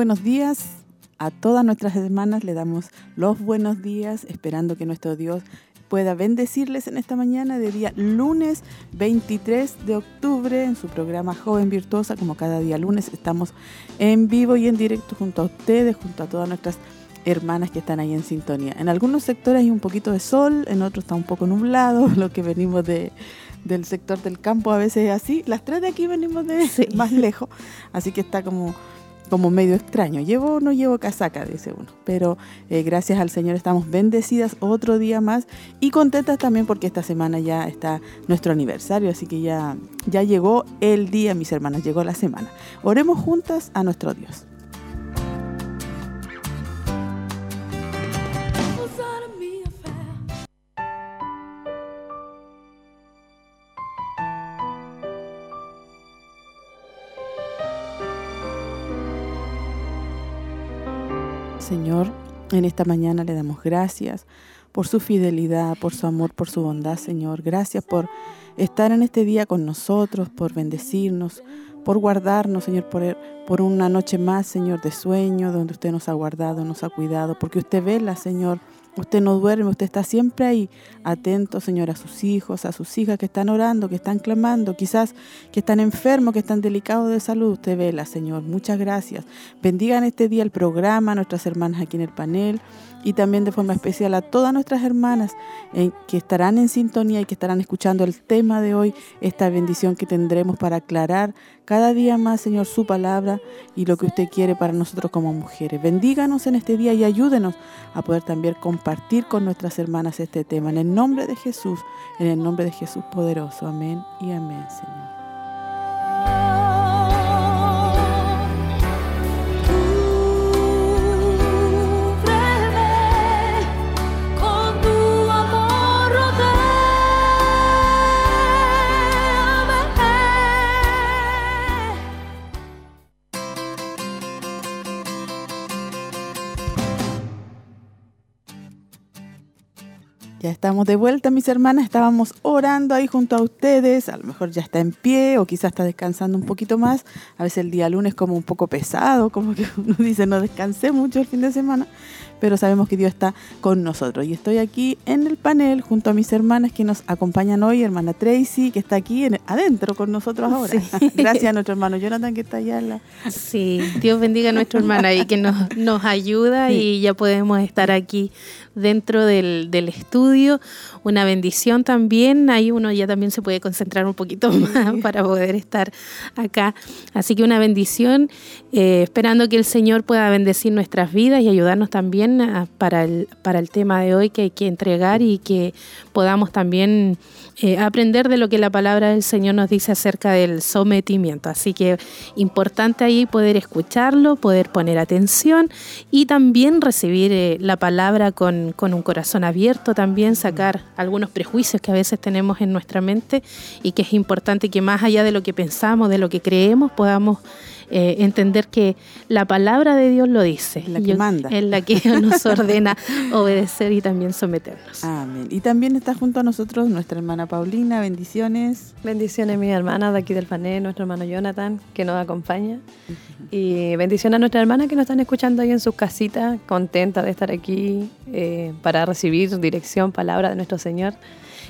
Buenos días a todas nuestras hermanas. Le damos los buenos días, esperando que nuestro Dios pueda bendecirles en esta mañana de día lunes 23 de octubre en su programa Joven Virtuosa. Como cada día lunes estamos en vivo y en directo junto a ustedes, junto a todas nuestras hermanas que están ahí en sintonía. En algunos sectores hay un poquito de sol, en otros está un poco nublado, lo que venimos de, del sector del campo a veces es así. Las tres de aquí venimos de más lejos, así que está como como medio extraño. ¿Llevo o no llevo casaca? Dice uno. Pero eh, gracias al Señor estamos bendecidas otro día más y contentas también porque esta semana ya está nuestro aniversario, así que ya, ya llegó el día, mis hermanas, llegó la semana. Oremos juntas a nuestro Dios. Señor, en esta mañana le damos gracias por su fidelidad, por su amor, por su bondad, Señor. Gracias por estar en este día con nosotros, por bendecirnos, por guardarnos, Señor, por, una noche más, Señor, de sueño, donde usted nos ha guardado, nos ha cuidado, porque usted vela, Señor, Usted no duerme, usted está siempre ahí, atento, Señor, a sus hijos, a sus hijas que están orando, que están clamando, quizás que están enfermos, que están delicados de salud. Usted vela, Señor. Muchas gracias. Bendiga en este día el programa, a nuestras hermanas aquí en el panel y también de forma especial a todas nuestras hermanas que estarán en sintonía y que estarán escuchando el tema de hoy, esta bendición que tendremos para aclarar cada día más, Señor, su palabra y lo que usted quiere para nosotros como mujeres. Bendíganos en este día y ayúdenos a poder también compartir con nuestras hermanas este tema. En el nombre de Jesús, en el nombre de Jesús poderoso. Amén y amén, Señor. Ya estamos de vuelta, mis hermanas. Estábamos orando ahí junto a ustedes. A lo mejor ya está en pie o quizás está descansando un poquito más. A veces el día lunes como un poco pesado, como que uno dice no descansé mucho el fin de semana pero sabemos que Dios está con nosotros. Y estoy aquí en el panel junto a mis hermanas que nos acompañan hoy, hermana Tracy, que está aquí adentro con nosotros ahora. Gracias a nuestro hermano Jonathan que está allá en la... Sí, Dios bendiga a nuestro hermano y que nos, nos ayuda y ya podemos estar aquí dentro del, del, estudio. Una bendición también, ahí uno ya también se puede concentrar un poquito más para poder estar acá. Así que una bendición, eh, esperando que el Señor pueda bendecir nuestras vidas y ayudarnos también para el, para el tema de hoy que hay que entregar y que podamos también eh, aprender de lo que la palabra del Señor nos dice acerca del sometimiento. Así que importante ahí poder escucharlo, poder poner atención y también recibir eh, la palabra con, con, un corazón abierto, también sacar algunos prejuicios que a veces tenemos en nuestra mente y que es importante que más allá de lo que pensamos, de lo que creemos, podamos eh, entender que la palabra de Dios lo dice. La que manda. Es la que nos ordena obedecer y también someternos. Amén. Y también está junto a nosotros nuestra hermana Paulina. Bendiciones. Bendiciones, mi hermana de aquí del panel, nuestro hermano Jonathan, que nos acompaña. Y bendiciones a nuestra hermana que nos están escuchando ahí en sus casitas, contenta de estar aquí eh, para recibir dirección, palabra de nuestro Señor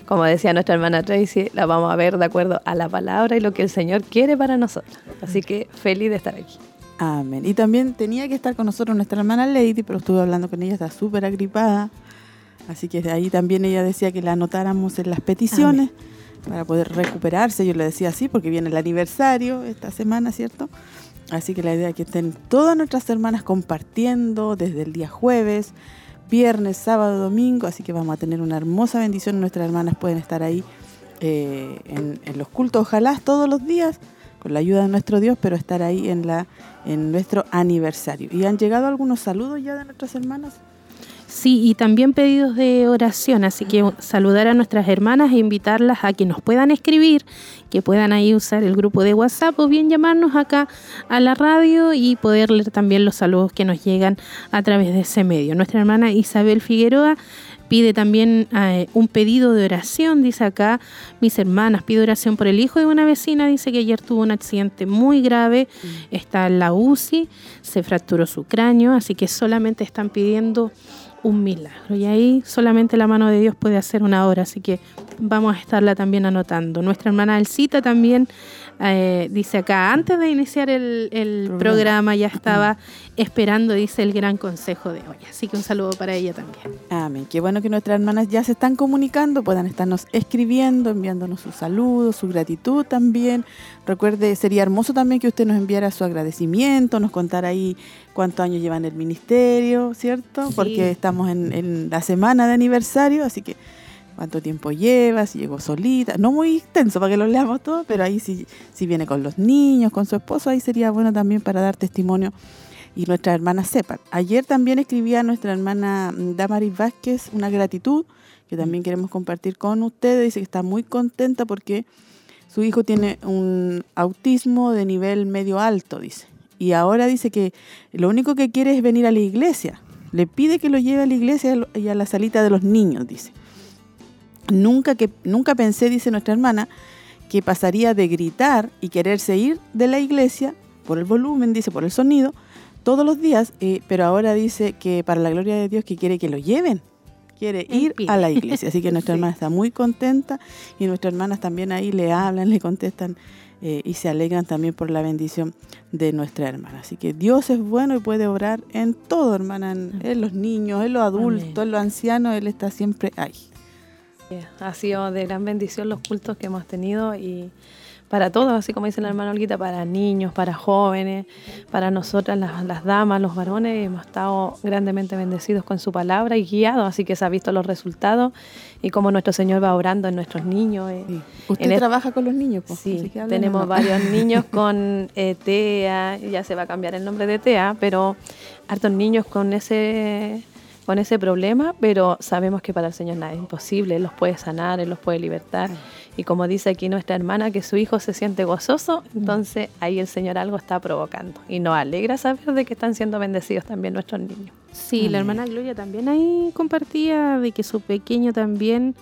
como decía nuestra hermana Tracy, la vamos a ver de acuerdo a la palabra y lo que el Señor quiere para nosotros. Así que feliz de estar aquí. Amén. Y también tenía que estar con nosotros nuestra hermana Lady, pero estuve hablando con ella, está súper agripada. Así que de ahí también ella decía que la anotáramos en las peticiones para poder recuperarse. Yo le decía así porque viene el aniversario esta semana, ¿cierto? Así que la idea es que estén todas nuestras hermanas compartiendo desde el día jueves viernes, sábado, domingo, así que vamos a tener una hermosa bendición. Nuestras hermanas pueden estar ahí eh, en, en, los cultos, ojalá todos los días, con la ayuda de nuestro Dios, pero estar ahí en, la, en nuestro aniversario. ¿Y han llegado algunos saludos ya de nuestras hermanas? Sí, y también pedidos de oración, así que saludar a nuestras hermanas e invitarlas a que nos puedan escribir, que puedan ahí usar el grupo de WhatsApp o bien llamarnos acá a la radio y poder leer también los saludos que nos llegan a través de ese medio. Nuestra hermana Isabel Figueroa pide también eh, un pedido de oración, dice acá, mis hermanas, pido oración por el hijo de una vecina, dice que ayer tuvo un accidente muy grave, mm. está en la UCI, se fracturó su cráneo, así que solamente están pidiendo un milagro. Y ahí solamente la mano de Dios puede hacer una obra, así que vamos a estarla también anotando. Nuestra hermana Elcita también eh, dice acá, antes de iniciar el, programa. ya estaba esperando, dice el gran consejo de hoy. Así que un saludo para ella también. Amén. Qué bueno que nuestras hermanas ya se están comunicando, puedan estarnos escribiendo, enviándonos sus saludos, su gratitud también. Recuerde, sería hermoso también que usted nos enviara su agradecimiento, nos contara ahí cuántos años llevan el ministerio, ¿cierto? Porque estamos en, en la semana de aniversario, así que cuánto tiempo lleva, si llegó solita, no muy extenso para que lo leamos todo, pero ahí si, si viene con los niños, con su esposo, ahí sería bueno también para dar testimonio y nuestras hermanas sepan. Ayer también escribía nuestra hermana Damaris Vázquez una gratitud que también queremos compartir con ustedes, dice que está muy contenta porque su hijo tiene un autismo de nivel medio alto, dice. Y ahora dice que lo único que quiere es venir a la iglesia. Le pide que lo lleve a la iglesia y a la salita de los niños, dice. Nunca, que, nunca pensé, dice nuestra hermana, que pasaría de gritar y quererse ir de la iglesia por el volumen, dice, por el sonido, todos los días, eh, pero ahora dice que para la gloria de Dios que quiere que lo lleven, quiere ir a la iglesia. Así que nuestra hermana está muy contenta y nuestras hermanas también ahí le hablan, le contestan eh, y se alegran también por la bendición de nuestra hermana. Así que Dios es bueno y puede obrar en todo, hermana, en, los niños, en los adultos, en los ancianos, Él está siempre ahí. Ha sido de gran bendición los cultos que hemos tenido y para todos, así como dice la hermana Olguita, para niños, para jóvenes, para nosotras las, damas, los varones, hemos estado grandemente bendecidos con su palabra y guiados, así que se ha visto los resultados y cómo nuestro Señor va orando en nuestros niños. Eh, ¿Usted trabaja con los niños? Sí, tenemos varios niños con eh, TEA, ya se va a cambiar el nombre de TEA, pero hartos niños con ese con ese problema, pero sabemos que para el Señor nada es imposible, Él los puede sanar, Él los puede libertar. Y como dice aquí nuestra hermana, que su hijo se siente gozoso, entonces ahí el Señor algo está provocando. Y nos alegra saber de que están siendo bendecidos también nuestros niños. Sí, la hermana Gloria también ahí compartía de que su pequeño también...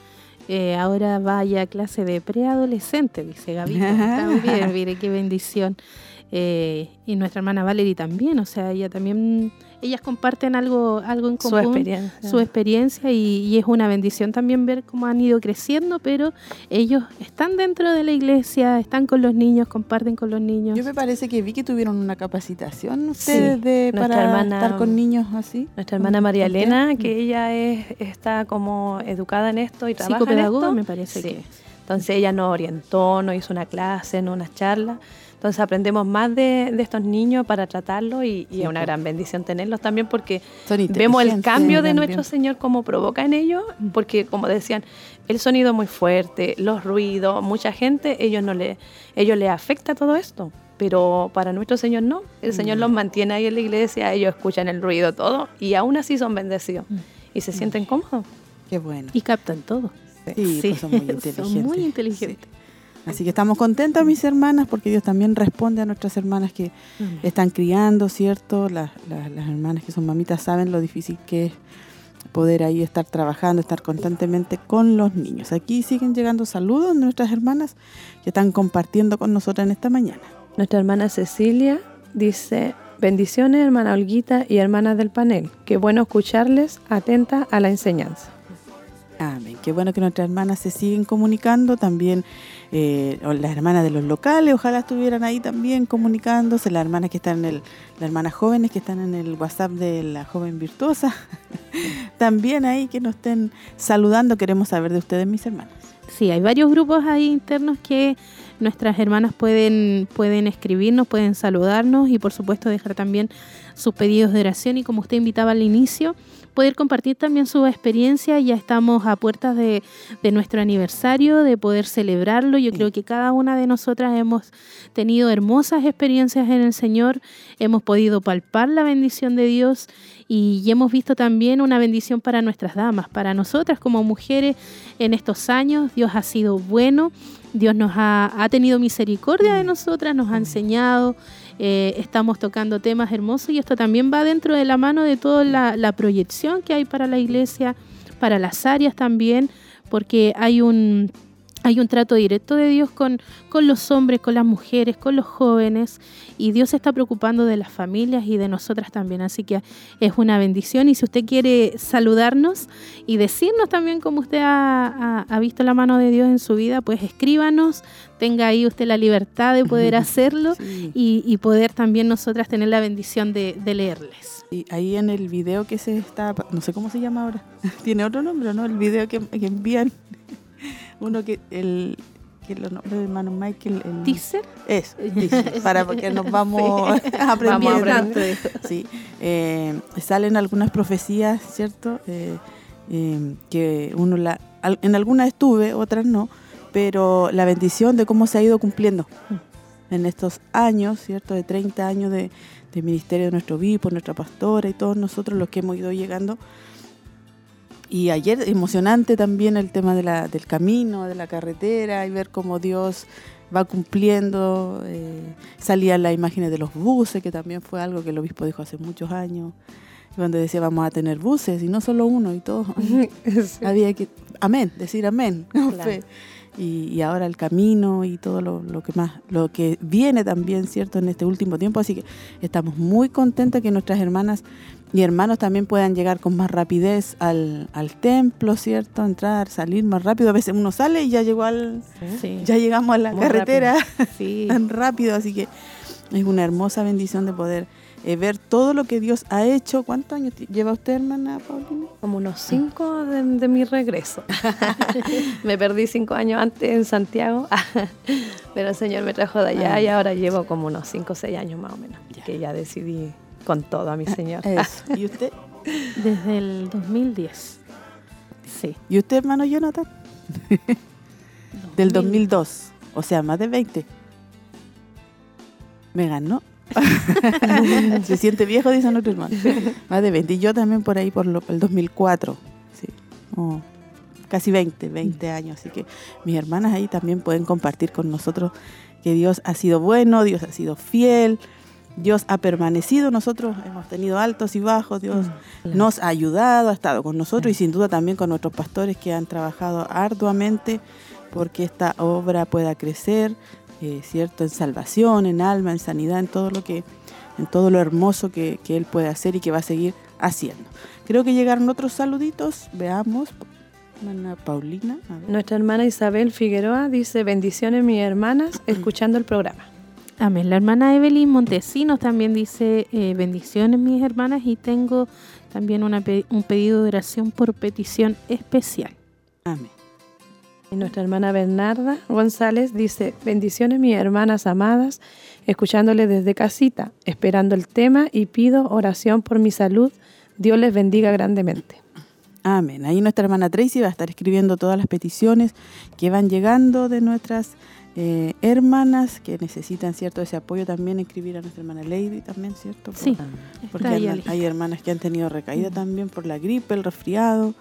Eh, ahora vaya a clase de preadolescente, dice Gaby. Está bien, mire qué bendición. Eh, y nuestra hermana Valerie también, o sea, ella también ellas comparten algo, algo en común, su experiencia, su experiencia y, es una bendición también ver cómo han ido creciendo, pero ellos están dentro de la iglesia, están con los niños, comparten con los niños. Yo me parece que vi que tuvieron una capacitación ustedes de, para estar con niños así. Nuestra hermana María Elena, que ella es, está como educada en esto y trabaja en esto. me parece que. Entonces ella nos orientó, nos hizo una clase, no unas charlas entonces aprendemos más de, estos niños para tratarlos y, es una gran bendición tenerlos también porque vemos el cambio de nuestro Señor como provoca en ellos, porque como decían, el sonido muy fuerte, los ruidos, mucha gente, ellos no le, ellos les afecta todo esto. Pero para nuestro Señor no, el Señor mm. los mantiene ahí en la iglesia, ellos escuchan el ruido todo y aún así son bendecidos mm. y se sienten cómodos. Qué bueno. Y captan todo. Sí, pues son muy inteligentes. son muy inteligentes. Así que estamos contentas, mis hermanas, porque Dios también responde a nuestras hermanas que están criando, ¿cierto? Las, hermanas que son mamitas saben lo difícil que es poder ahí estar trabajando, estar constantemente con los niños. Aquí siguen llegando saludos de nuestras hermanas que están compartiendo con nosotras en esta mañana. Nuestra hermana Cecilia dice, bendiciones hermana Olguita y hermanas del panel. Qué bueno escucharles, atenta a la enseñanza. Amén. Qué bueno que nuestras hermanas se siguen comunicando. También eh, las hermanas de los locales, ojalá estuvieran ahí también comunicándose. Las hermanas que están en el, las hermanas jóvenes que están en el WhatsApp de la joven virtuosa. también ahí que nos estén saludando. Queremos saber de ustedes, mis hermanas. Sí, hay varios grupos ahí internos que nuestras hermanas pueden, pueden escribirnos, pueden saludarnos y por supuesto dejar también sus pedidos de oración y como usted invitaba al inicio, poder compartir también su experiencia. Ya estamos a puertas de, nuestro aniversario, de poder celebrarlo. Yo creo que cada una de nosotras hemos tenido hermosas experiencias en el Señor, hemos podido palpar la bendición de Dios y, hemos visto también una bendición para nuestras damas, para nosotras como mujeres en estos años. Dios ha sido bueno, Dios nos ha, ha tenido misericordia de nosotras, nos ha enseñado. Eh, estamos tocando temas hermosos y esto también va dentro de la mano de toda la, proyección que hay para la iglesia, para las áreas también, porque hay un hay un trato directo de Dios con, con, los hombres, con las mujeres, con los jóvenes, y Dios se está preocupando de las familias y de nosotras también, así que es una bendición. Y si usted quiere saludarnos y decirnos también cómo usted ha, visto la mano de Dios en su vida, pues escríbanos, tenga ahí usted la libertad de poder hacerlo y, poder también nosotras tener la bendición de, leerles. Y ahí en el video que se está, no sé cómo se llama ahora, tiene otro nombre, ¿no? El video que, que envían uno que el que los nombres de hermano Michael el teaser es para que nos vamos aprendiendo. sí eh, salen algunas profecías cierto eh, eh, que uno la en algunas estuve otras no pero la bendición de cómo se ha ido cumpliendo en estos años cierto de 30 años de, de ministerio de nuestro obispo nuestra pastora y todos nosotros los que hemos ido llegando y ayer emocionante también el tema de la, del camino, de la carretera y ver cómo Dios va cumpliendo. Eh, salían las imágenes de los buses, que también fue algo que el obispo dijo hace muchos años, cuando decía vamos a tener buses y no solo uno y todo. Había que, amén, decir amén. Y, ahora el camino y todo lo, lo, que más, lo que viene también, ¿cierto?, en este último tiempo. Así que estamos muy contentos que nuestras hermanas y hermanos también puedan llegar con más rapidez al, al, templo, ¿cierto? Entrar, salir más rápido. A veces uno sale y ya llegó al, ya llegamos a la carretera tan rápido, así que es una hermosa bendición de poder eh, ver todo lo que Dios ha hecho. ¿Cuántos años lleva usted, hermana Paulina? Como unos cinco de, mi regreso. me perdí cinco años antes en Santiago, pero el Señor me trajo de allá ah. y ahora llevo como unos cinco o seis años más o menos, que ya decidí con todo a mi Señor. ¿Y usted? Desde el 2010. Sí. ¿Y usted, hermano Jonathan? Del 2002. O sea, más de 20. Me ganó. Se siente viejo, dice nuestro hermano. Más de 20. Y yo también por ahí, por el 2004. Sí. casi 20, 20 años. Así que mis hermanas ahí también pueden compartir con nosotros que Dios ha sido bueno, Dios ha sido fiel, Dios ha permanecido, nosotros hemos tenido altos y bajos, Dios mm, nos ha ayudado, ha estado con nosotros y sin duda también con nuestros pastores que han trabajado arduamente porque esta obra pueda crecer, eh, ¿cierto? En salvación, en alma, en sanidad, en todo lo que, en todo lo hermoso que, Él puede hacer y que va a seguir haciendo. Creo que llegaron otros saluditos, veamos. Hermana Paulina. Nuestra hermana Isabel Figueroa dice, bendiciones mis hermanas, escuchando el programa. Amén. La hermana Evelyn Montesinos también dice eh, bendiciones mis hermanas y tengo también un pedido de oración por petición especial. Amén. Y nuestra hermana Bernarda González dice, bendiciones mis hermanas amadas, escuchándole desde casita, esperando el tema y pido oración por mi salud. Dios les bendiga grandemente. Amén. Ahí nuestra hermana Tracy va a estar escribiendo todas las peticiones que van llegando de nuestras eh, hermanas que necesitan cierto ese apoyo también escribir a nuestra hermana Lady también cierto sí porque hay, hermanas que han tenido recaída también por la gripe el resfriado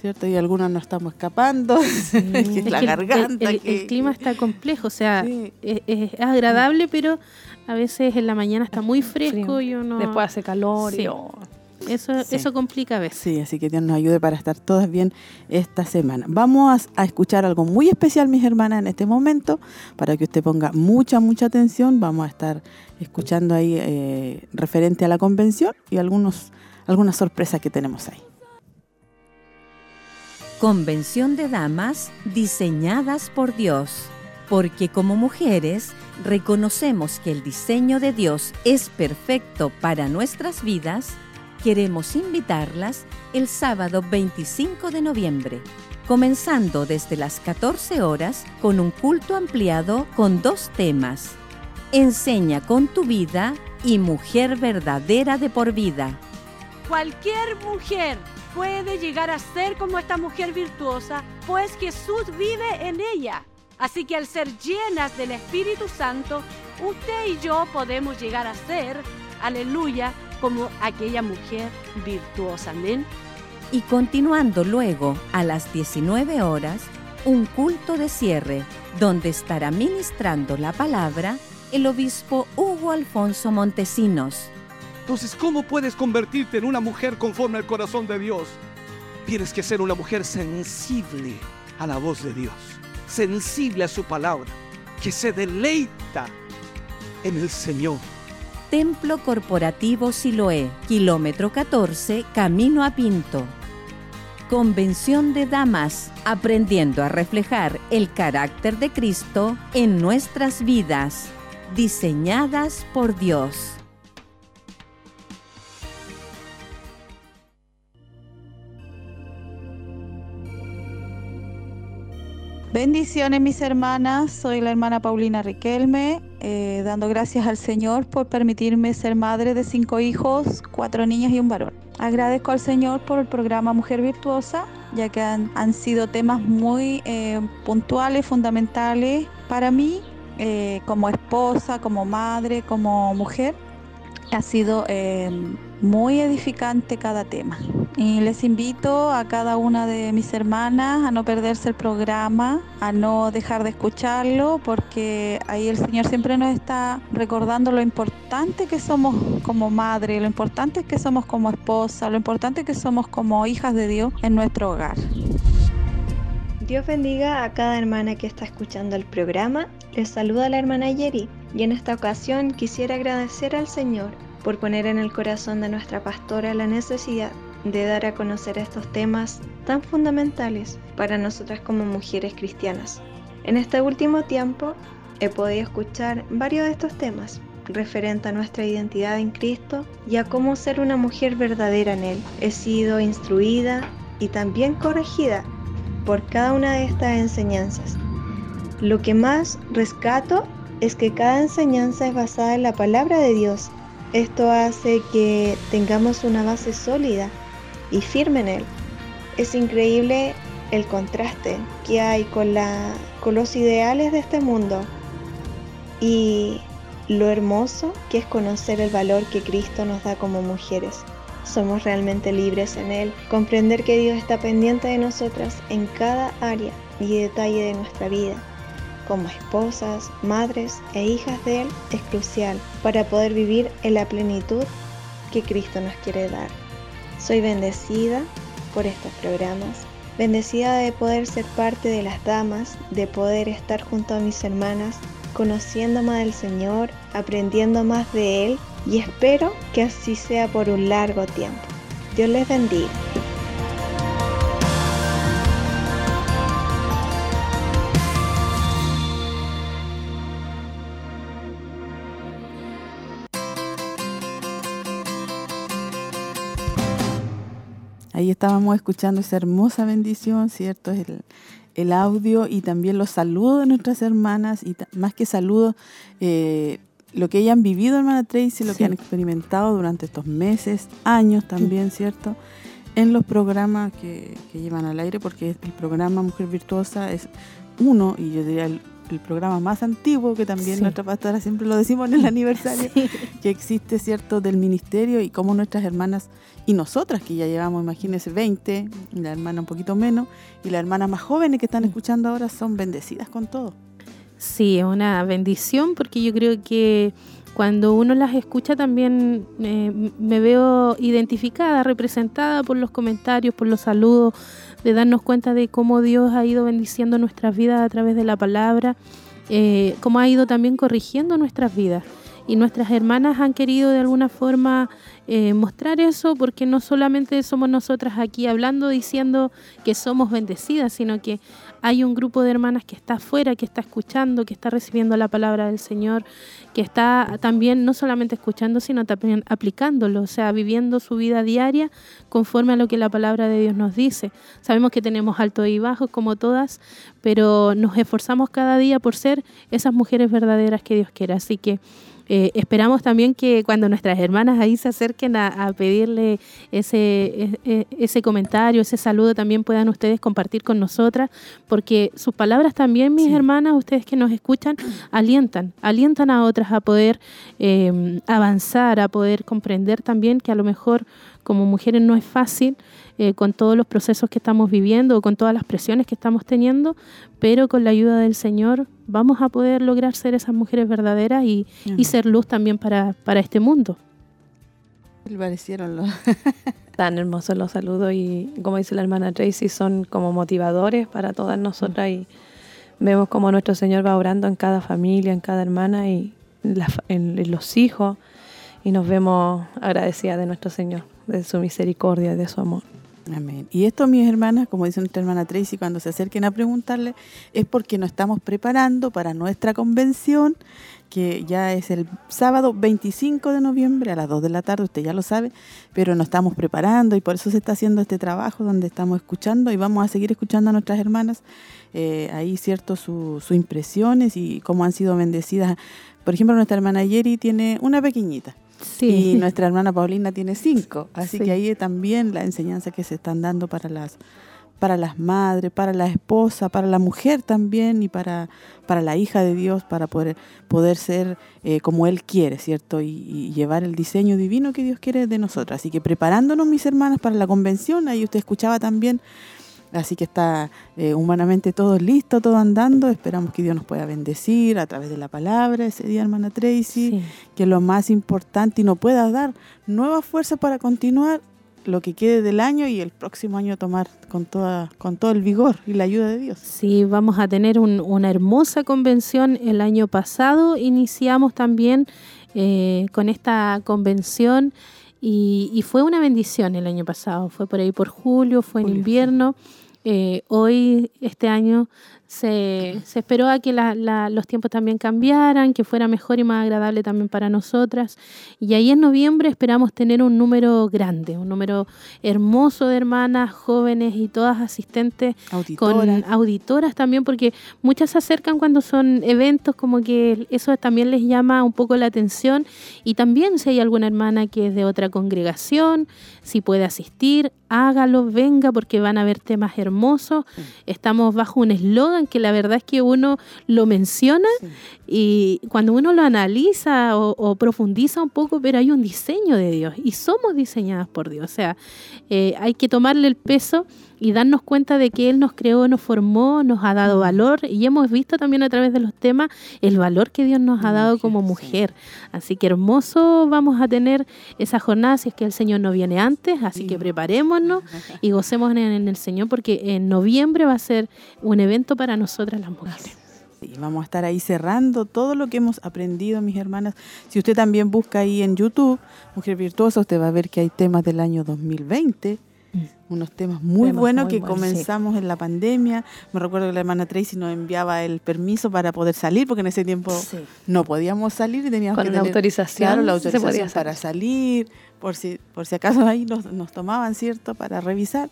cierto y algunas no estamos escapando la garganta el, clima está complejo o sea es, agradable pero a veces en la mañana está muy fresco y uno después hace calor y eso, eso complica a veces. Sí, así que Dios nos ayude para estar todas bien esta semana. Vamos a, escuchar algo muy especial, mis hermanas, en este momento, para que usted ponga mucha, mucha atención. Vamos a estar escuchando ahí eh, referente a la convención y algunos, algunas sorpresas que tenemos ahí. Convención de Damas diseñadas por Dios, porque como mujeres reconocemos que el diseño de Dios es perfecto para nuestras vidas queremos invitarlas el sábado 25 de noviembre comenzando desde las 14 horas con un culto ampliado con dos temas. Enseña con tu vida y mujer verdadera de por vida. Cualquier mujer puede llegar a ser como esta mujer virtuosa, pues Jesús vive en ella. Así que al ser llenas del Espíritu Santo, usted y yo podemos llegar a ser, aleluya, como aquella mujer virtuosa. Amén. Y continuando luego a las 19 horas, un culto de cierre, donde estará ministrando la palabra el obispo Hugo Alfonso Montesinos. Entonces, ¿cómo puedes convertirte en una mujer conforme al corazón de Dios? Tienes que ser una mujer sensible a la voz de Dios, sensible a su palabra, que se deleita en el Señor. Templo Corporativo Siloé, kilómetro 14, camino a Pinto. Convención de Damas, aprendiendo a reflejar el carácter de Cristo en nuestras vidas, diseñadas por Dios. Bendiciones mis hermanas, soy la hermana Paulina Riquelme, eh, dando gracias al Señor por permitirme ser madre de cinco hijos, cuatro niñas y un varón. Agradezco al Señor por el programa Mujer Virtuosa, ya que han, sido temas muy eh, puntuales, fundamentales para mí, eh, como esposa, como madre, como mujer. Ha sido muy edificante cada tema. Y les invito a cada una de mis hermanas a no perderse el programa, a no dejar de escucharlo, porque ahí el Señor siempre nos está recordando lo importante que somos como madre, lo importante que somos como esposa, lo importante que somos como hijas de Dios en nuestro hogar. Dios bendiga a cada hermana que está escuchando el programa. Les saluda la hermana Yeri y en esta ocasión quisiera agradecer al Señor por poner en el corazón de nuestra pastora la necesidad de dar a conocer estos temas tan fundamentales para nosotras como mujeres cristianas. En este último tiempo he podido escuchar varios de estos temas referente a nuestra identidad en Cristo y a cómo ser una mujer verdadera en Él. He sido instruida y también corregida por cada una de estas enseñanzas. Lo que más rescato es que cada enseñanza es basada en la palabra de Dios esto hace que tengamos una base sólida y firme en él. Es increíble el contraste que hay con, los ideales de este mundo y lo hermoso que es conocer el valor que Cristo nos da como mujeres. Somos realmente libres en Él, comprender que Dios está pendiente de nosotras en cada área y detalle de nuestra vida como esposas, madres e hijas de Él es crucial para poder vivir en la plenitud que Cristo nos quiere dar. Soy bendecida por estos programas, bendecida de poder ser parte de las damas, de poder estar junto a mis hermanas, conociendo más del Señor, aprendiendo más de Él y espero que así sea por un largo tiempo. Dios les bendiga. Ahí estábamos escuchando esa hermosa bendición, ¿cierto? El, el audio y también los saludos de nuestras hermanas y más que saludos, eh, lo que han vivido, hermana Tracy, lo que han experimentado durante estos meses, años también, ¿cierto? En los programas que, que, llevan al aire, porque el programa Mujer Virtuosa es uno, y yo diría el el programa más antiguo, que también nuestra pastora siempre lo decimos en el aniversario, que existe, ¿cierto?, del ministerio y cómo nuestras hermanas y nosotras, que ya llevamos, imagínense, 20, y la hermana un poquito menos, y las hermanas más jóvenes que están escuchando ahora son bendecidas con todo. Sí, es una bendición porque yo creo que cuando uno las escucha también eh, me veo identificada, representada por los comentarios, por los saludos, de darnos cuenta de cómo Dios ha ido bendiciendo nuestras vidas a través de la palabra, eh, cómo ha ido también corrigiendo nuestras vidas. Y nuestras hermanas han querido de alguna forma eh, mostrar eso porque no solamente somos nosotras aquí hablando, diciendo que somos bendecidas, sino que hay un grupo de hermanas que está afuera, que está escuchando, que está recibiendo la palabra del Señor, que está también no solamente escuchando, sino también aplicándolo, o sea, viviendo su vida diaria conforme a lo que la palabra de Dios nos dice. Sabemos que tenemos altos y bajos como todas, pero nos esforzamos cada día por ser esas mujeres verdaderas que Dios quiere. Así que eh, esperamos también que cuando nuestras hermanas ahí se acerquen a, pedirle ese, e, e, ese comentario, ese saludo, también puedan ustedes compartir con nosotras, porque sus palabras también, mis hermanas, ustedes que nos escuchan, alientan, alientan a otras a poder eh, avanzar, a poder comprender también que a lo mejor como mujeres no es fácil eh, con todos los procesos que estamos viviendo, o con todas las presiones que estamos teniendo, pero con la ayuda del Señor vamos a poder lograr ser esas mujeres verdaderas y, ser luz también para, para este mundo. Parecieron los... Tan hermosos los saludos y como dice la hermana Tracy, son como motivadores para todas nosotras y vemos como nuestro Señor va orando en cada familia, en cada hermana y en los hijos y nos vemos agradecidas de nuestro Señor, de su misericordia, de su amor. Amén. Y esto, mis hermanas, como dice nuestra hermana Tracy, cuando se acerquen a preguntarle, es porque nos estamos preparando para nuestra convención, que ya es el sábado 25 de noviembre a las 2 de la tarde, usted ya lo sabe, pero nos estamos preparando y por eso se está haciendo este trabajo donde estamos escuchando y vamos a seguir escuchando a nuestras hermanas eh, ahí, ¿cierto?, sus impresiones y cómo han sido bendecidas. Por ejemplo, nuestra hermana Yeri tiene una pequeñita y nuestra hermana Paulina tiene cinco. Así que ahí también la enseñanza que se están dando para las para las madres, para la esposa, para la mujer también y para, para la hija de Dios, para poder, poder ser eh, como Él quiere, ¿cierto? Y, llevar el diseño divino que Dios quiere de nosotros. Así que preparándonos, mis hermanas, para la convención, ahí usted escuchaba también Así que está eh, humanamente todo listo, todo andando. Esperamos que Dios nos pueda bendecir a través de la palabra ese día, hermana Tracy, que lo más importante y nos pueda dar nueva fuerza para continuar lo que quede del año y el próximo año tomar con toda con todo el vigor y la ayuda de Dios. Sí, vamos a tener una hermosa convención el año pasado. Iniciamos también eh, con esta convención y, fue una bendición el año pasado. Fue por ahí por julio, fue en invierno. Eh, hoy, este año, se, se esperó a que los tiempos también cambiaran, que fuera mejor y más agradable también para nosotras. Y ahí en noviembre esperamos tener un número grande, un número hermoso de hermanas, jóvenes y todas asistentes, con auditoras también, porque muchas se acercan cuando son eventos, como que eso también les llama un poco la atención. Y también si hay alguna hermana que es de otra congregación, si puede asistir, hágalo, venga, porque van a haber temas hermosos. Estamos bajo un eslogan que la verdad es que uno lo menciona y cuando uno lo analiza o, profundiza un poco, pero hay un diseño de Dios y somos diseñadas por Dios. O sea, eh, hay que tomarle el peso y darnos cuenta de que Él nos creó, nos formó, nos ha dado valor y hemos visto también a través de los temas el valor que Dios nos ha dado como mujer. Así que hermoso vamos a tener esa jornada si es que el Señor no viene antes, así que preparémonos y gocemos en, el Señor porque en noviembre va a ser un evento para nosotras las mujeres. Sí, vamos a estar ahí cerrando todo lo que hemos aprendido, mis hermanas. Si usted también busca ahí en YouTube, Mujer Virtuosa, usted va a ver que hay temas del año 2020 unos temas muy buenos que comenzamos en la pandemia. Me recuerdo que la hermana Tracy nos enviaba el permiso para poder salir, porque en ese tiempo no podíamos salir y teníamos que tener autorización, la autorización para salir, por si, por si acaso ahí nos, nos tomaban, ¿cierto?, para revisar.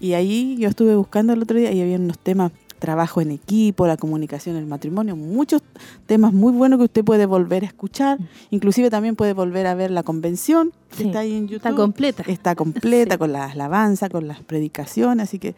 Y ahí yo estuve buscando el otro día y había unos temas trabajo en equipo, la comunicación, el matrimonio, muchos temas muy buenos que usted puede volver a escuchar. Mm. Inclusive también puede volver a ver la convención que está ahí en YouTube. Está completa. Está completa con las alabanzas, con las predicaciones, así que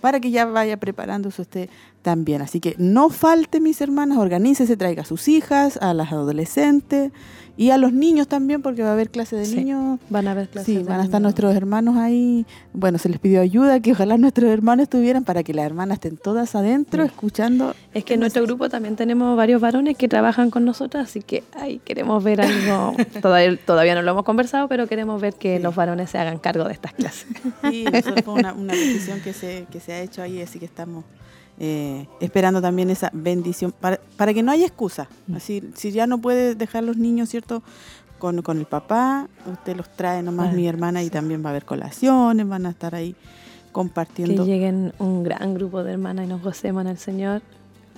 para que ya vaya preparándose usted también. Así que no falte, mis hermanas, organícese, traiga a sus hijas, a las adolescentes y a los niños también, porque va a haber clase de niños. Van a haber clases. Sí, van a estar nuestros hermanos ahí. Bueno, se les pidió ayuda, que ojalá nuestros hermanos estuvieran para que las hermanas estén todas adentro escuchando. Es que en nuestro grupo también tenemos varios varones que trabajan con nosotros, así que ahí queremos ver algo. todavía, todavía no lo hemos conversado, pero queremos ver que los varones se hagan cargo de estas clases. Sí, eso fue una, una decisión que se, que se ha hecho ahí, así que estamos eh, esperando también esa bendición, para, para, que no haya excusa. Mm. Así, si ya no puede dejar los niños, ¿cierto? con, con el papá, usted los trae nomás mi hermana y también va a haber colaciones, van a estar ahí Que compartiendo. lleguen un gran grupo de hermanas y nos gocemos en el Señor.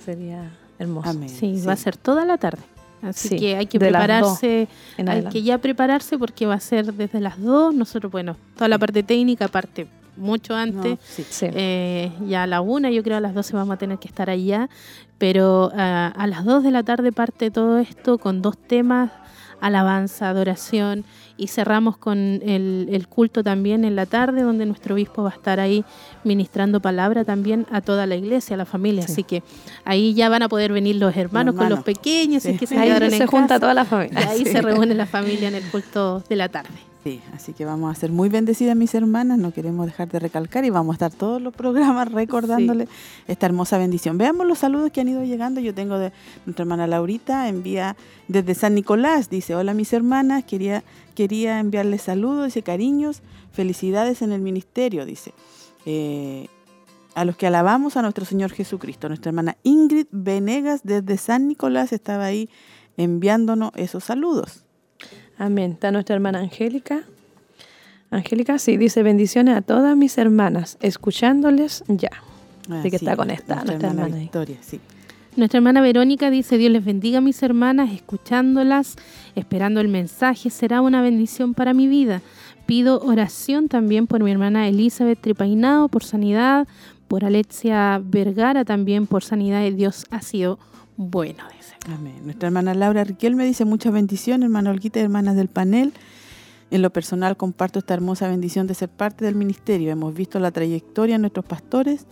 Sería hermoso. Amén. Sí, va a ser toda la tarde. Así Sí, que hay que prepararse, hay adelante. que ya prepararse porque va a ser desde las 2. Nosotros, bueno, toda la parte técnica, parte mucho No, antes. sí. Sí. Eh, ya a la una, yo creo a las 12 vamos a tener que estar allá, pero ah, a las 2 de la tarde parte todo esto con dos temas, alabanza, adoración, y cerramos con el, el culto también en la tarde, donde nuestro obispo va a estar ahí ministrando palabra también a toda la iglesia, a la familia, Sí. así que ahí ya van a poder venir los hermanos, con hermanos. los pequeños, Sí. y que se Ahí se en junta casa, toda la y familia. ahí Sí. se reúne la familia en el culto de la tarde. Sí, así que vamos a ser muy bendecidas mis hermanas, no queremos dejar de recalcar y vamos a estar todos los programas recordándole esta hermosa bendición. Veamos los saludos que han ido llegando. Yo tengo de nuestra hermana Laurita, envía desde San Nicolás, dice, hola mis hermanas, quería, quería enviarles saludos, dice cariños, felicidades en el ministerio, dice. Eh, a los que alabamos a nuestro Señor Jesucristo. Nuestra hermana Ingrid Venegas desde San Nicolás estaba ahí enviándonos esos saludos. Amén. Está nuestra hermana Angélica. Angélica, sí, dice bendiciones a todas mis hermanas, escuchándoles ya. Así que está conectada nuestra hermana. Victoria, sí. Nuestra hermana Verónica dice, Dios les bendiga a mis hermanas, escuchándolas, esperando el mensaje, será una bendición para mi vida. Pido oración también por mi hermana Elizabeth Tripainao, por sanidad, por Alexia Vergara también, por sanidad. y Dios ha sido bueno, dice. Amén. Nuestra hermana Laura Riquel me dice muchas bendiciones, hermana Olguita y hermanas del panel. En lo personal comparto esta hermosa bendición de ser parte del ministerio. Hemos visto la trayectoria de nuestros pastores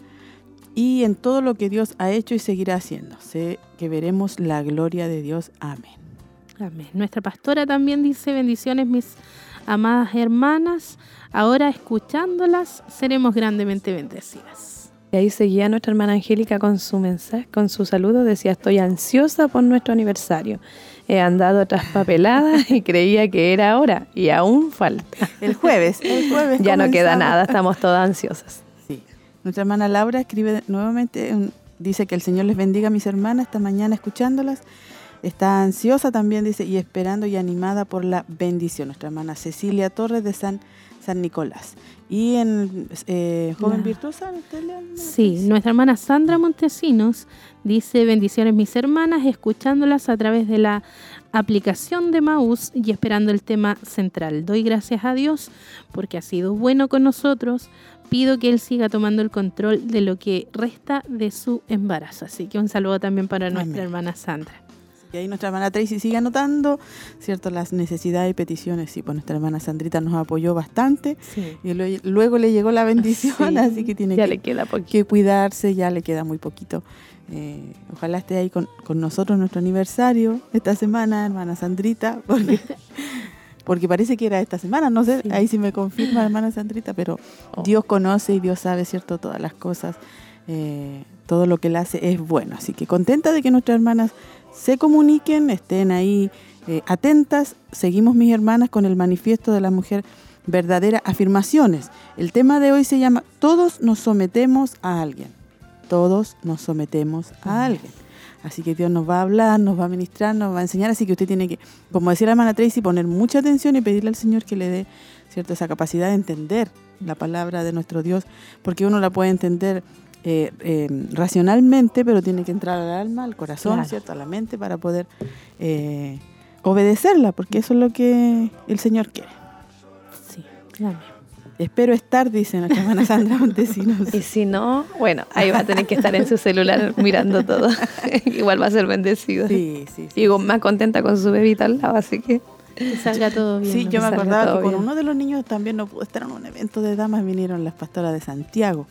y en todo lo que Dios ha hecho y seguirá haciendo. Sé que veremos la gloria de Dios. Amén. Amén. Nuestra pastora también dice, bendiciones mis amadas hermanas, ahora escuchándolas seremos grandemente bendecidas. Y ahí seguía nuestra hermana Angélica con su mensaje, con su saludo, decía, estoy ansiosa por nuestro aniversario. He andado traspapelada y creía que era ahora y aún falta. El jueves, el jueves. Ya no queda nada, estamos todas ansiosas. Sí. Nuestra hermana Laura escribe nuevamente, dice que el Señor les bendiga a mis hermanas esta mañana escuchándolas. Está ansiosa también, dice, y esperando y animada por la bendición. Nuestra hermana Cecilia Torres de San, San Nicolás. Y en eh, Joven Virtuosa, ¿usted le han- Sí, nuestra hermana Sandra Montesinos dice bendiciones mis hermanas, escuchándolas a través de la aplicación de Maús y esperando el tema central. Doy gracias a Dios porque ha sido bueno con nosotros. Pido que Él siga tomando el control de lo que resta de su embarazo. Así que un saludo también para nuestra Amén. hermana Sandra. Y ahí nuestra hermana Tracy sigue anotando, ¿cierto? Las necesidades y peticiones. Sí, pues nuestra hermana Sandrita nos apoyó bastante. Sí. Y lue- luego le llegó la bendición, Sí, así que tiene Ya que le queda poquito. que cuidarse, ya le queda muy poquito. Eh, ojalá esté ahí con, con nosotros nuestro aniversario esta semana, hermana Sandrita, porque, porque parece que era esta semana, no sé, Sí. ahí sí me confirma hermana Sandrita, pero Oh. Dios conoce y Dios sabe, ¿cierto? Todas las cosas, eh, todo lo que Él hace es bueno. Así que contenta de que nuestras hermanas se comuniquen, estén ahí eh, atentas. Seguimos, mis hermanas, con el manifiesto de la mujer verdadera, afirmaciones. El tema de hoy se llama Todos nos sometemos a alguien. Todos nos sometemos a alguien. Así que Dios nos va a hablar, nos va a ministrar, nos va a enseñar. Así que usted tiene que, como decía la hermana Tracy, poner mucha atención y pedirle al Señor que le dé cierto esa capacidad de entender la palabra de nuestro Dios, porque uno la puede entender eh, eh, racionalmente, pero tiene que entrar al alma, al corazón, Claro. ¿cierto? A la mente para poder eh, obedecerla, porque eso es lo que el Señor quiere. Sí, amén. Espero estar, dice nuestra hermana Sandra Montesinos. Y si no, bueno, ahí va a tener que estar en su celular mirando todo. Igual va a ser bendecido. Sí, sí, sí. Y más contenta con su bebita al lado, así que Que salga todo bien. Sí, ¿no? yo me acordaba que con bien. uno de los niños también no pude estar en un evento de damas, vinieron las pastoras de Santiago,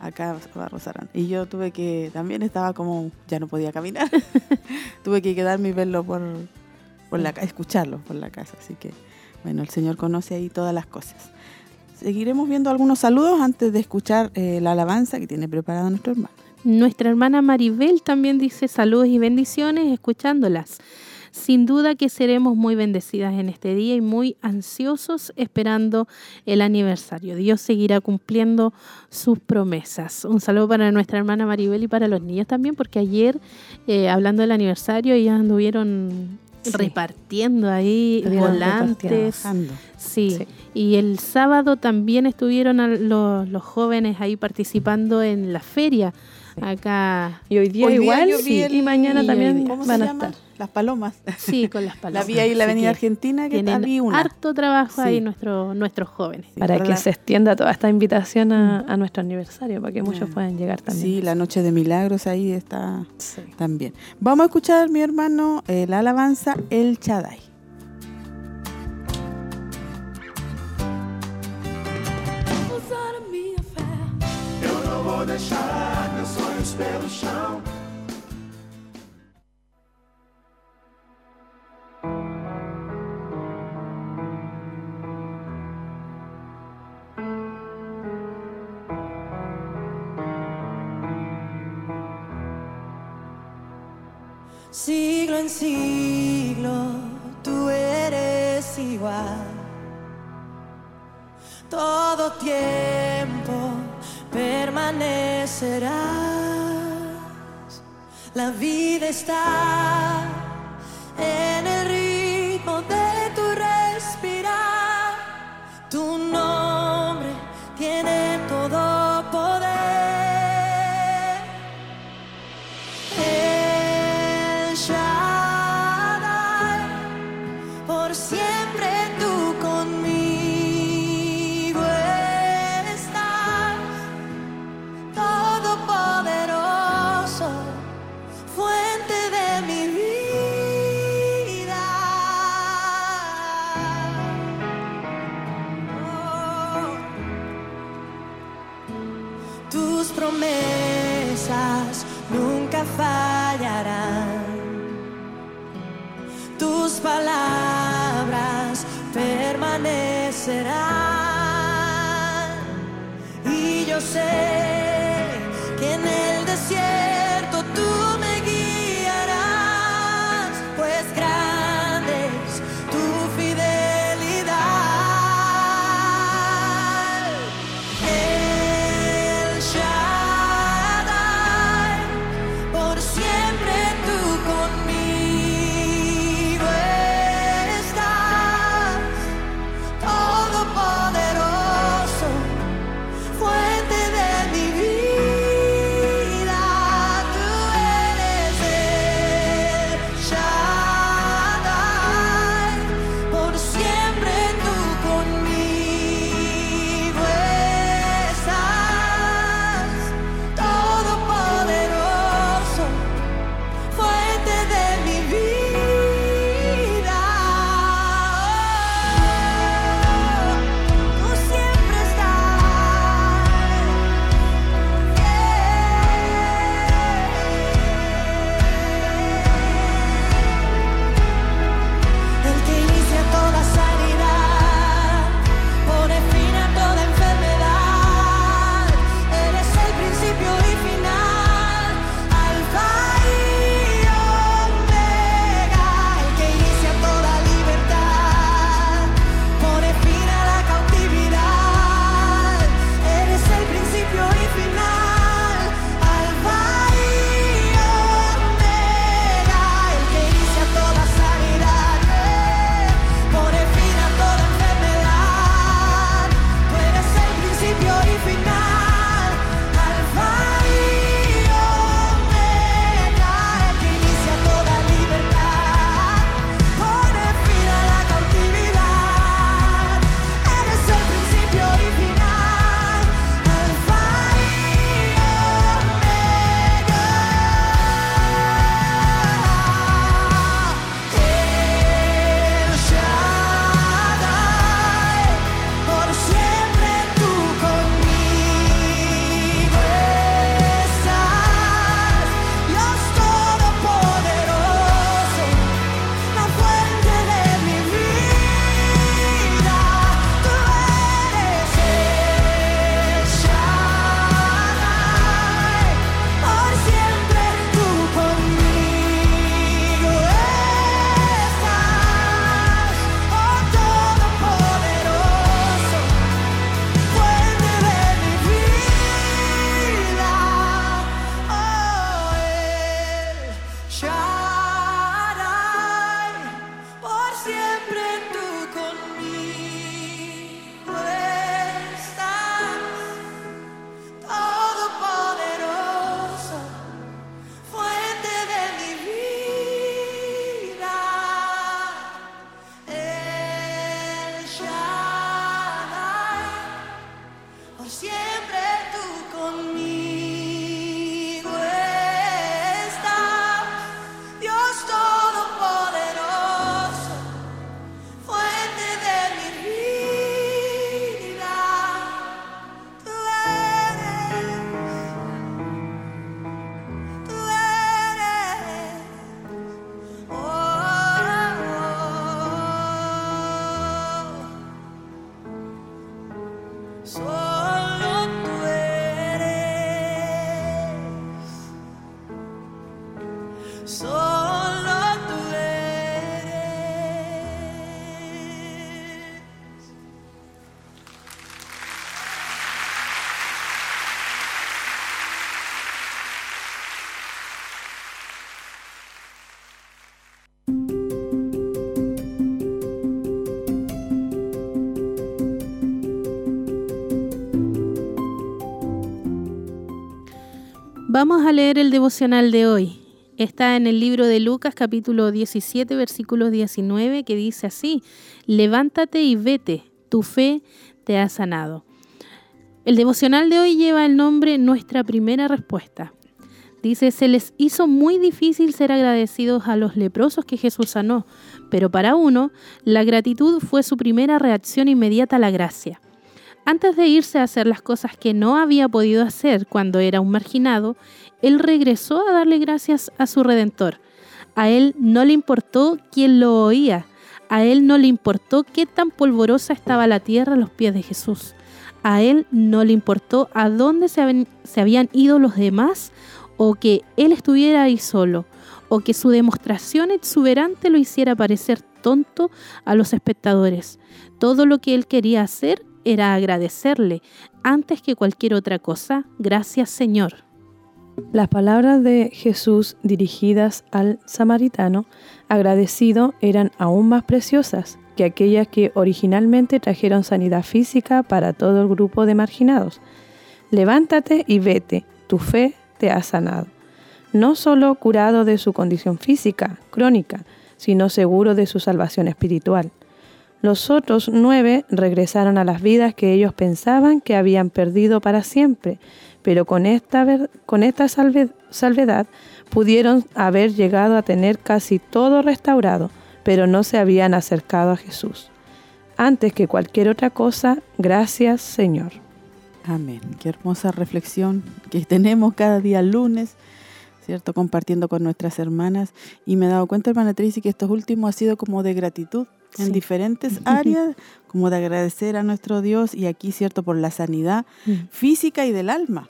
acá a Barros Arana. Y yo tuve que, también estaba como, ya no podía caminar, tuve que quedarme y verlo por, por la escucharlo por la casa. Así que, bueno, el Señor conoce ahí todas las cosas. Seguiremos viendo algunos saludos antes de escuchar eh, la alabanza que tiene preparado nuestro hermano. Nuestra hermana Maribel también dice saludos y bendiciones escuchándolas. Sin duda que seremos muy bendecidas en este día y muy ansiosos esperando el aniversario. Dios seguirá cumpliendo sus promesas. Un saludo para nuestra hermana Maribel y para los niños también, porque ayer, eh, hablando del aniversario, ellos anduvieron repartiendo ahí Estuvieron volantes. Sí. Sí. y el sábado también estuvieron los, los jóvenes ahí participando en la feria. Acá, Y hoy día Hoy igual yo sí, el- y mañana y también ¿Cómo van se a llama? estar. Las palomas. sí, con las La palomas. vi ahí en la Así Avenida que Argentina que Tienen vi una. harto trabajo ahí nuestro, nuestros jóvenes. Sí, para para que la- se extienda toda esta invitación a, a nuestro aniversario, para que muchos puedan llegar también. Sí, la noche de milagros ahí está Sí. también. Vamos a escuchar, mi hermano, eh, la alabanza El Chaday. Siglo en siglo tú eres igual. Todo tiempo permanecerás. Vida está Shine. Vamos a leer el devocional de hoy. Está en el libro de Lucas capítulo 17 versículo 19 que dice así, levántate y vete, tu fe te ha sanado. El devocional de hoy lleva el nombre Nuestra primera respuesta. Dice, se les hizo muy difícil ser agradecidos a los leprosos que Jesús sanó, pero para uno, la gratitud fue su primera reacción inmediata a la gracia. Antes de irse a hacer las cosas que no había podido hacer cuando era un marginado, él regresó a darle gracias a su Redentor. A él no le importó quién lo oía, a él no le importó qué tan polvorosa estaba la tierra a los pies de Jesús. A él no le importó a dónde se, habían ido los demás o que él estuviera ahí solo, o que su demostración exuberante lo hiciera parecer tonto a los espectadores. Todo lo que él quería hacer era agradecerle antes que cualquier otra cosa. Gracias Señor. Las palabras de Jesús dirigidas al samaritano agradecido eran aún más preciosas que aquellas que originalmente trajeron sanidad física para todo el grupo de marginados. Levántate y vete, tu fe te ha sanado. No solo curado de su condición física, crónica, sino seguro de su salvación espiritual. Los otros nueve regresaron a las vidas que ellos pensaban que habían perdido para siempre, pero con esta, con esta salvedad pudieron haber llegado a tener casi todo restaurado, pero no se habían acercado a Jesús. Antes que cualquier otra cosa, gracias Señor. Amén. Qué hermosa reflexión que tenemos cada día lunes, ¿cierto? Compartiendo con nuestras hermanas. Y me he dado cuenta, hermana Tracy, que estos últimos ha sido como de gratitud en diferentes áreas, como de agradecer a nuestro Dios y aquí, ¿cierto? Por la sanidad mm. física y del alma.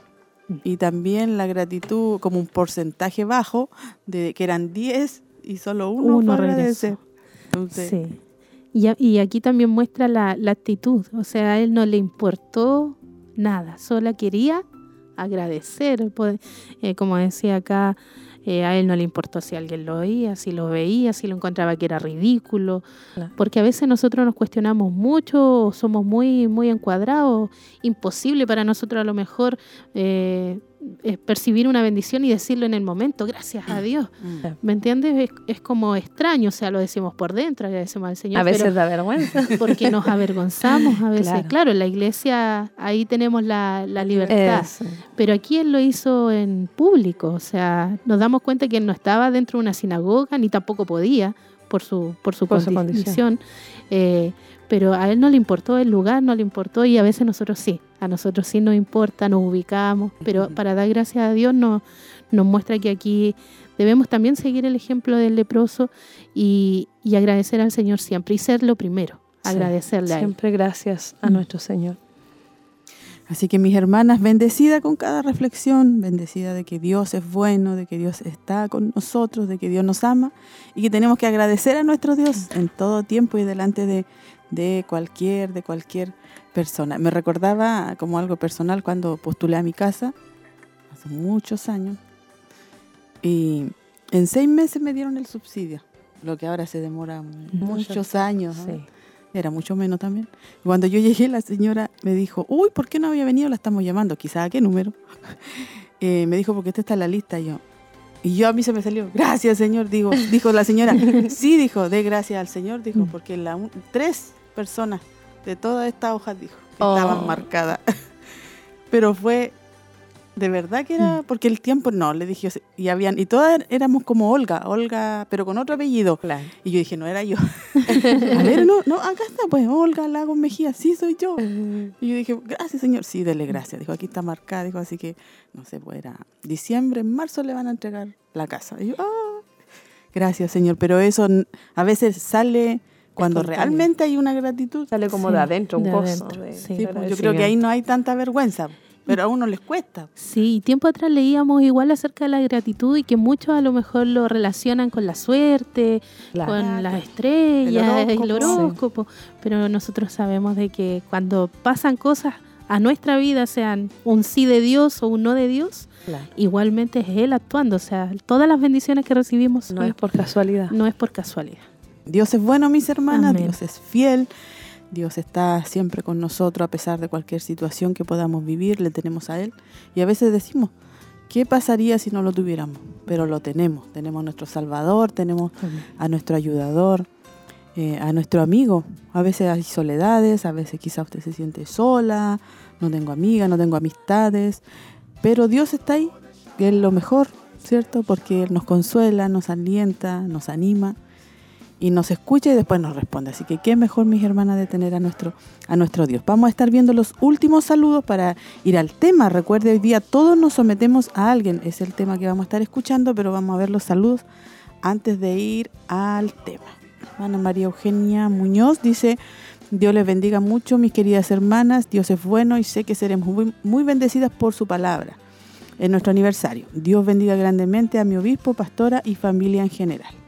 Mm. Y también la gratitud como un porcentaje bajo, de que eran 10 y solo uno, uno agradecer. sí. Y, y, aquí también muestra la, la actitud, o sea, a él no le importó nada, solo quería agradecer, eh, como decía acá, eh, a él no le importó si alguien lo oía, si lo veía, si lo encontraba que era ridículo, porque a veces nosotros nos cuestionamos mucho, somos muy, muy encuadrados, imposible para nosotros a lo mejor eh, percibir una bendición y decirlo en el momento, gracias a Dios. Mm. ¿Me entiendes? Es, como extraño, o sea, lo decimos por dentro, agradecemos al Señor. A veces da vergüenza. Porque nos avergonzamos a veces. Claro, en la iglesia ahí tenemos la, libertad. Pero aquí Él lo hizo en público, o sea, nos damos cuenta que Él no estaba dentro de una sinagoga, ni tampoco podía por su, por su condición. Eh, pero a él no le importó el lugar, no le importó y a veces nosotros sí, a nosotros sí nos importa, nos ubicamos, pero para dar gracias a Dios nos, nos muestra que aquí debemos también seguir el ejemplo del leproso y, agradecer al Señor siempre y ser lo primero, agradecerle a Él. Siempre gracias a nuestro Señor. Así que mis hermanas, bendecida con cada reflexión, bendecida de que Dios es bueno, de que Dios está con nosotros, de que Dios nos ama y que tenemos que agradecer a nuestro Dios en todo tiempo y delante de, de cualquier, de cualquier persona. Me recordaba como algo personal cuando postulé a mi casa, hace muchos años, y en seis meses me dieron el subsidio, lo que ahora se demora muchos años. Era mucho menos también. Cuando yo llegué, la señora me dijo, uy, ¿por qué no había venido? La estamos llamando, quizá a qué número. Eh, me dijo, porque esta está en la lista. Y yo, y yo a mí se me salió, gracias Señor, digo, dijo la señora, sí, dijo, de gracias al Señor, dijo, mm. porque la, tres personas de todas estas hojas, dijo, estaban oh. marcadas. Pero fue de verdad que era, mm. porque el tiempo, no, le dije, y habían, y todas éramos como Olga, Olga, pero con otro apellido. Y yo dije, no era yo. a ver, no, no, acá está, pues, Olga Lagos Mejía, sí soy yo. y yo dije, gracias, señor, sí, dele gracias. Dijo, aquí está marcada, dijo, así que, no sé, pues era diciembre, en marzo le van a entregar la casa. Y yo, ah, gracias, señor, pero eso a veces sale cuando realmente hay una gratitud. Sale como de adentro, un poco. Pues, yo creo que ahí no hay tanta vergüenza, pero a uno les cuesta. Sí, tiempo atrás leíamos igual acerca de la gratitud y que muchos a lo mejor lo relacionan con la suerte, con las estrellas, el horóscopo, pero nosotros sabemos de que cuando pasan cosas a nuestra vida, sean un sí de Dios o un no de Dios, igualmente es Él actuando. O sea, todas las bendiciones que recibimos no es por casualidad. No es por casualidad. Dios es bueno, mis hermanas, Dios es fiel, Dios está siempre con nosotros a pesar de cualquier situación que podamos vivir, le tenemos a Él. Y a veces decimos, ¿Qué pasaría si no lo tuviéramos? Pero lo tenemos. Tenemos a nuestro Salvador, tenemos a nuestro ayudador, eh, a nuestro amigo. A veces hay soledades, a veces quizá usted se siente sola, no tengo amigas, no tengo amistades. Pero Dios está ahí, que es lo mejor, ¿cierto? Porque Él nos consuela, nos alienta, nos anima y nos escucha y después nos responde. Así que qué mejor, mis hermanas, de tener a nuestro, a nuestro Dios. Vamos a estar viendo los últimos saludos para ir al tema. Recuerde, hoy día todos nos sometemos a alguien. Es el tema que vamos a estar escuchando, pero vamos a ver los saludos antes de ir al tema. Ana María Eugenia Muñoz dice, Dios les bendiga mucho, mis queridas hermanas. Dios es bueno y sé que seremos muy, muy bendecidas por su palabra en nuestro aniversario. Dios bendiga grandemente a mi obispo, pastora y familia en general.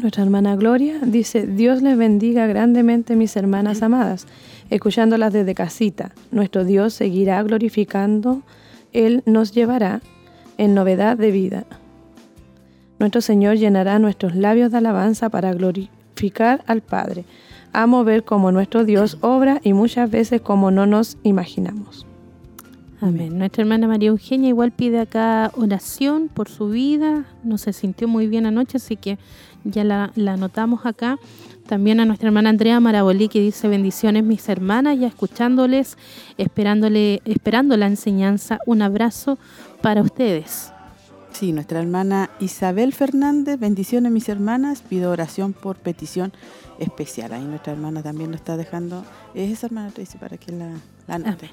Nuestra hermana Gloria dice, Dios les bendiga grandemente mis hermanas amadas, escuchándolas desde casita. Nuestro Dios seguirá glorificando, Él nos llevará en novedad de vida. Nuestro Señor llenará nuestros labios de alabanza para glorificar al Padre. Amo ver cómo nuestro Dios obra y muchas veces como no nos imaginamos. Amén. Nuestra hermana María Eugenia igual pide acá oración por su vida. No se sintió muy bien anoche, así que ya la, anotamos acá. También a nuestra hermana Andrea Marabolí que dice bendiciones mis hermanas, ya escuchándoles, esperándole, esperando la enseñanza. Un abrazo para ustedes. Sí, nuestra hermana Isabel Fernández, bendiciones mis hermanas, pido oración por petición especial. Ahí nuestra hermana también lo está dejando. Es esa hermana Tracy para que la, la anote.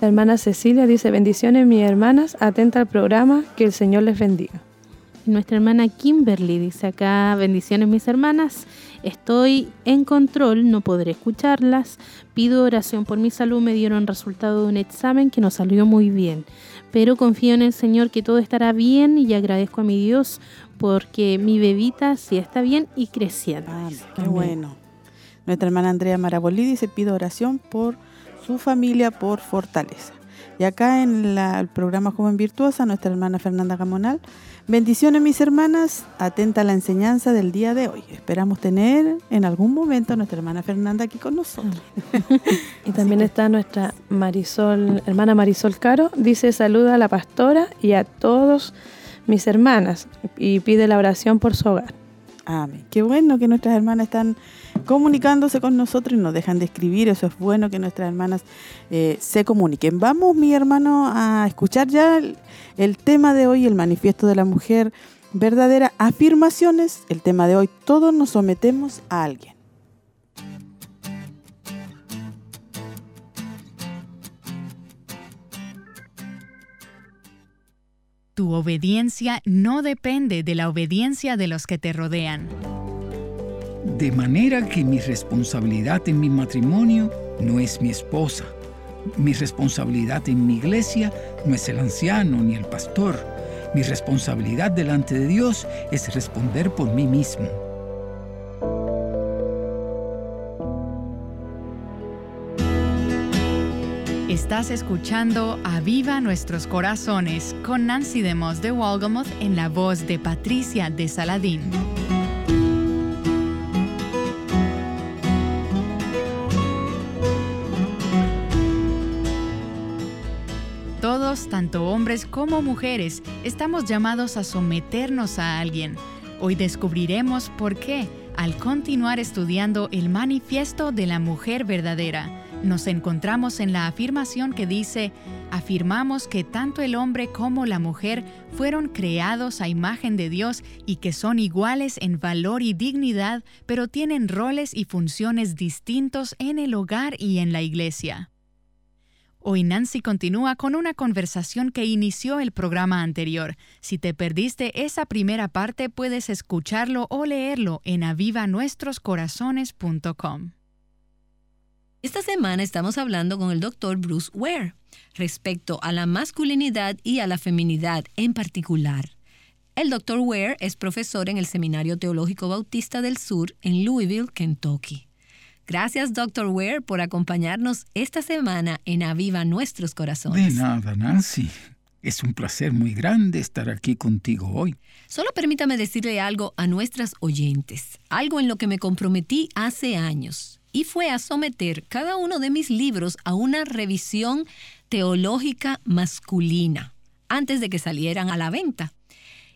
La hermana Cecilia dice, bendiciones mis hermanas, atenta al programa, que el Señor les bendiga. Nuestra hermana Kimberly dice acá, bendiciones mis hermanas, estoy en control, no podré escucharlas, pido oración por mi salud, me dieron resultado de un examen que no salió muy bien, pero confío en el Señor que todo estará bien y agradezco a mi Dios porque mi bebita sí está bien y creciendo. Ah, qué bueno. Nuestra hermana Andrea Marabolí dice, pido oración por su familia, por fortaleza. Y acá en el programa Joven Virtuosa, nuestra hermana Fernanda Gamonal Bendiciones mis hermanas, atenta a la enseñanza del día de hoy. Esperamos tener en algún momento a nuestra hermana Fernanda aquí con nosotros. y también está nuestra Marisol, hermana Marisol Caro, dice saluda a la pastora y a todos mis hermanas y pide la oración por su hogar. Amén. Qué bueno que nuestras hermanas están comunicándose con nosotros y nos dejan de escribir. Eso es bueno que nuestras hermanas eh, se comuniquen. Vamos, mi hermano, a escuchar ya el, tema de hoy, el manifiesto de la mujer verdadera. Afirmaciones. El tema de hoy, todos nos sometemos a alguien. Tu obediencia no depende de la obediencia de los que te rodean. De manera que mi responsabilidad en mi matrimonio no es mi esposa. Mi responsabilidad en mi iglesia no es el anciano ni el pastor. Mi responsabilidad delante de Dios es responder por mí mismo. Estás escuchando Aviva Nuestros Corazones con Nancy DeMoss de Walgamoth en la voz de Patricia de Saladín. Todos, tanto hombres como mujeres, estamos llamados a someternos a alguien. Hoy descubriremos por qué al continuar estudiando el manifiesto de la mujer verdadera. Nos encontramos en la afirmación que dice, afirmamos que tanto el hombre como la mujer fueron creados a imagen de Dios y que son iguales en valor y dignidad, pero tienen roles y funciones distintos en el hogar y en la iglesia. Hoy Nancy continúa con una conversación que inició el programa anterior. Si te perdiste esa primera parte, puedes escucharlo o leerlo en avivanuestroscorazones.com. Esta semana estamos hablando con el doctor Bruce Ware respecto a la masculinidad y a la feminidad en particular. El doctor Ware es profesor en el Seminario Teológico Bautista del Sur en Louisville, Kentucky. Gracias, Dr. Ware, por acompañarnos esta semana en Aviva Nuestros Corazones. De nada, Nancy. Es un placer muy grande estar aquí contigo hoy. Solo permítame decirle algo a nuestras oyentes, algo en lo que me comprometí hace años, y fue a someter cada uno de mis libros a una revisión teológica masculina antes de que salieran a la venta.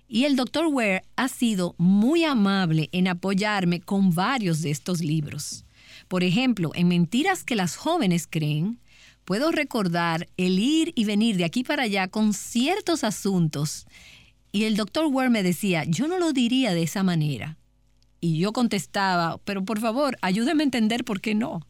Y el Dr. Ware ha sido muy amable en apoyarme con varios de estos libros. Por ejemplo, en Mentiras que las jóvenes creen, puedo recordar el ir y venir de aquí para allá con ciertos asuntos. Y el Dr. Ware me decía, yo no lo diría de esa manera. Y yo contestaba, pero por favor, ayúdeme a entender por qué no.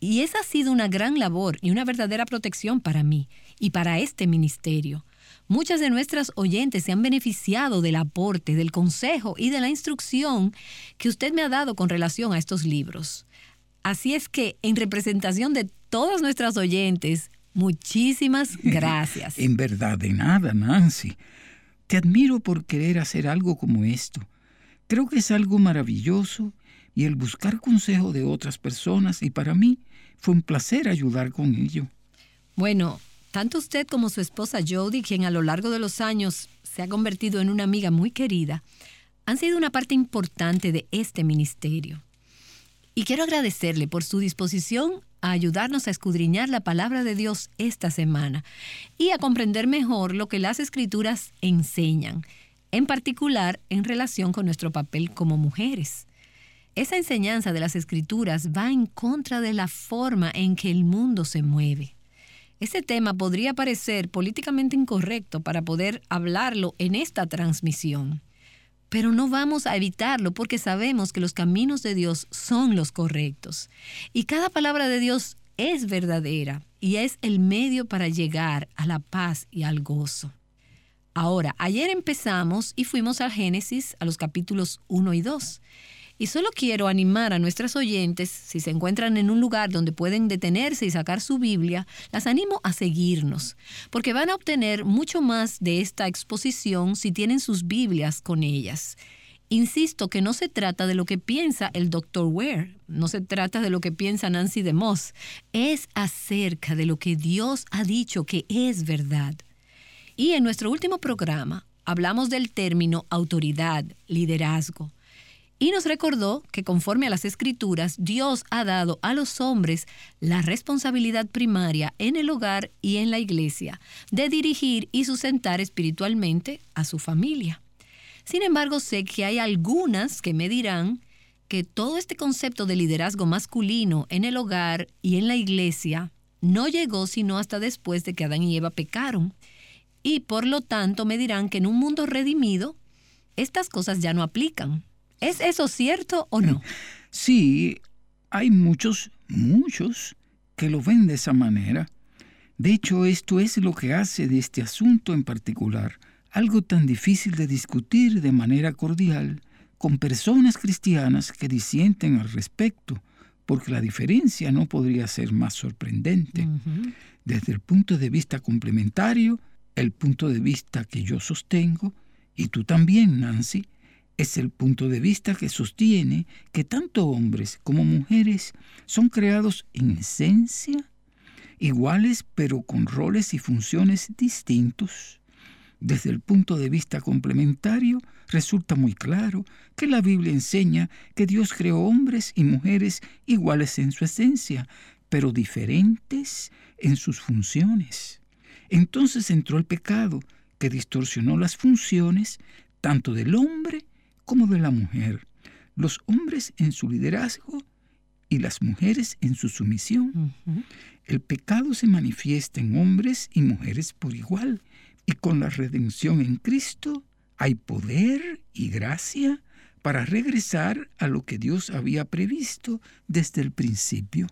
Y esa ha sido una gran labor y una verdadera protección para mí y para este ministerio. Muchas de nuestras oyentes se han beneficiado del aporte, del consejo y de la instrucción que usted me ha dado con relación a estos libros. Así es que, en representación de todas nuestras oyentes, muchísimas gracias. en verdad, de nada, Nancy. Te admiro por querer hacer algo como esto. Creo que es algo maravilloso y el buscar consejo de otras personas y para mí fue un placer ayudar con ello. Bueno, tanto usted como su esposa Jody, quien a lo largo de los años se ha convertido en una amiga muy querida, han sido una parte importante de este ministerio. Y quiero agradecerle por su disposición a ayudarnos a escudriñar la palabra de Dios esta semana y a comprender mejor lo que las escrituras enseñan, en particular en relación con nuestro papel como mujeres. Esa enseñanza de las escrituras va en contra de la forma en que el mundo se mueve. Ese tema podría parecer políticamente incorrecto para poder hablarlo en esta transmisión, pero no vamos a evitarlo porque sabemos que los caminos de Dios son los correctos. Y cada palabra de Dios es verdadera y es el medio para llegar a la paz y al gozo. Ahora, ayer empezamos y fuimos al Génesis, a los capítulos 1 y 2. Y solo quiero animar a nuestras oyentes, si se encuentran en un lugar donde pueden detenerse y sacar su Biblia, las animo a seguirnos, porque van a obtener mucho más de esta exposición si tienen sus Biblias con ellas. Insisto que no se trata de lo que piensa el Dr. Ware, no se trata de lo que piensa Nancy DeMoss, es acerca de lo que Dios ha dicho que es verdad. Y en nuestro último programa hablamos del término autoridad, liderazgo y nos recordó que conforme a las escrituras, Dios ha dado a los hombres la responsabilidad primaria en el hogar y en la iglesia de dirigir y sustentar espiritualmente a su familia. Sin embargo, sé que hay algunas que me dirán que todo este concepto de liderazgo masculino en el hogar y en la iglesia no llegó sino hasta después de que Adán y Eva pecaron. Y por lo tanto me dirán que en un mundo redimido, estas cosas ya no aplican. ¿Es eso cierto o no? Sí, hay muchos, muchos que lo ven de esa manera. De hecho, esto es lo que hace de este asunto en particular algo tan difícil de discutir de manera cordial con personas cristianas que disienten al respecto, porque la diferencia no podría ser más sorprendente. Desde el punto de vista complementario, el punto de vista que yo sostengo, y tú también, Nancy, es el punto de vista que sostiene que tanto hombres como mujeres son creados en esencia iguales pero con roles y funciones distintos. Desde el punto de vista complementario, resulta muy claro que la Biblia enseña que Dios creó hombres y mujeres iguales en su esencia, pero diferentes en sus funciones. Entonces entró el pecado, que distorsionó las funciones tanto del hombre como de la mujer, los hombres en su liderazgo y las mujeres en su sumisión. El pecado se manifiesta en hombres y mujeres por igual, y con la redención en Cristo hay poder y gracia para regresar a lo que Dios había previsto desde el principio.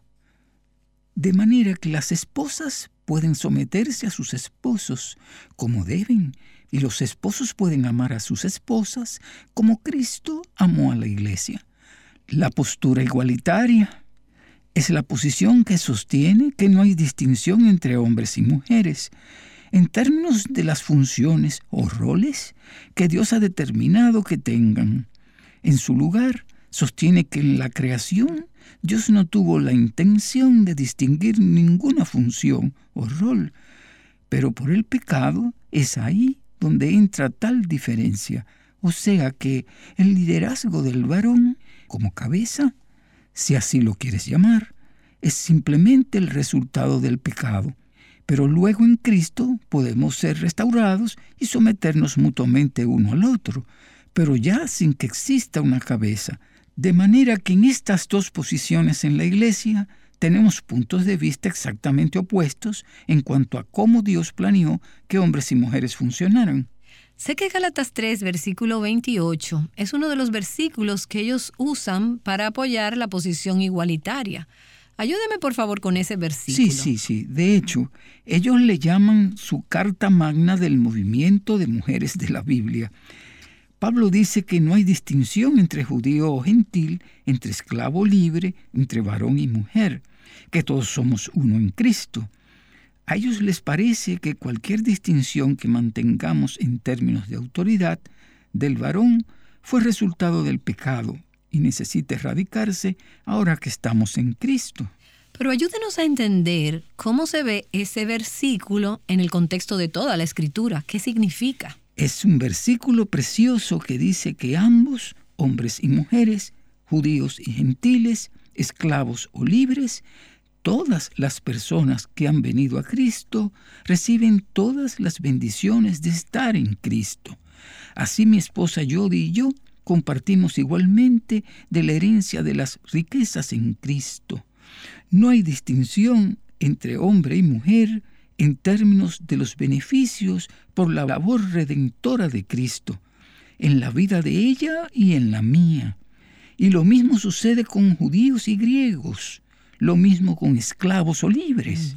De manera que las esposas pueden someterse a sus esposos como deben, y los esposos pueden amar a sus esposas como Cristo amó a la iglesia. La postura igualitaria es la posición que sostiene que no hay distinción entre hombres y mujeres en términos de las funciones o roles que Dios ha determinado que tengan. En su lugar, sostiene que en la creación Dios no tuvo la intención de distinguir ninguna función o rol, pero por el pecado es ahí donde entra tal diferencia, o sea que el liderazgo del varón como cabeza, si así lo quieres llamar, es simplemente el resultado del pecado. Pero luego en Cristo podemos ser restaurados y someternos mutuamente uno al otro, pero ya sin que exista una cabeza. De manera que en estas dos posiciones en la iglesia tenemos puntos de vista exactamente opuestos en cuanto a cómo Dios planeó que hombres y mujeres funcionaran. Sé que Gálatas 3, versículo 28, es uno de los versículos que ellos usan para apoyar la posición igualitaria. Ayúdeme por favor con ese versículo. Sí, sí, sí. De hecho, ellos le llaman su carta magna del movimiento de mujeres de la Biblia. Pablo dice que no hay distinción entre judío o gentil, entre esclavo libre, entre varón y mujer, que todos somos uno en Cristo. A ellos les parece que cualquier distinción que mantengamos en términos de autoridad del varón fue resultado del pecado y necesita erradicarse ahora que estamos en Cristo. Pero ayúdenos a entender cómo se ve ese versículo en el contexto de toda la escritura. ¿Qué significa? Es un versículo precioso que dice que ambos, hombres y mujeres, judíos y gentiles, esclavos o libres, todas las personas que han venido a Cristo reciben todas las bendiciones de estar en Cristo. Así mi esposa Jody y yo compartimos igualmente de la herencia de las riquezas en Cristo. No hay distinción entre hombre y mujer en términos de los beneficios por la labor redentora de Cristo, en la vida de ella y en la mía. Y lo mismo sucede con judíos y griegos, lo mismo con esclavos o libres.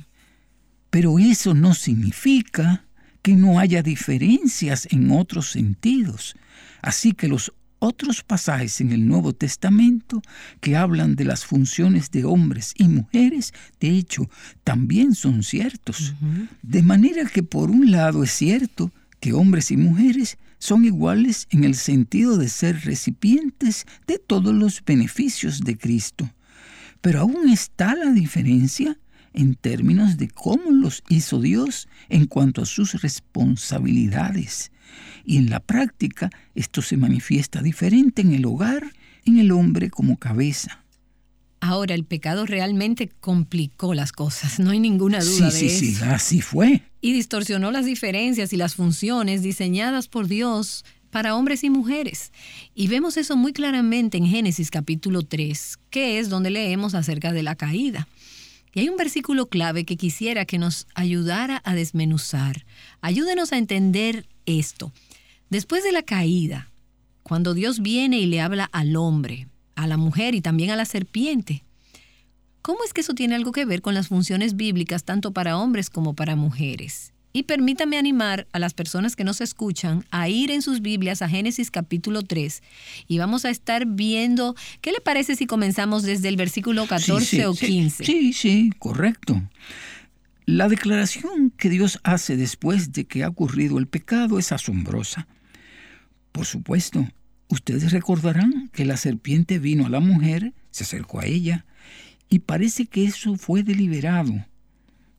Pero eso no significa que no haya diferencias en otros sentidos. Así que los otros pasajes en el Nuevo Testamento que hablan de las funciones de hombres y mujeres, de hecho, también son ciertos. De manera que por un lado es cierto que hombres y mujeres son iguales en el sentido de ser recipientes de todos los beneficios de Cristo. Pero aún está la diferencia en términos de cómo los hizo Dios en cuanto a sus responsabilidades y en la práctica esto se manifiesta diferente en el hogar, en el hombre como cabeza. Ahora, el pecado realmente complicó las cosas, no hay ninguna duda sí, de sí, eso. Sí, así fue. Y distorsionó las diferencias y las funciones diseñadas por Dios para hombres y mujeres. Y vemos eso muy claramente en Génesis capítulo 3, que es donde leemos acerca de la caída. Y hay un versículo clave que quisiera que nos ayudara a desmenuzar. Ayúdenos a entender esto. Después de la caída, cuando Dios viene y le habla al hombre, a la mujer y también a la serpiente, ¿cómo es que eso tiene algo que ver con las funciones bíblicas tanto para hombres como para mujeres? Y permítame animar a las personas que nos escuchan a ir en sus Biblias a Génesis capítulo 3 y vamos a estar viendo, ¿qué le parece si comenzamos desde el versículo 14 sí, sí, o 15? Sí, sí, correcto. La declaración que Dios hace después de que ha ocurrido el pecado es asombrosa. Por supuesto, ustedes recordarán que la serpiente vino a la mujer, se acercó a ella, y parece que eso fue deliberado.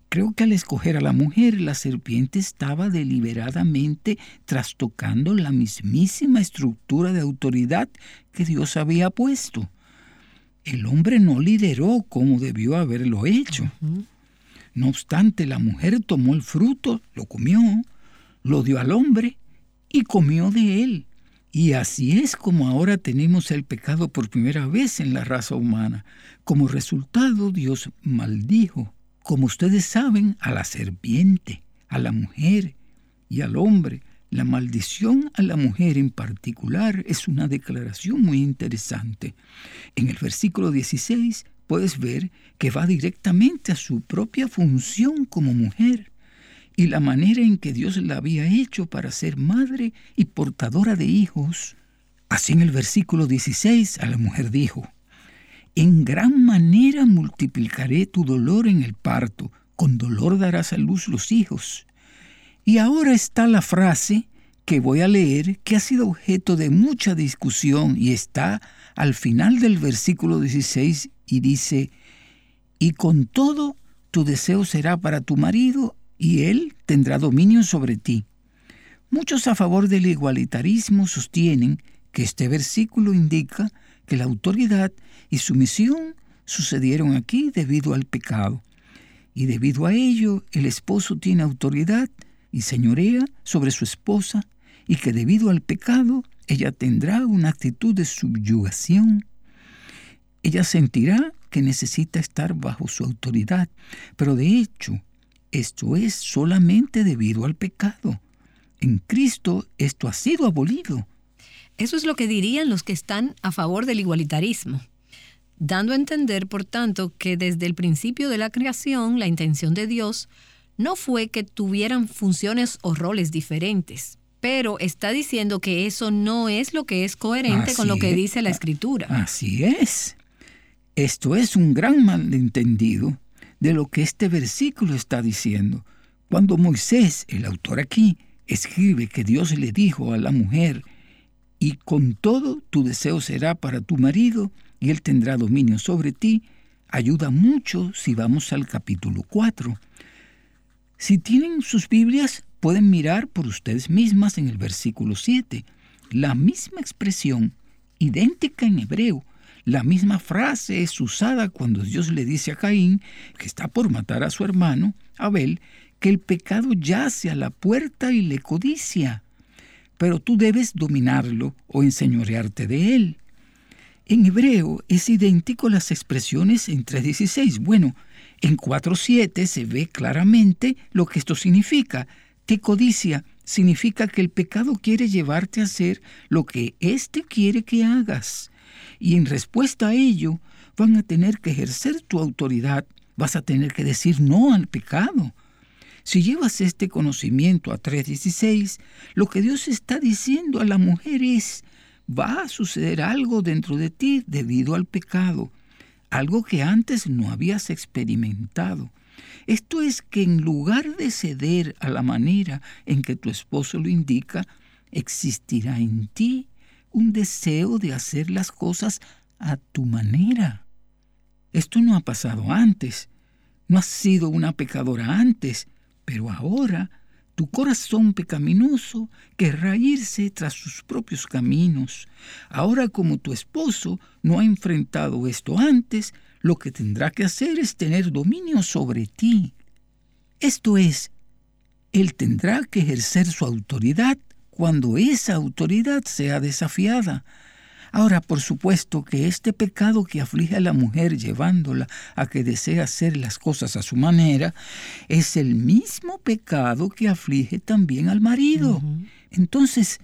Creo que al escoger a la mujer, la serpiente estaba deliberadamente trastocando la mismísima estructura de autoridad que Dios había puesto. El hombre no lideró como debió haberlo hecho. No obstante, la mujer tomó el fruto, lo comió, lo dio al hombre y comió de él. Y así es como ahora tenemos el pecado por primera vez en la raza humana. Como resultado, Dios maldijo, como ustedes saben, a la serpiente, a la mujer y al hombre. La maldición a la mujer en particular es una declaración muy interesante. En el versículo 16 puedes ver que va directamente a su propia función como mujer y la manera en que Dios la había hecho para ser madre y portadora de hijos. Así en el versículo 16 a la mujer dijo, En gran manera multiplicaré tu dolor en el parto, con dolor darás a luz los hijos. Y ahora está la frase que voy a leer que ha sido objeto de mucha discusión y está al final del versículo 16 y dice, y con todo tu deseo será para tu marido y él tendrá dominio sobre ti. Muchos a favor del igualitarismo sostienen que este versículo indica que la autoridad y sumisión sucedieron aquí debido al pecado. Y debido a ello, el esposo tiene autoridad y señorea sobre su esposa y que debido al pecado, ella tendrá una actitud de subyugación. Ella sentirá que necesita estar bajo su autoridad, pero de hecho, esto es solamente debido al pecado. En Cristo esto ha sido abolido. Eso es lo que dirían los que están a favor del igualitarismo, dando a entender, por tanto, que desde el principio de la creación la intención de Dios no fue que tuvieran funciones o roles diferentes, pero está diciendo que eso no es lo que es coherente con lo que dice la escritura. Así es. Esto es un gran malentendido de lo que este versículo está diciendo. Cuando Moisés, el autor aquí, escribe que Dios le dijo a la mujer, y con todo tu deseo será para tu marido, y él tendrá dominio sobre ti, ayuda mucho si vamos al capítulo 4. Si tienen sus Biblias, pueden mirar por ustedes mismas en el versículo 7. La misma expresión, idéntica en hebreo, la misma frase es usada cuando Dios le dice a Caín, que está por matar a su hermano, Abel, que el pecado yace a la puerta y le codicia, pero tú debes dominarlo o enseñorearte de él. En hebreo es idéntico las expresiones en 3.16. Bueno, en 4.7 se ve claramente lo que esto significa. Te codicia significa que el pecado quiere llevarte a hacer lo que éste quiere que hagas. Y en respuesta a ello, van a tener que ejercer tu autoridad, vas a tener que decir no al pecado. Si llevas este conocimiento a 3.16, lo que Dios está diciendo a la mujer es, va a suceder algo dentro de ti debido al pecado, algo que antes no habías experimentado. Esto es que en lugar de ceder a la manera en que tu esposo lo indica, existirá en ti un deseo de hacer las cosas a tu manera. Esto no ha pasado antes. No has sido una pecadora antes, pero ahora tu corazón pecaminoso querrá irse tras sus propios caminos. Ahora como tu esposo no ha enfrentado esto antes, lo que tendrá que hacer es tener dominio sobre ti. Esto es, él tendrá que ejercer su autoridad cuando esa autoridad sea desafiada. Ahora, por supuesto que este pecado que aflige a la mujer llevándola a que desee hacer las cosas a su manera, es el mismo pecado que aflige también al marido. Entonces,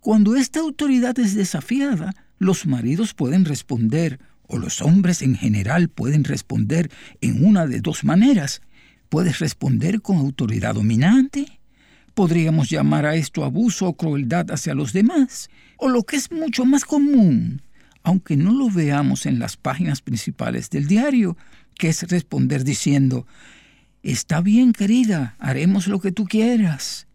cuando esta autoridad es desafiada, los maridos pueden responder, o los hombres en general pueden responder en una de dos maneras. Puedes responder con autoridad dominante, Podríamos llamar a esto abuso o crueldad hacia los demás, o lo que es mucho más común, aunque no lo veamos en las páginas principales del diario, que es responder diciendo, Está bien, querida, haremos lo que tú quieras.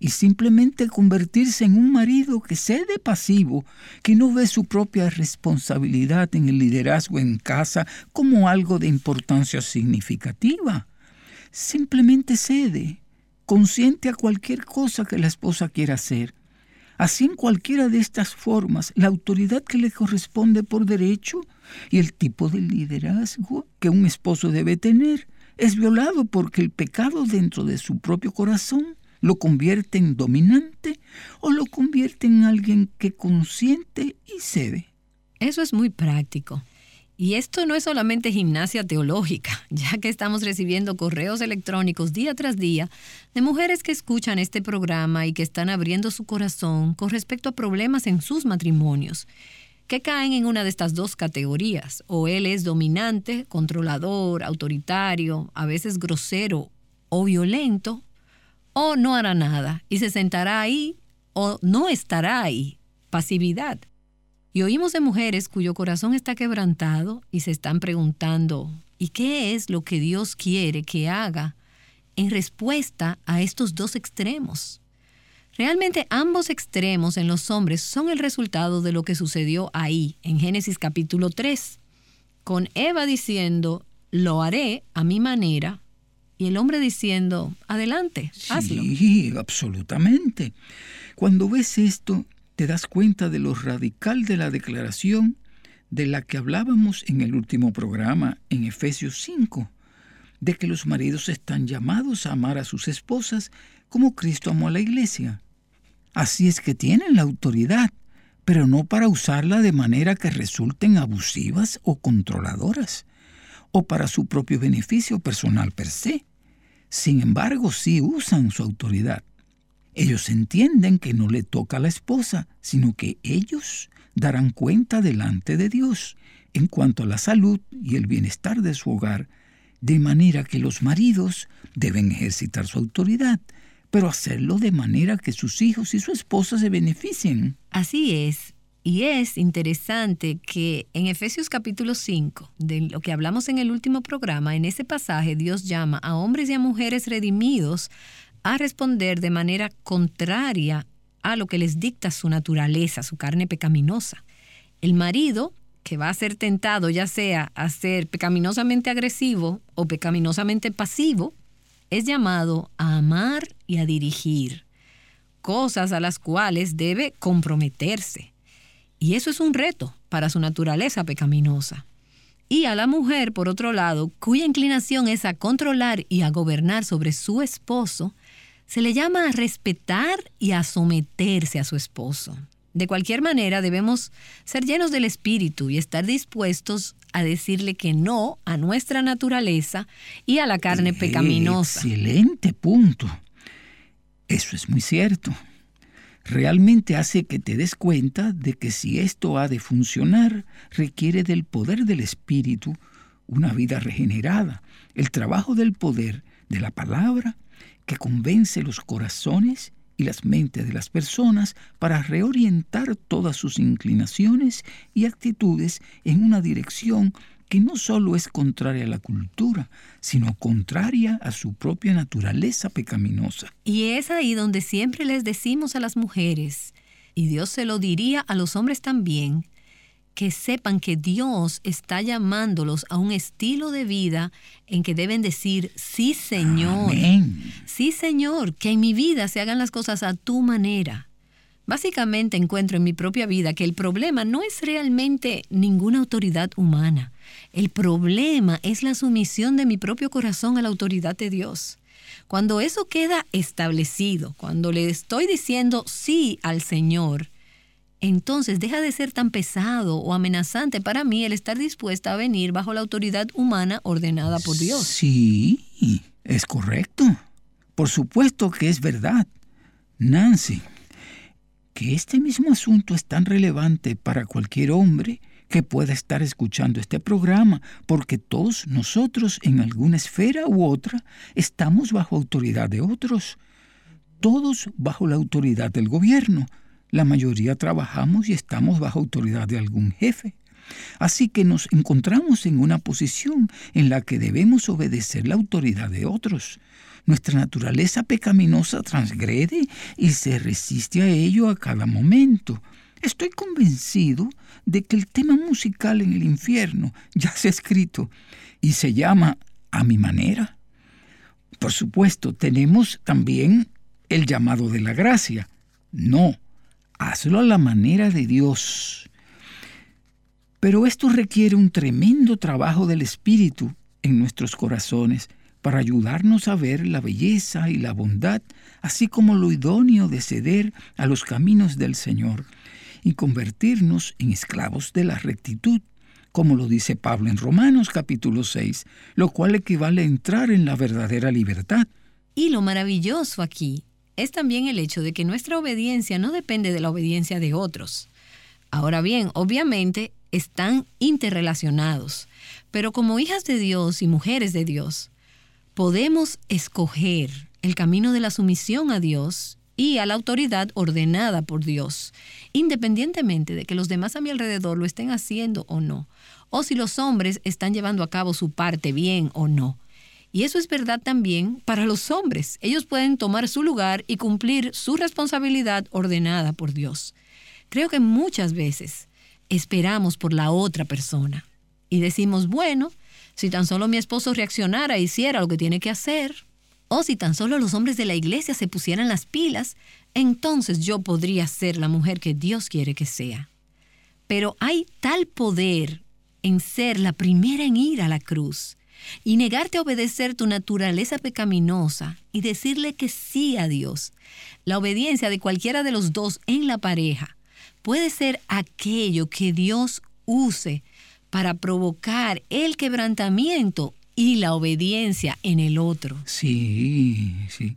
Y simplemente convertirse en un marido que cede pasivo, que no ve su propia responsabilidad en el liderazgo en casa como algo de importancia significativa. Simplemente cede consciente a cualquier cosa que la esposa quiera hacer. Así en cualquiera de estas formas, la autoridad que le corresponde por derecho y el tipo de liderazgo que un esposo debe tener es violado porque el pecado dentro de su propio corazón lo convierte en dominante o lo convierte en alguien que consiente y cede. Eso es muy práctico. Y esto no es solamente gimnasia teológica, ya que estamos recibiendo correos electrónicos día tras día de mujeres que escuchan este programa y que están abriendo su corazón con respecto a problemas en sus matrimonios, que caen en una de estas dos categorías. O él es dominante, controlador, autoritario, a veces grosero o violento, o no hará nada y se sentará ahí o no estará ahí. Pasividad. Y oímos de mujeres cuyo corazón está quebrantado y se están preguntando, ¿y qué es lo que Dios quiere que haga en respuesta a estos dos extremos? Realmente ambos extremos en los hombres son el resultado de lo que sucedió ahí, en Génesis capítulo 3, con Eva diciendo, lo haré a mi manera, y el hombre diciendo, adelante, hazlo. Sí, absolutamente. Cuando ves esto, te das cuenta de lo radical de la declaración de la que hablábamos en el último programa, en Efesios 5. de que los maridos están llamados a amar a sus esposas como Cristo amó a la iglesia. Así es que tienen la autoridad, pero no para usarla de manera que resulten abusivas o controladoras, o para su propio beneficio personal per se. Sin embargo, sí usan su autoridad. Ellos entienden que no le toca a la esposa, sino que ellos darán cuenta delante de Dios en cuanto a la salud y el bienestar de su hogar, de manera que los maridos deben ejercitar su autoridad, pero hacerlo de manera que sus hijos y su esposa se beneficien. Así es. Y es interesante que en Efesios capítulo 5, de lo que hablamos en el último programa, en ese pasaje Dios llama a hombres y a mujeres redimidos a responder de manera contraria a lo que les dicta su naturaleza, su carne pecaminosa. El marido que va a ser tentado ya sea a ser pecaminosamente agresivo o pecaminosamente pasivo, es llamado a amar y a dirigir, cosas a las cuales debe comprometerse. Y eso es un reto para su naturaleza pecaminosa. Y a la mujer, por otro lado, cuya inclinación es a controlar y a gobernar sobre su esposo, se le llama a respetar y a someterse a su esposo. De cualquier manera, debemos ser llenos del Espíritu y estar dispuestos a decirle que no a nuestra naturaleza y a la carne pecaminosa. Excelente punto. Eso es muy cierto. Realmente hace que te des cuenta de que si esto ha de funcionar, requiere del poder del Espíritu, una vida regenerada, el trabajo del poder de la palabra que convence los corazones y las mentes de las personas para reorientar todas sus inclinaciones y actitudes en una dirección que no solo es contraria a la cultura, sino contraria a su propia naturaleza pecaminosa. Y es ahí donde siempre les decimos a las mujeres, y Dios se lo diría a los hombres también, que sepan que Dios está llamándolos a un estilo de vida en que deben decir, sí Señor, sí Señor, que en mi vida se hagan las cosas a tu manera. Básicamente encuentro en mi propia vida que el problema no es realmente ninguna autoridad humana. El problema es la sumisión de mi propio corazón a la autoridad de Dios. Cuando eso queda establecido, cuando le estoy diciendo sí al Señor, entonces deja de ser tan pesado o amenazante para mí el estar dispuesta a venir bajo la autoridad humana ordenada por Dios. Sí, es correcto. Por supuesto que es verdad. Nancy, que este mismo asunto es tan relevante para cualquier hombre que pueda estar escuchando este programa, porque todos nosotros en alguna esfera u otra estamos bajo autoridad de otros, todos bajo la autoridad del gobierno, la mayoría trabajamos y estamos bajo autoridad de algún jefe. Así que nos encontramos en una posición en la que debemos obedecer la autoridad de otros. Nuestra naturaleza pecaminosa transgrede y se resiste a ello a cada momento. Estoy convencido de que el tema musical en el infierno ya se ha escrito y se llama A mi manera. Por supuesto, tenemos también el llamado de la gracia. No, hazlo a la manera de Dios. Pero esto requiere un tremendo trabajo del Espíritu en nuestros corazones para ayudarnos a ver la belleza y la bondad, así como lo idóneo de ceder a los caminos del Señor y convertirnos en esclavos de la rectitud, como lo dice Pablo en Romanos capítulo 6, lo cual equivale a entrar en la verdadera libertad. Y lo maravilloso aquí es también el hecho de que nuestra obediencia no depende de la obediencia de otros. Ahora bien, obviamente están interrelacionados, pero como hijas de Dios y mujeres de Dios, podemos escoger el camino de la sumisión a Dios y a la autoridad ordenada por Dios, independientemente de que los demás a mi alrededor lo estén haciendo o no, o si los hombres están llevando a cabo su parte bien o no. Y eso es verdad también para los hombres. Ellos pueden tomar su lugar y cumplir su responsabilidad ordenada por Dios. Creo que muchas veces esperamos por la otra persona y decimos, bueno, si tan solo mi esposo reaccionara e hiciera lo que tiene que hacer, o si tan solo los hombres de la iglesia se pusieran las pilas, entonces yo podría ser la mujer que Dios quiere que sea. Pero hay tal poder en ser la primera en ir a la cruz y negarte a obedecer tu naturaleza pecaminosa y decirle que sí a Dios. La obediencia de cualquiera de los dos en la pareja puede ser aquello que Dios use para provocar el quebrantamiento y la obediencia en el otro. Sí, sí.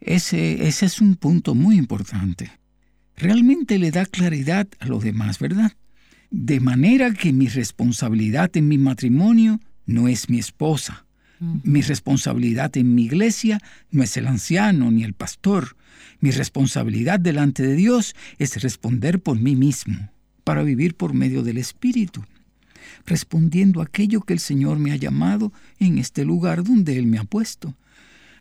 Ese, ese es un punto muy importante. Realmente le da claridad a los demás, ¿verdad? De manera que mi responsabilidad en mi matrimonio no es mi esposa. Mi responsabilidad en mi iglesia no es el anciano ni el pastor. Mi responsabilidad delante de Dios es responder por mí mismo, para vivir por medio del Espíritu, respondiendo a aquello que el Señor me ha llamado en este lugar donde Él me ha puesto.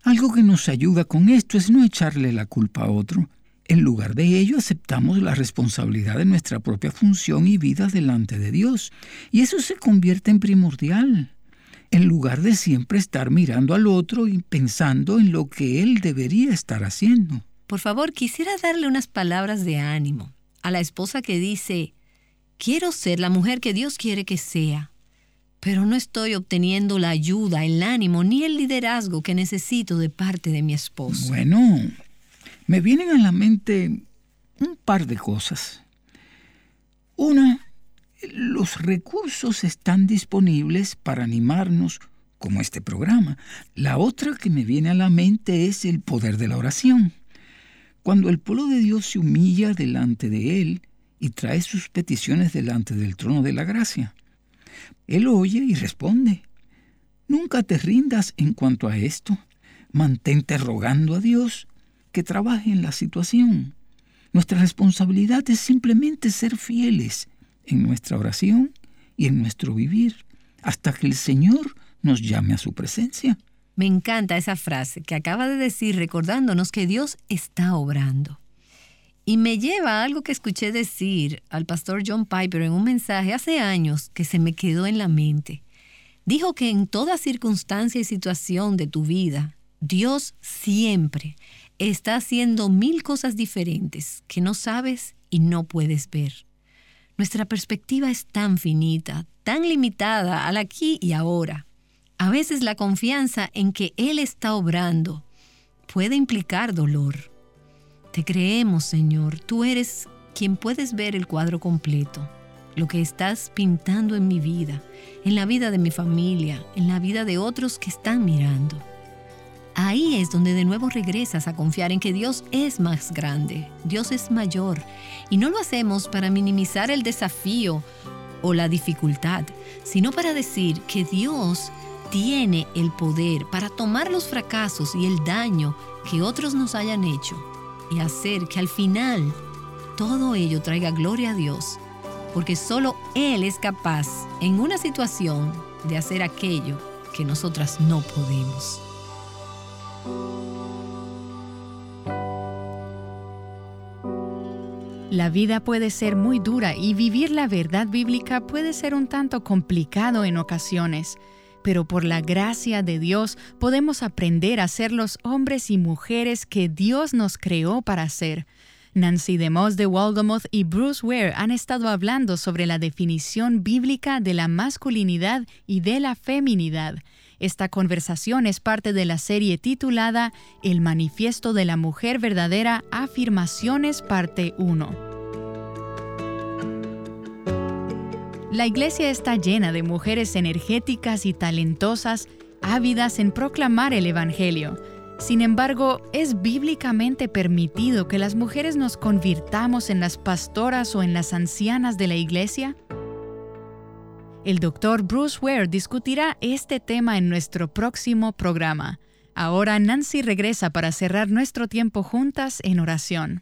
Algo que nos ayuda con esto es no echarle la culpa a otro. En lugar de ello, aceptamos la responsabilidad de nuestra propia función y vida delante de Dios. Y eso se convierte en primordial en lugar de siempre estar mirando al otro y pensando en lo que él debería estar haciendo. Por favor, quisiera darle unas palabras de ánimo a la esposa que dice, quiero ser la mujer que Dios quiere que sea, pero no estoy obteniendo la ayuda, el ánimo ni el liderazgo que necesito de parte de mi esposo. Bueno, me vienen a la mente un par de cosas. Una los recursos están disponibles para animarnos como este programa. La otra que me viene a la mente es el poder de la oración. Cuando el pueblo de Dios se humilla delante de Él y trae sus peticiones delante del trono de la gracia, Él oye y responde. Nunca te rindas en cuanto a esto. Mantente rogando a Dios que trabaje en la situación. Nuestra responsabilidad es simplemente ser fieles en nuestra oración y en nuestro vivir hasta que el Señor nos llame a su presencia. Me encanta esa frase que acaba de decir recordándonos que Dios está obrando. Y me lleva a algo que escuché decir al pastor John Piper en un mensaje hace años que se me quedó en la mente. Dijo que en toda circunstancia y situación de tu vida, Dios siempre está haciendo mil cosas diferentes que no sabes y no puedes ver. Nuestra perspectiva es tan finita, tan limitada al aquí y ahora. A veces la confianza en que Él está obrando puede implicar dolor. Te creemos, Señor, tú eres quien puedes ver el cuadro completo, lo que estás pintando en mi vida, en la vida de mi familia, en la vida de otros que están mirando. Ahí es donde de nuevo regresas a confiar en que Dios es más grande, Dios es mayor, y no lo hacemos para minimizar el desafío o la dificultad, sino para decir que Dios tiene el poder para tomar los fracasos y el daño que otros nos hayan hecho y hacer que al final todo ello traiga gloria a Dios, porque solo Él es capaz en una situación de hacer aquello que nosotras no podemos. La vida puede ser muy dura y vivir la verdad bíblica puede ser un tanto complicado en ocasiones, pero por la gracia de Dios podemos aprender a ser los hombres y mujeres que Dios nos creó para ser. Nancy DeMoss de Waldomoth y Bruce Ware han estado hablando sobre la definición bíblica de la masculinidad y de la feminidad esta conversación es parte de la serie titulada El Manifiesto de la Mujer Verdadera, Afirmaciones, parte 1. La iglesia está llena de mujeres energéticas y talentosas, ávidas en proclamar el Evangelio. Sin embargo, ¿es bíblicamente permitido que las mujeres nos convirtamos en las pastoras o en las ancianas de la iglesia? El doctor Bruce Ware discutirá este tema en nuestro próximo programa. Ahora Nancy regresa para cerrar nuestro tiempo juntas en oración.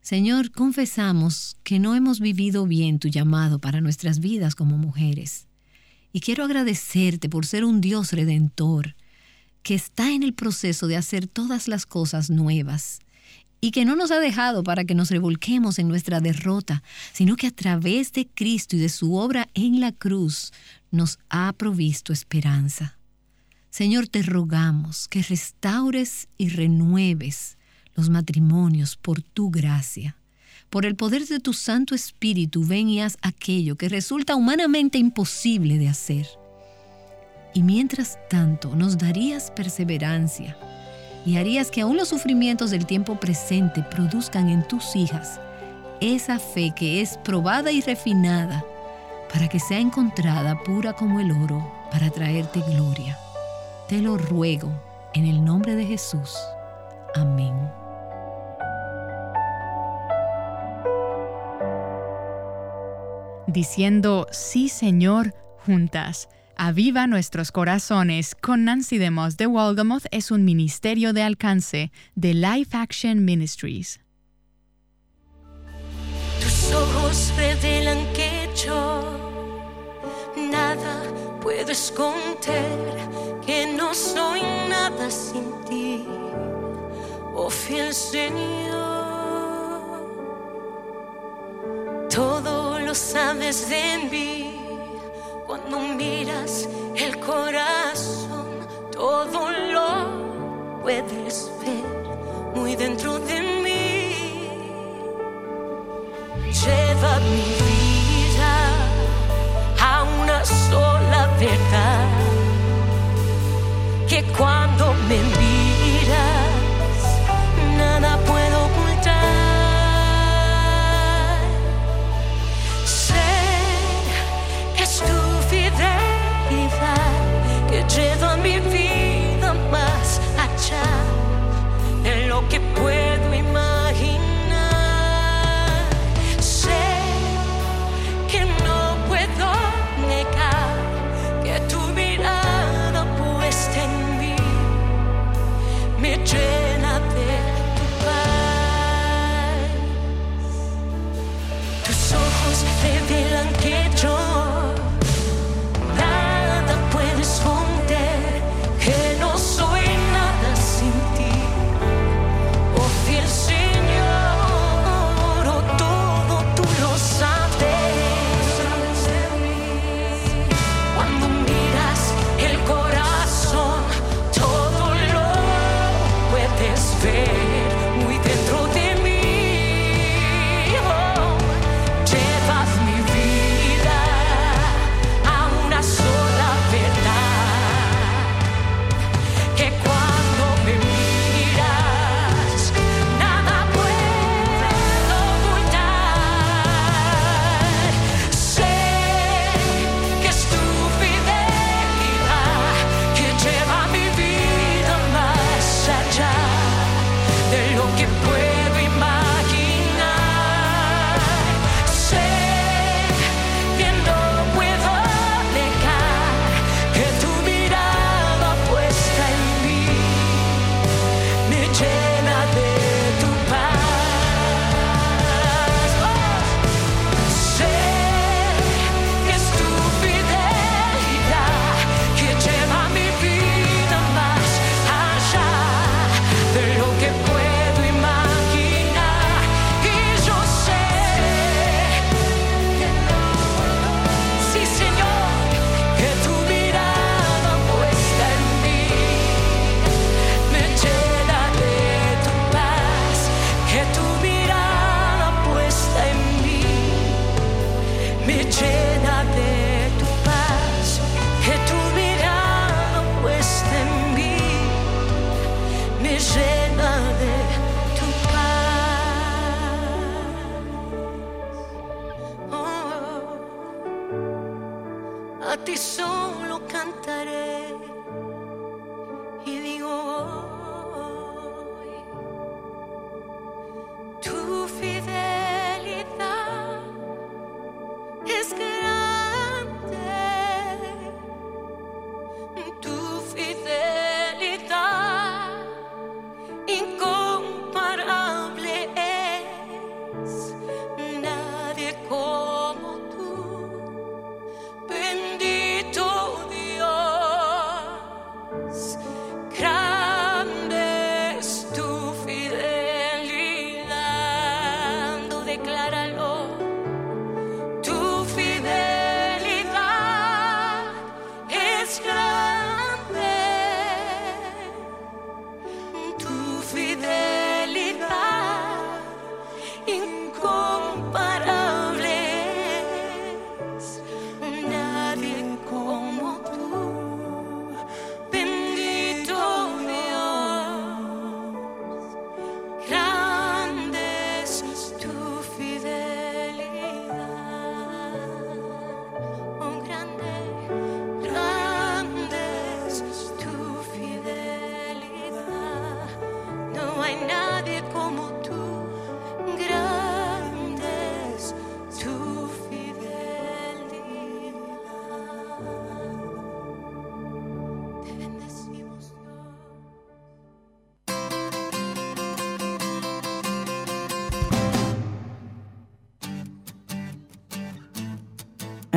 Señor, confesamos que no hemos vivido bien tu llamado para nuestras vidas como mujeres. Y quiero agradecerte por ser un Dios redentor, que está en el proceso de hacer todas las cosas nuevas y que no nos ha dejado para que nos revolquemos en nuestra derrota, sino que a través de Cristo y de su obra en la cruz nos ha provisto esperanza. Señor, te rogamos que restaures y renueves los matrimonios por tu gracia. Por el poder de tu Santo Espíritu, ven y haz aquello que resulta humanamente imposible de hacer. Y mientras tanto nos darías perseverancia y harías que aún los sufrimientos del tiempo presente produzcan en tus hijas esa fe que es probada y refinada para que sea encontrada pura como el oro para traerte gloria. Te lo ruego en el nombre de Jesús. Amén. Diciendo, sí Señor, juntas. Aviva nuestros corazones con Nancy DeMoss de Walgamoth es un ministerio de alcance de Life Action Ministries. Tus ojos revelan que yo nada puedo esconder, que no soy nada sin ti, oh fiel Señor. Todo lo sabes de mí cuando miras el corazón, todo lo puedes ver muy dentro de mí. Lleva mi vida a una sola verdad, que cuando me que puedo imaginar. Sé que no puedo negar que tu mirada puesta en mí me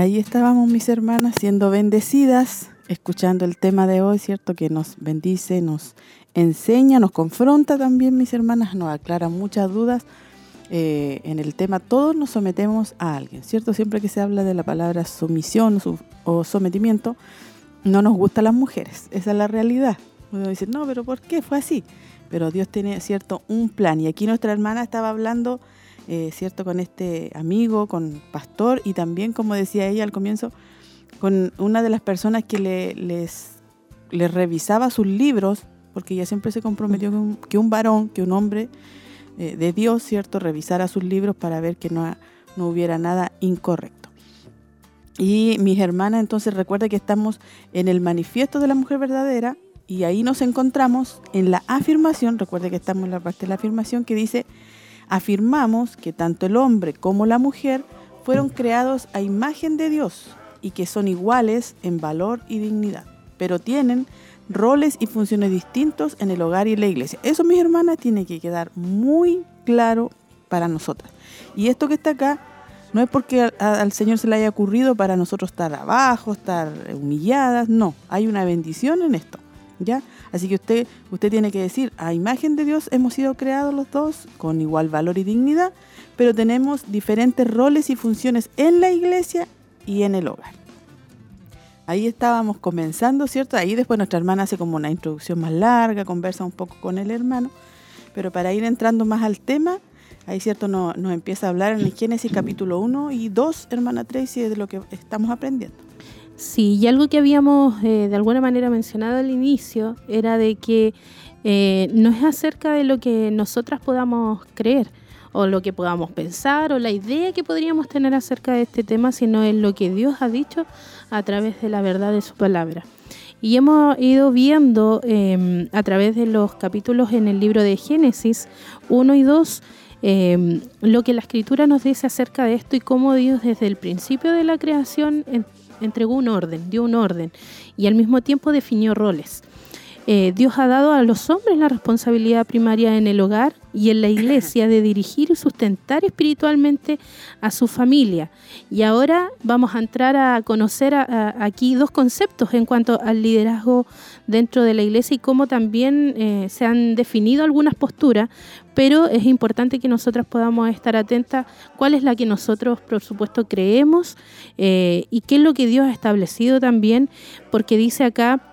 Ahí estábamos mis hermanas siendo bendecidas, escuchando el tema de hoy, ¿cierto? Que nos bendice, nos enseña, nos confronta también, mis hermanas, nos aclara muchas dudas. eh, en el tema, todos nos sometemos a alguien, ¿cierto? Siempre que se habla de la palabra sumisión su- o sometimiento, no nos gustan las mujeres, esa es la realidad. Uno dice, no, pero ¿por qué fue así? Pero Dios tiene, ¿cierto? Un plan. Y aquí nuestra hermana estaba hablando, eh, ¿cierto? Con este amigo, con pastor y también, como decía ella al comienzo, con una de las personas que le, les, revisaba sus libros, porque ella siempre se comprometió que un, que un varón, que un hombre eh, de Dios, ¿cierto? Revisara sus libros para ver que no, no hubiera nada incorrecto. Y mis hermanas, entonces recuerda que estamos en el manifiesto de la mujer verdadera y ahí nos encontramos en la afirmación, recuerde que estamos en la parte de la afirmación que dice, afirmamos que tanto el hombre como la mujer fueron creados a imagen de Dios y que son iguales en valor y dignidad, pero tienen roles y funciones distintos en el hogar y la iglesia. Eso, mis hermanas, tiene que quedar muy claro para nosotras. Y esto que está acá no es porque al Señor se le haya ocurrido para nosotros estar abajo, estar humilladas, no, hay una bendición en esto. Así que usted, usted tiene que decir, a imagen de Dios hemos sido creados los dos con igual valor y dignidad, pero tenemos diferentes roles y funciones en la iglesia y en el hogar. Ahí estábamos comenzando, ¿cierto? Ahí después nuestra hermana hace como una introducción más larga, conversa un poco con el hermano, pero para ir entrando más al tema, ahí, ¿cierto? Nos, nos empieza a hablar en el Génesis capítulo 1 y 2, hermana Tracy, de lo que estamos aprendiendo. Sí, y algo que habíamos eh, de alguna manera mencionado al inicio era de que eh, no es acerca de lo que nosotras podamos creer o lo que podamos pensar o la idea que podríamos tener acerca de este tema, sino en lo que Dios ha dicho a través de la verdad de su palabra. Y hemos ido viendo eh, a través de los capítulos en el libro de Génesis 1 y 2 eh, lo que la escritura nos dice acerca de esto y cómo Dios desde el principio de la creación entregó un orden, dio un orden y al mismo tiempo definió roles. Eh, Dios ha dado a los hombres la responsabilidad primaria en el hogar y en la iglesia de dirigir y sustentar espiritualmente a su familia. Y ahora vamos a entrar a conocer aquí dos conceptos en cuanto al liderazgo dentro de la iglesia y cómo también eh, se han definido algunas posturas, pero es importante que nosotras podamos estar atentas cuál es la que nosotros, por supuesto, creemos eh, y qué es lo que Dios ha establecido también, porque dice acá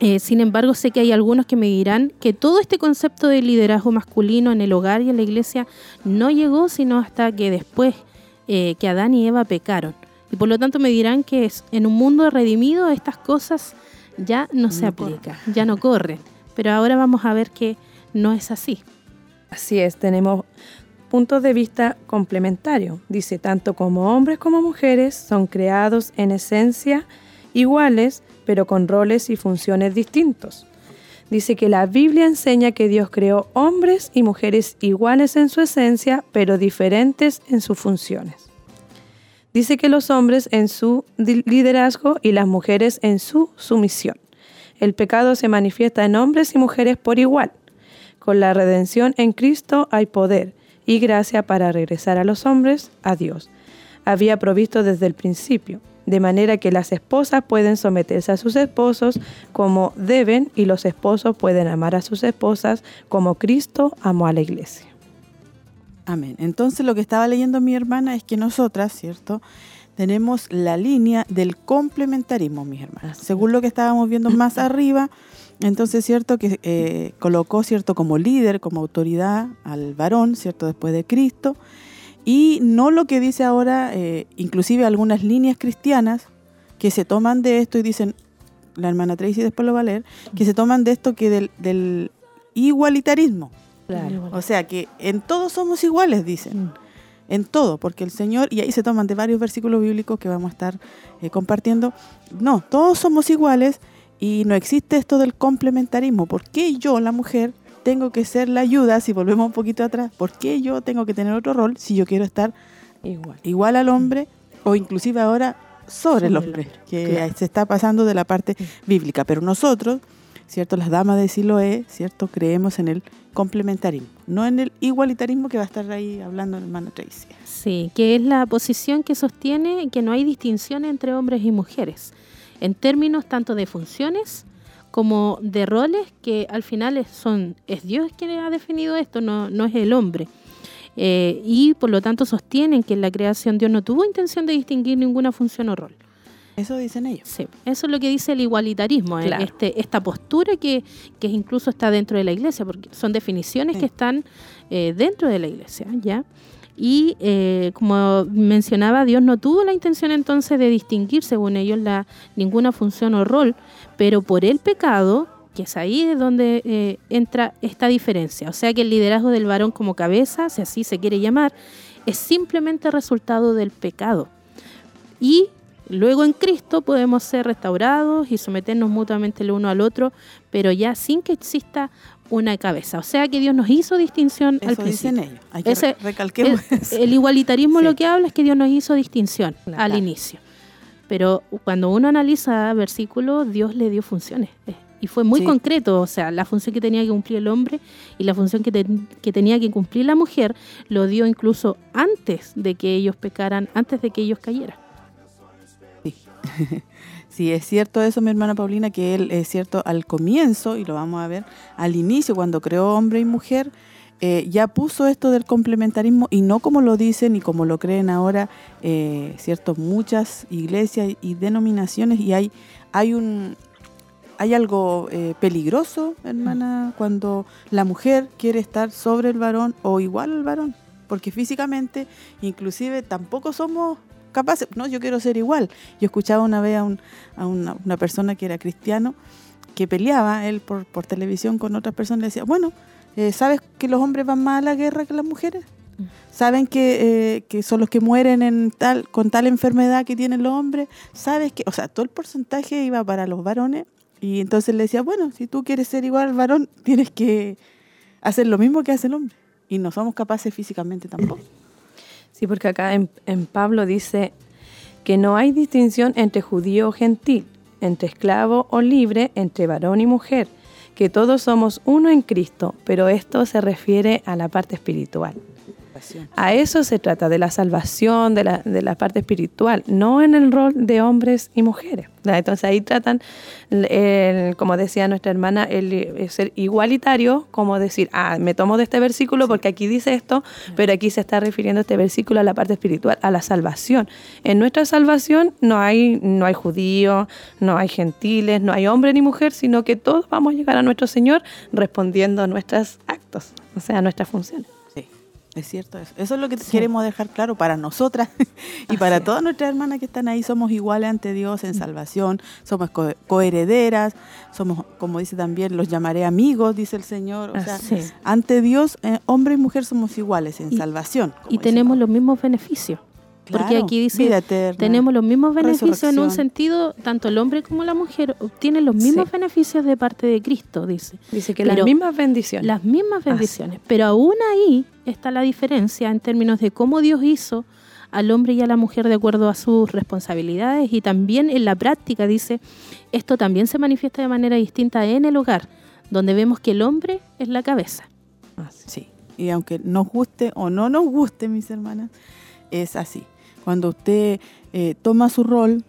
eh, sin embargo, sé que hay algunos que me dirán que todo este concepto de liderazgo masculino en el hogar y en la iglesia no llegó sino hasta que después eh, que Adán y Eva pecaron. Y por lo tanto me dirán que es- en un mundo redimido estas cosas ya no se No aplican, ya no corren. Pero ahora vamos a ver que no es así. Así es, tenemos puntos de vista complementarios. Dice, tanto como hombres como mujeres son creados en esencia iguales, pero con roles y funciones distintos. Dice que la Biblia enseña que Dios creó hombres y mujeres iguales en su esencia, pero diferentes en sus funciones. Dice que los hombres en su liderazgo y las mujeres en su sumisión. El pecado se manifiesta en hombres y mujeres por igual. Con la redención en Cristo hay poder y gracia para regresar a los hombres a Dios. Había provisto desde el principio, de manera que las esposas pueden someterse a sus esposos como deben y los esposos pueden amar a sus esposas como Cristo amó a la iglesia. Amén. Entonces lo que estaba leyendo mi hermana es que nosotras, ¿cierto? Tenemos la línea del complementarismo, mis hermanas. Según lo que estábamos viendo más arriba, entonces, ¿cierto? Que eh, colocó, ¿cierto? Como líder, como autoridad al varón, ¿cierto? Después de Cristo. Y no lo que dice ahora, eh, inclusive algunas líneas cristianas que se toman de esto y dicen, la hermana Tracy después lo va a leer, que se toman de esto que del, del igualitarismo. O sea que en todo somos iguales, dicen. En todo, porque el Señor, y ahí se toman de varios versículos bíblicos que vamos a estar eh, compartiendo. No, todos somos iguales y no existe esto del complementarismo. ¿Por qué yo, la mujer, tengo que ser la ayuda, si volvemos un poquito atrás, ¿por qué yo tengo que tener otro rol si yo quiero estar igual, igual al hombre o inclusive ahora sobre, el hombre, que se está pasando de la parte bíblica? Pero nosotros, ¿cierto? Las damas de Siloé, ¿cierto? Creemos en el complementarismo, no en el igualitarismo que va a estar ahí hablando el hermano Tracy. Sí, que es la posición que sostiene que no hay distinción entre hombres y mujeres, en términos tanto de funciones como de roles que al final es, son, es Dios quien ha definido esto, no, no es el hombre. Eh, y por lo tanto sostienen que en la creación Dios no tuvo intención de distinguir ninguna función o rol. Eso dicen ellos. Sí, eso es lo que dice el igualitarismo, eh, este, esta postura que, que, incluso está dentro de la iglesia, porque son definiciones que están eh, dentro de la iglesia, ¿ya? Y eh, como mencionaba, Dios no tuvo la intención entonces de distinguir, según ellos, ninguna función o rol, pero por el pecado, que es ahí donde eh, entra esta diferencia. O sea que el liderazgo del varón como cabeza, si así se quiere llamar, es simplemente resultado del pecado. Y luego en Cristo podemos ser restaurados y someternos mutuamente el uno al otro, pero ya sin que exista una cabeza. O sea que Dios nos hizo distinción al principio. Dicen ellos. el, igualitarismo lo que habla es que Dios nos hizo distinción al inicio. Pero cuando uno analiza versículos, Dios le dio funciones. Eh, y fue muy concreto, o sea, la función que tenía que cumplir el hombre y la función que, que tenía que cumplir la mujer, lo dio incluso antes de que ellos pecaran, antes de que ellos cayeran. Sí. Sí, es cierto eso, mi hermana Paulina, que él es cierto al comienzo, y lo vamos a ver, al inicio, cuando creó hombre y mujer, eh, ya puso esto del complementarismo y no como lo dicen y como lo creen ahora, eh, cierto, muchas iglesias y denominaciones, y hay, hay un hay algo eh, peligroso, hermana, cuando la mujer quiere estar sobre el varón o igual al varón, porque físicamente, inclusive, tampoco somos capaces, no, yo quiero ser igual. Yo escuchaba una vez a, una, persona que era cristiano que peleaba él por, por televisión con otras personas le decía, bueno, eh, ¿sabes que los hombres van más a la guerra que las mujeres? ¿Saben que, eh, que, son los que mueren en tal, con tal enfermedad que tienen los hombres? ¿Sabes que, o sea, todo el porcentaje iba para los varones? Y entonces le decía, bueno, si tú quieres ser igual al varón, tienes que hacer lo mismo que hace el hombre. Y no somos capaces físicamente tampoco. Sí, porque acá en, Pablo dice que no hay distinción entre judío o gentil, entre esclavo o libre, entre varón y mujer, que todos somos uno en Cristo, pero esto se refiere a la parte espiritual. A eso se trata, de la salvación, de la, de la parte espiritual, no en el rol de hombres y mujeres. Entonces ahí tratan, como decía nuestra hermana, el, ser igualitario, como decir, ah, me tomo de este versículo porque aquí dice esto, pero aquí se está refiriendo este versículo a la parte espiritual, a la salvación. En nuestra salvación no hay, no hay judíos, no hay gentiles, no hay hombre ni mujer, sino que todos vamos a llegar a nuestro Señor respondiendo a nuestros actos, o sea, a nuestras funciones. Es cierto eso. Eso es lo que queremos dejar claro para nosotras y para todas nuestras hermanas que están ahí. Somos iguales ante Dios en salvación, somos coherederas, somos, como dice también, los llamaré amigos, dice el Señor. O sea, ante Dios, eh, hombre y mujer somos iguales en salvación. Y tenemos los mismos beneficios. Porque aquí dice, tenemos los mismos beneficios en un sentido, tanto el hombre como la mujer obtienen los mismos beneficios de parte de Cristo, dice. Dice que las mismas bendiciones. Las mismas bendiciones. Pero aún ahí está la diferencia en términos de cómo Dios hizo al hombre y a la mujer de acuerdo a sus responsabilidades y también en la práctica, dice, esto también se manifiesta de manera distinta en el hogar, donde vemos que el hombre es la cabeza. sí, y aunque nos guste o no nos guste, mis hermanas, es así. Cuando usted eh, toma su rol,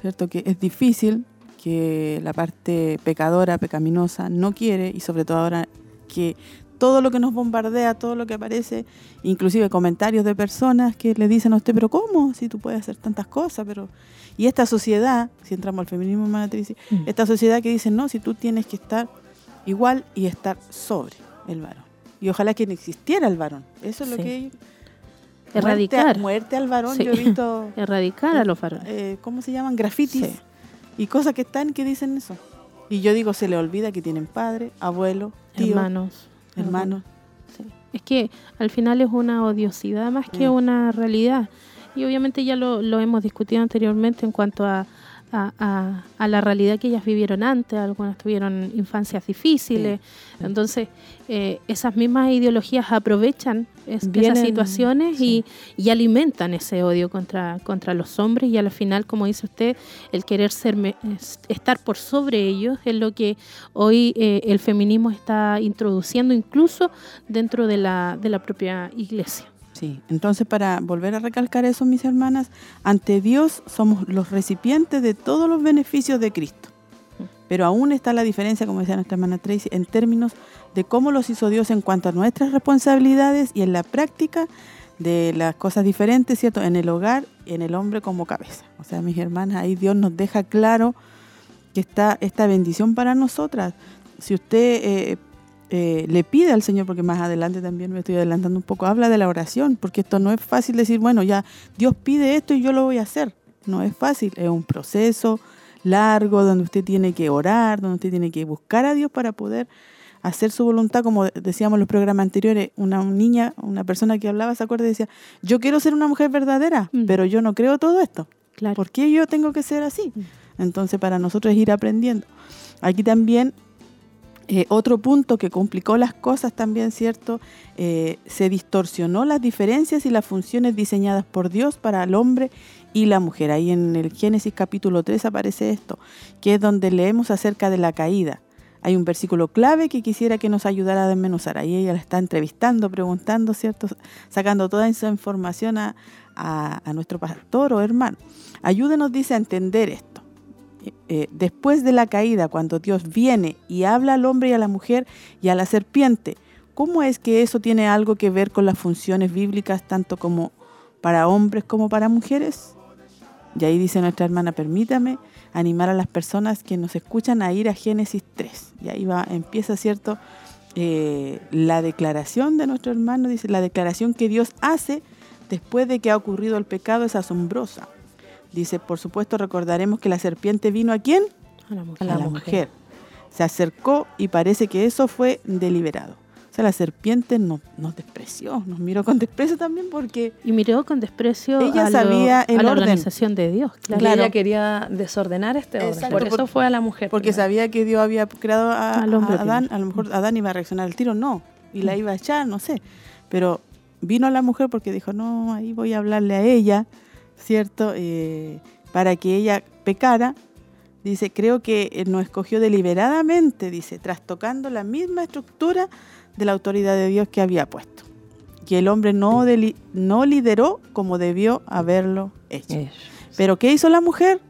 ¿cierto? Que es difícil, que la parte pecadora, pecaminosa, no quiere, y sobre todo ahora que todo lo que nos bombardea, todo lo que aparece, inclusive comentarios de personas que le dicen a usted, pero ¿cómo? Si tú puedes hacer tantas cosas, pero... Y esta sociedad, si entramos al feminismo matriz, mm. esta sociedad que dice, no, si tú tienes que estar igual y estar sobre el varón. Y ojalá que no existiera el varón. Eso es lo que Erradicar. Muerte, al varón, yo he visto... Erradicar a los varones. Eh, ¿Cómo se llaman? Grafitis. Y cosas que están que dicen eso. Y yo digo, se le olvida que tienen padre, abuelo, tío, hermanos. Hermanos. Es que al final es una odiosidad más que mm. una realidad. Y obviamente ya lo, lo hemos discutido anteriormente en cuanto a, a, la realidad que ellas vivieron antes, algunas tuvieron infancias difíciles, entonces eh, esas mismas ideologías aprovechan esas situaciones y, alimentan ese odio contra, contra los hombres. Y al final, como dice usted, el querer ser estar por sobre ellos es lo que hoy eh, el feminismo está introduciendo incluso dentro de la, de la propia iglesia. Sí, entonces para volver a recalcar eso, mis hermanas, ante Dios somos los recipientes de todos los beneficios de Cristo. Pero aún está la diferencia, como decía nuestra hermana Tracy, en términos de cómo los hizo Dios en cuanto a nuestras responsabilidades y en la práctica de las cosas diferentes, ¿cierto? En el hogar y en el hombre como cabeza. O sea, mis hermanas, ahí Dios nos deja claro que está esta bendición para nosotras. Si usted eh, eh, le pide al Señor, porque más adelante también me estoy adelantando un poco, habla de la oración, porque esto no es fácil decir, bueno, ya Dios pide esto y yo lo voy a hacer. No es fácil, es un proceso largo donde usted tiene que orar, donde usted tiene que buscar a Dios para poder hacer su voluntad, como decíamos en los programas anteriores, una niña, una persona que hablaba, se acuerda y decía, yo quiero ser una mujer verdadera, mm. pero yo no creo todo esto. Claro. ¿Por qué yo tengo que ser así? Mm. Entonces para nosotros es ir aprendiendo. Aquí también eh, otro punto que complicó las cosas también, ¿cierto? Eh, se distorsionó las diferencias y las funciones diseñadas por Dios para el hombre y la mujer. Ahí en el Génesis capítulo 3 aparece esto, que es donde leemos acerca de la caída. Hay un versículo clave que quisiera que nos ayudara a desmenuzar. Ahí ella la está entrevistando, preguntando, ¿cierto? Sacando toda esa información a, a nuestro pastor o hermano. Ayúdenos, dice, a entender esto. Eh, después de la caída, cuando Dios viene y habla al hombre y a la mujer y a la serpiente, ¿cómo es que eso tiene algo que ver con las funciones bíblicas tanto como para hombres como para mujeres? Y ahí dice nuestra hermana, permítame animar a las personas que nos escuchan a ir a Génesis 3. Y ahí va, empieza, ¿cierto? Eh, la declaración de nuestro hermano, dice, la declaración que Dios hace después de que ha ocurrido el pecado es asombrosa. Dice, por supuesto recordaremos que la serpiente vino a quién? A la mujer. Se acercó y parece que eso fue deliberado. O sea, la serpiente nos, despreció, nos miró con desprecio también porque... Y miró con desprecio ella a, sabía la organización de Dios. Claro. Ella quería desordenar este orden. por eso fue a la mujer. Porque sabía que Dios había creado a, Adán. A lo mejor Adán iba a reaccionar al tiro, no. Y la mm. iba a echar, no sé. Pero vino a la mujer porque dijo, no, ahí voy a hablarle a ella ¿cierto? Eh, para que ella pecara, dice, creo que nos escogió deliberadamente, dice, trastocando la misma estructura de la autoridad de Dios que había puesto. Que el hombre no, no lideró como debió haberlo hecho. Pero ¿qué hizo la mujer?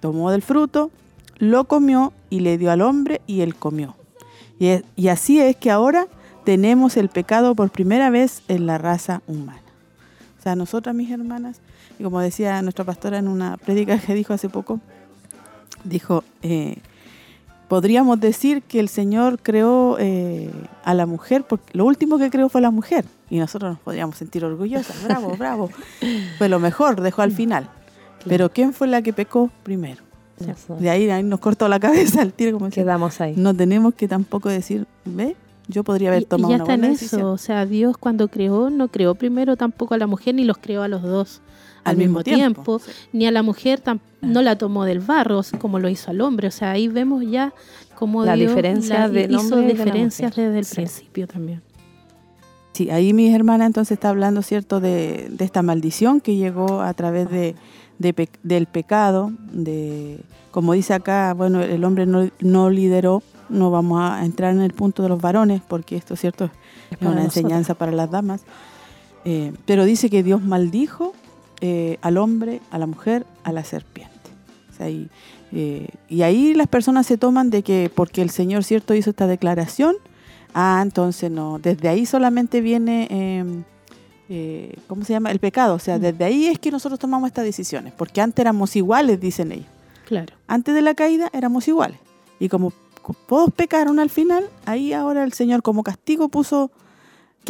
Tomó del fruto, lo comió y le dio al hombre y él comió. Y, y así es que ahora tenemos el pecado por primera vez en la raza humana. O sea, nosotras, mis hermanas, y como decía nuestra pastora en una prédica que dijo hace poco, dijo, eh, podríamos decir que el Señor creó eh, a la mujer, porque lo último que creó fue la mujer, y nosotros nos podríamos sentir orgullosas, bravo, bravo, fue lo mejor, dejó al final. Pero ¿quién fue la que pecó primero? De ahí, ahí, nos cortó la cabeza el tiro, como Quedamos ahí. No tenemos que tampoco decir, ve, yo podría haber tomado y ya está en eso, o sea, Dios cuando creó, no creó primero tampoco a la mujer ni los creó a los dos al, mismo, tiempo, ni a la mujer no la tomó del barro como lo hizo al hombre. O sea, ahí vemos ya cómo la diferencia de hizo diferencias desde el principio también. Sí, ahí mi hermana entonces está hablando, ¿cierto?, de, esta maldición que llegó a través de, del pecado, de como dice acá, bueno, el hombre no, lideró, no vamos a entrar en el punto de los varones, porque esto, ¿cierto?, es, una enseñanza para las damas, eh, pero dice que Dios maldijo eh, al hombre, a la mujer, a la serpiente. Eh, y, ahí las personas se toman de que porque el Señor cierto hizo esta declaración, ah, entonces no, desde ahí solamente viene, em, eh, ¿cómo se llama? El pecado. O sea, mm. desde ahí es que nosotros tomamos estas decisiones, porque antes éramos iguales, dicen ellos. Claro. Antes de la caída éramos iguales. Y como todos pecaron al final, ahí ahora el Señor como castigo puso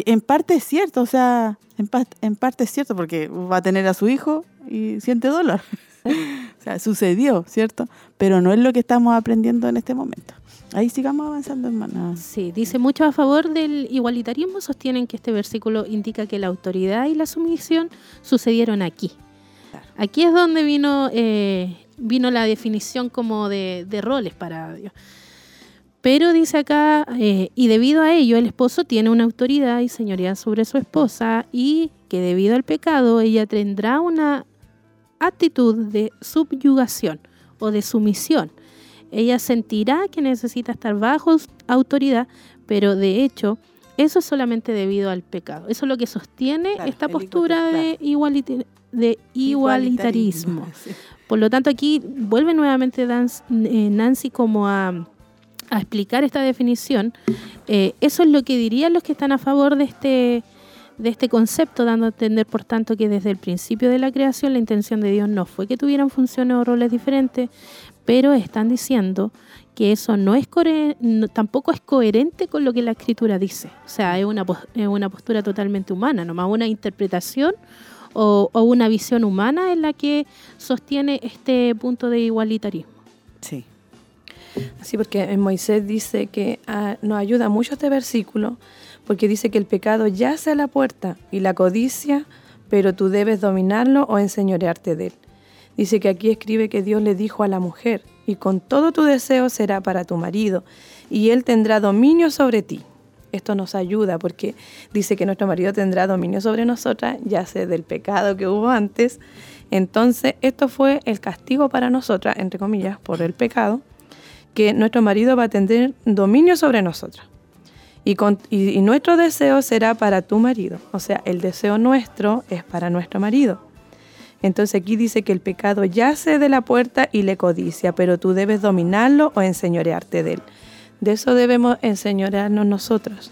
en parte es cierto, o sea, en, en, parte es cierto porque va a tener a su hijo y siente dolor. o sea, sucedió, ¿cierto? Pero no es lo que estamos aprendiendo en este momento. Ahí sigamos avanzando, hermana. Sí, dice mucho a favor del igualitarismo, sostienen que este versículo indica que la autoridad y la sumisión sucedieron aquí. Aquí es donde vino eh, vino la definición como de, de roles para Dios. Pero dice acá, eh, y debido a ello el esposo tiene una autoridad y señoría sobre su esposa y que debido al pecado ella tendrá una actitud de subyugación o de sumisión. Ella sentirá que necesita estar bajo autoridad, pero de hecho eso es solamente debido al pecado. Eso es lo que sostiene esta postura de, de igualitarismo. Por lo tanto, aquí vuelve nuevamente eh, Nancy como a a explicar esta definición, eh, eso es lo que dirían los que están a favor de este, de este concepto, dando a entender, por tanto, que desde el principio de la creación la intención de Dios no fue que tuvieran funciones o roles diferentes, pero están diciendo que eso no es tampoco es coherente con lo que la escritura dice. O sea, es una, es una postura totalmente humana, nomás una interpretación o, o una visión humana en la que sostiene este punto de igualitarismo. Sí. Sí, porque en Moisés dice que ah, nos ayuda mucho este versículo, porque dice que el pecado yace a la puerta y la codicia, pero tú debes dominarlo o enseñorearte de él. Dice que aquí escribe que Dios le dijo a la mujer, y con todo tu deseo será para tu marido, y él tendrá dominio sobre ti. Esto nos ayuda porque dice que nuestro marido tendrá dominio sobre nosotras, ya sea del pecado que hubo antes. Entonces, esto fue el castigo para nosotras, entre comillas, por el pecado que nuestro marido va a tener dominio sobre nosotros. Y, y, nuestro deseo será para tu marido. O sea, el deseo nuestro es para nuestro marido. Entonces aquí dice que el pecado yace de la puerta y le codicia, pero tú debes dominarlo o enseñorearte de él. De eso debemos enseñorearnos nosotros,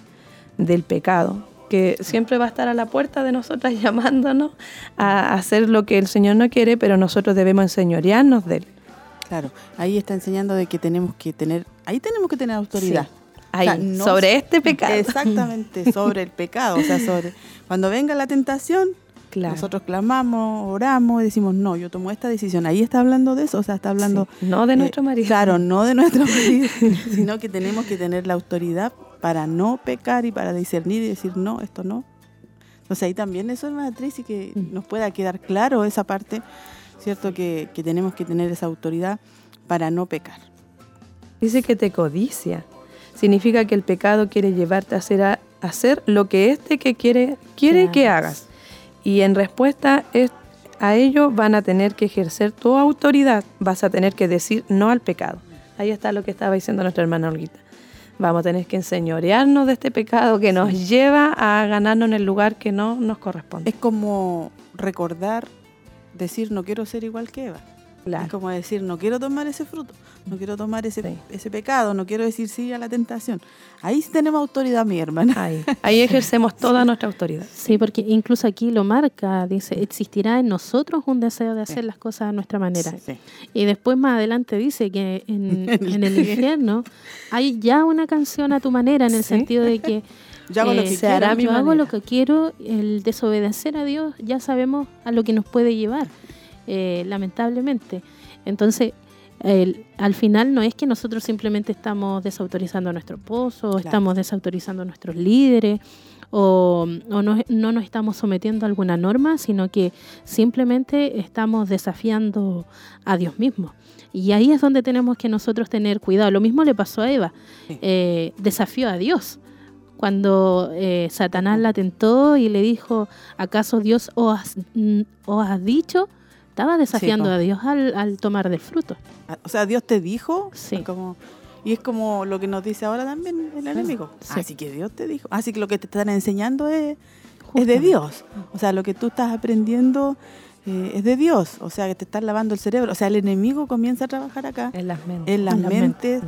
del pecado, que siempre va a estar a la puerta de nosotras llamándonos a hacer lo que el Señor no quiere, pero nosotros debemos enseñorearnos de él. Claro, ahí está enseñando de que tenemos que tener, ahí tenemos que tener autoridad. Ahí, sobre este pecado. Exactamente, sobre el pecado. O sea, sobre cuando venga la tentación, nosotros clamamos, oramos y decimos, no, yo tomo esta decisión. Ahí está hablando de eso, o sea, está hablando... No de nuestro marido. Claro, no de nuestro marido, sino que tenemos que tener la autoridad para no pecar y para discernir y decir, no, esto no. Entonces ahí también eso es matriz y que mm. nos pueda quedar claro esa parte ¿cierto? Que, tenemos que tener esa autoridad para no pecar. Dice que te codicia. Significa que el pecado quiere llevarte a hacer, a hacer lo que éste que quiere, quiere que hagas. Y en respuesta a ello van a tener que ejercer tu autoridad. Vas a tener que decir no al pecado. Ahí está lo que estaba diciendo nuestra hermana Olguita. Vamos a tener que enseñorearnos de este pecado que nos lleva a ganarnos en el lugar que no nos corresponde. Es como recordar decir no quiero ser igual que Eva. Es como decir, no quiero tomar ese fruto, no quiero tomar ese, ese pecado, no quiero decir sí a la tentación. Ahí tenemos autoridad, mi hermana. Ahí, ahí ejercemos toda nuestra autoridad. Sí, porque incluso aquí lo marca, dice, existirá en nosotros un deseo de hacer las cosas a nuestra manera. Y después más adelante dice que en, el infierno hay ya una canción a tu manera, en el sentido de que yo hago lo que quiero. yo hago lo que quiero, el desobedecer a Dios ya sabemos a lo que nos puede llevar, eh, lamentablemente. Entonces, al final no es que nosotros simplemente estamos desautorizando a nuestro esposo, o estamos desautorizando a nuestros líderes, o, no, no, nos estamos sometiendo a alguna norma, sino que simplemente estamos desafiando a Dios mismo. Y ahí es donde tenemos que nosotros tener cuidado. Lo mismo le pasó a Eva, eh, desafió a Dios cuando eh, Satanás la tentó y le dijo, ¿acaso Dios os has, has dicho? Estaba desafiando a Dios al, tomar del fruto. Ah, o sea, Dios te dijo. Sí. Como, y es como lo que nos dice ahora también el enemigo. Así que Dios te dijo. Así que lo que te están enseñando es, es de Dios. O sea, lo que tú estás aprendiendo eh, es de Dios. O sea, que te están lavando el cerebro. O sea, el enemigo comienza a trabajar acá. En las mentes. En las, mentes.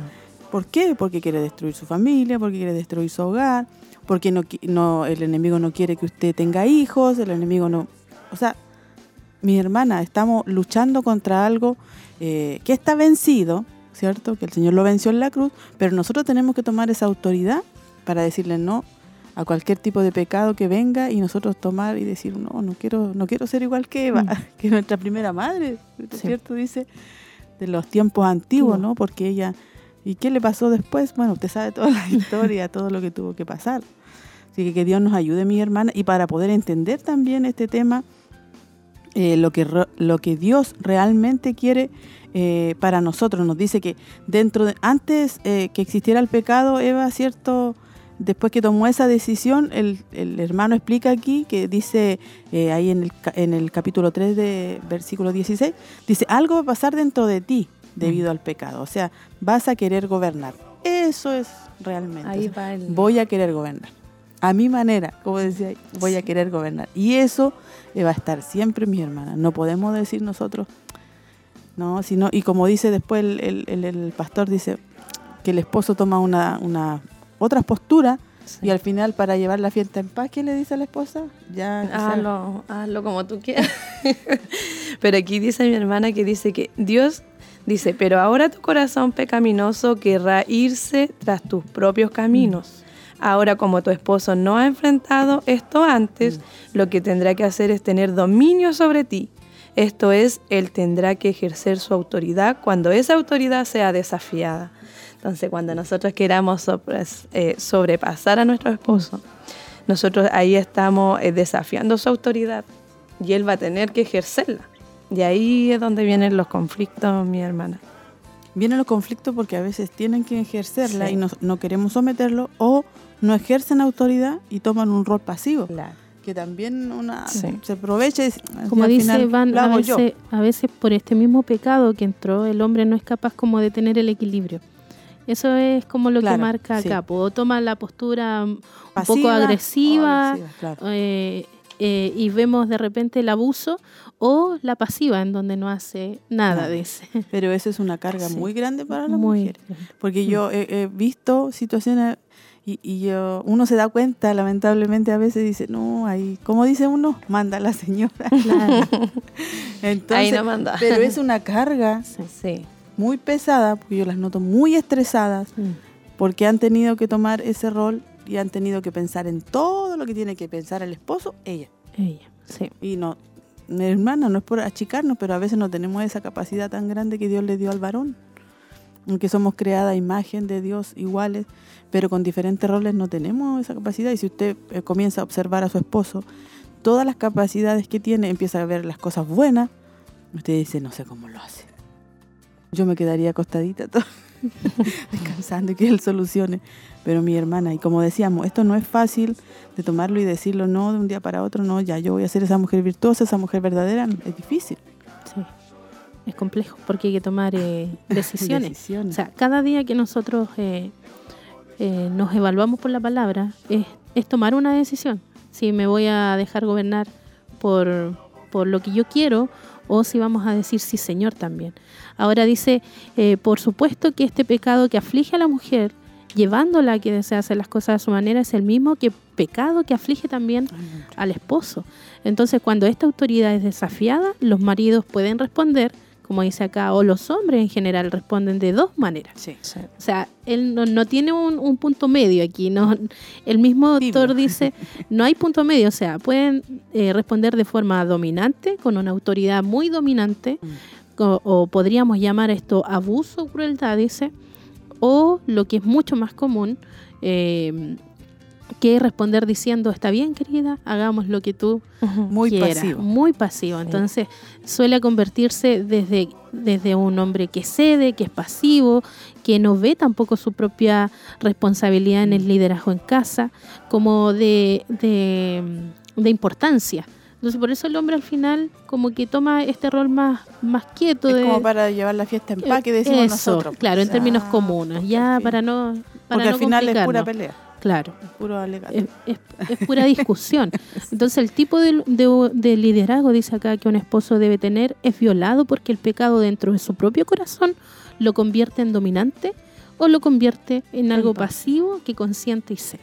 ¿Por qué? Porque quiere destruir su familia, porque quiere destruir su hogar, porque no, no, el enemigo no quiere que usted tenga hijos, el enemigo no... O sea, mi hermana, estamos luchando contra algo eh, que está vencido, ¿cierto? Que el Señor lo venció en la cruz, pero nosotros tenemos que tomar esa autoridad para decirle no a cualquier tipo de pecado que venga y nosotros tomar y decir, no, no quiero no quiero ser igual que Eva, mm. que nuestra primera madre, ¿cierto? Dice, de los tiempos antiguos, ¿no? Porque ella ¿Y qué le pasó después? Bueno, usted sabe toda la historia, todo lo que tuvo que pasar. Así que que Dios nos ayude, mi hermana, y para poder entender también este tema, eh, lo, que, lo que Dios realmente quiere eh, para nosotros. Nos dice que dentro de, antes eh, que existiera el pecado, Eva, ¿cierto? Después que tomó esa decisión, el, el hermano explica aquí que dice ahí en el, en el capítulo 3 de versículo 16, dice, algo va a pasar dentro de ti debido al pecado. O sea, vas a querer gobernar. Eso es realmente. Ahí O sea, va el- Voy a querer gobernar. A mi manera, como decía, voy a querer gobernar. Y eso eh, va a estar siempre, mi hermana. No podemos decir nosotros, no, sino, y como dice después el, el- el- el pastor, dice que el esposo toma una, una otra postura y al final para llevar la fiesta en paz, ¿qué le dice a la esposa? Ya, Hazlo, hazlo como tú quieras. pero aquí dice mi hermana que dice que Dios dice, pero ahora tu corazón pecaminoso querrá irse tras tus propios caminos. Ahora como tu esposo no ha enfrentado esto antes, lo que tendrá que hacer es tener dominio sobre ti. Esto es, él tendrá que ejercer su autoridad cuando esa autoridad sea desafiada. Entonces, cuando nosotros queramos eh, sobrepasar a nuestro esposo, nosotros ahí estamos eh, desafiando su autoridad y él va a tener que ejercerla. Y ahí es donde vienen los conflictos, mi hermana. Vienen los conflictos porque a veces tienen que ejercerla Sí. y no, no queremos someterlo o no ejercen autoridad y toman un rol pasivo. Que también una Sí. se aprovecha y dice, "Ah, Como al dice final Van, a hago yo". veces, a veces por este mismo pecado que entró, el hombre no es capaz como de tener el equilibrio. Eso es como lo que Claro, marca sí. acá. O toma la postura un poco Pasiva agresiva, agresiva, claro. eh, eh, y vemos de repente el abuso, o la pasiva, en donde no hace nada, Nada. dice. Pero eso es una carga Sí. muy grande para las Muy mujeres. grande. Porque Mm. yo he, he visto situaciones y, y yo, uno se da cuenta, lamentablemente a veces dice, no, ahí, como dice uno, manda la señora. Claro. Entonces, Ahí no manda. Pero es una carga Sí. muy pesada, porque yo las noto muy estresadas, Mm. porque han tenido que tomar ese rol y han tenido que pensar en todo lo que tiene que pensar el esposo, ella. Ella, sí. Y no, mi hermana, no es por achicarnos, pero a veces no tenemos esa capacidad tan grande que Dios le dio al varón. Aunque somos creada a imagen de Dios iguales, pero con diferentes roles no tenemos esa capacidad. Y si usted eh, comienza a observar a su esposo, todas las capacidades que tiene, empieza a ver las cosas buenas, usted dice, no sé cómo lo hace. Yo me quedaría acostadita todo, descansando y que él solucione. Pero mi hermana, y como decíamos, esto no es fácil de tomarlo y decirlo no de un día para otro, no, ya yo voy a ser esa mujer virtuosa, esa mujer verdadera, es difícil. Sí. Es complejo porque hay que tomar eh, decisiones. Decisiones. O sea, cada día que nosotros eh, eh, nos evaluamos por la palabra es, es tomar una decisión. Si me voy a dejar gobernar por, por lo que yo quiero o si vamos a decir sí, Señor, también. Ahora dice, eh, por supuesto que este pecado que aflige a la mujer, llevándola a que desea hacer las cosas a su manera, es el mismo que pecado que aflige también al esposo. Entonces, cuando esta autoridad es desafiada, los maridos pueden responder, como dice acá, o los hombres en general responden de dos maneras. Sí. O sea, él no, no tiene un, un punto medio aquí. No, el mismo autor dice, no hay punto medio. O sea, pueden eh, responder de forma dominante, con una autoridad muy dominante, o, o podríamos llamar esto abuso o crueldad, dice, o lo que es mucho más común, eh, que es responder diciendo, está bien querida, hagamos lo que tú Muy quieras". pasivo. Muy pasivo. Entonces suele convertirse desde, desde un hombre que cede, que es pasivo, que no ve tampoco su propia responsabilidad en el liderazgo en casa, como de, de, de importancia. Entonces por eso el hombre al final como que toma este rol más, más quieto. Es de, como para llevar la fiesta en paz, que decimos Eso, nosotros. Claro, en términos comunes, ya para no... Para Porque no al final es pura pelea. Claro. Es puro. Es, es- es pura discusión. Entonces el tipo de, de- de liderazgo, dice acá, que un esposo debe tener es violado porque el pecado dentro de su propio corazón lo convierte en dominante o lo convierte en algo pasivo que consiente y cede.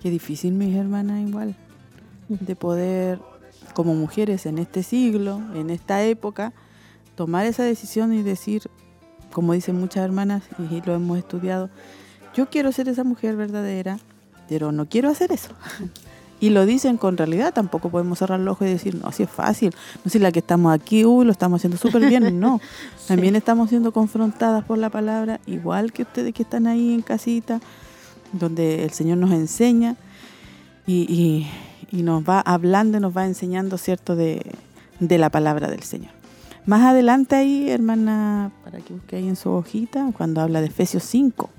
Qué difícil, mis hermanas, igual, de poder, como mujeres en este siglo, en esta época, tomar esa decisión y decir, como dicen muchas hermanas, y lo hemos estudiado, yo quiero ser esa mujer verdadera, pero no quiero hacer eso. Y lo dicen con realidad, tampoco podemos cerrar el ojo y decir, no, si es fácil, no si la que estamos aquí, uy, lo estamos haciendo súper bien, no. También estamos siendo confrontadas por la palabra, igual que ustedes que están ahí en casita, donde el Señor nos enseña y, y- y nos va hablando, nos va enseñando, ¿cierto?, de, de la palabra del Señor. Más adelante ahí, hermana, para que busque ahí en su hojita, cuando habla de Efesios 5.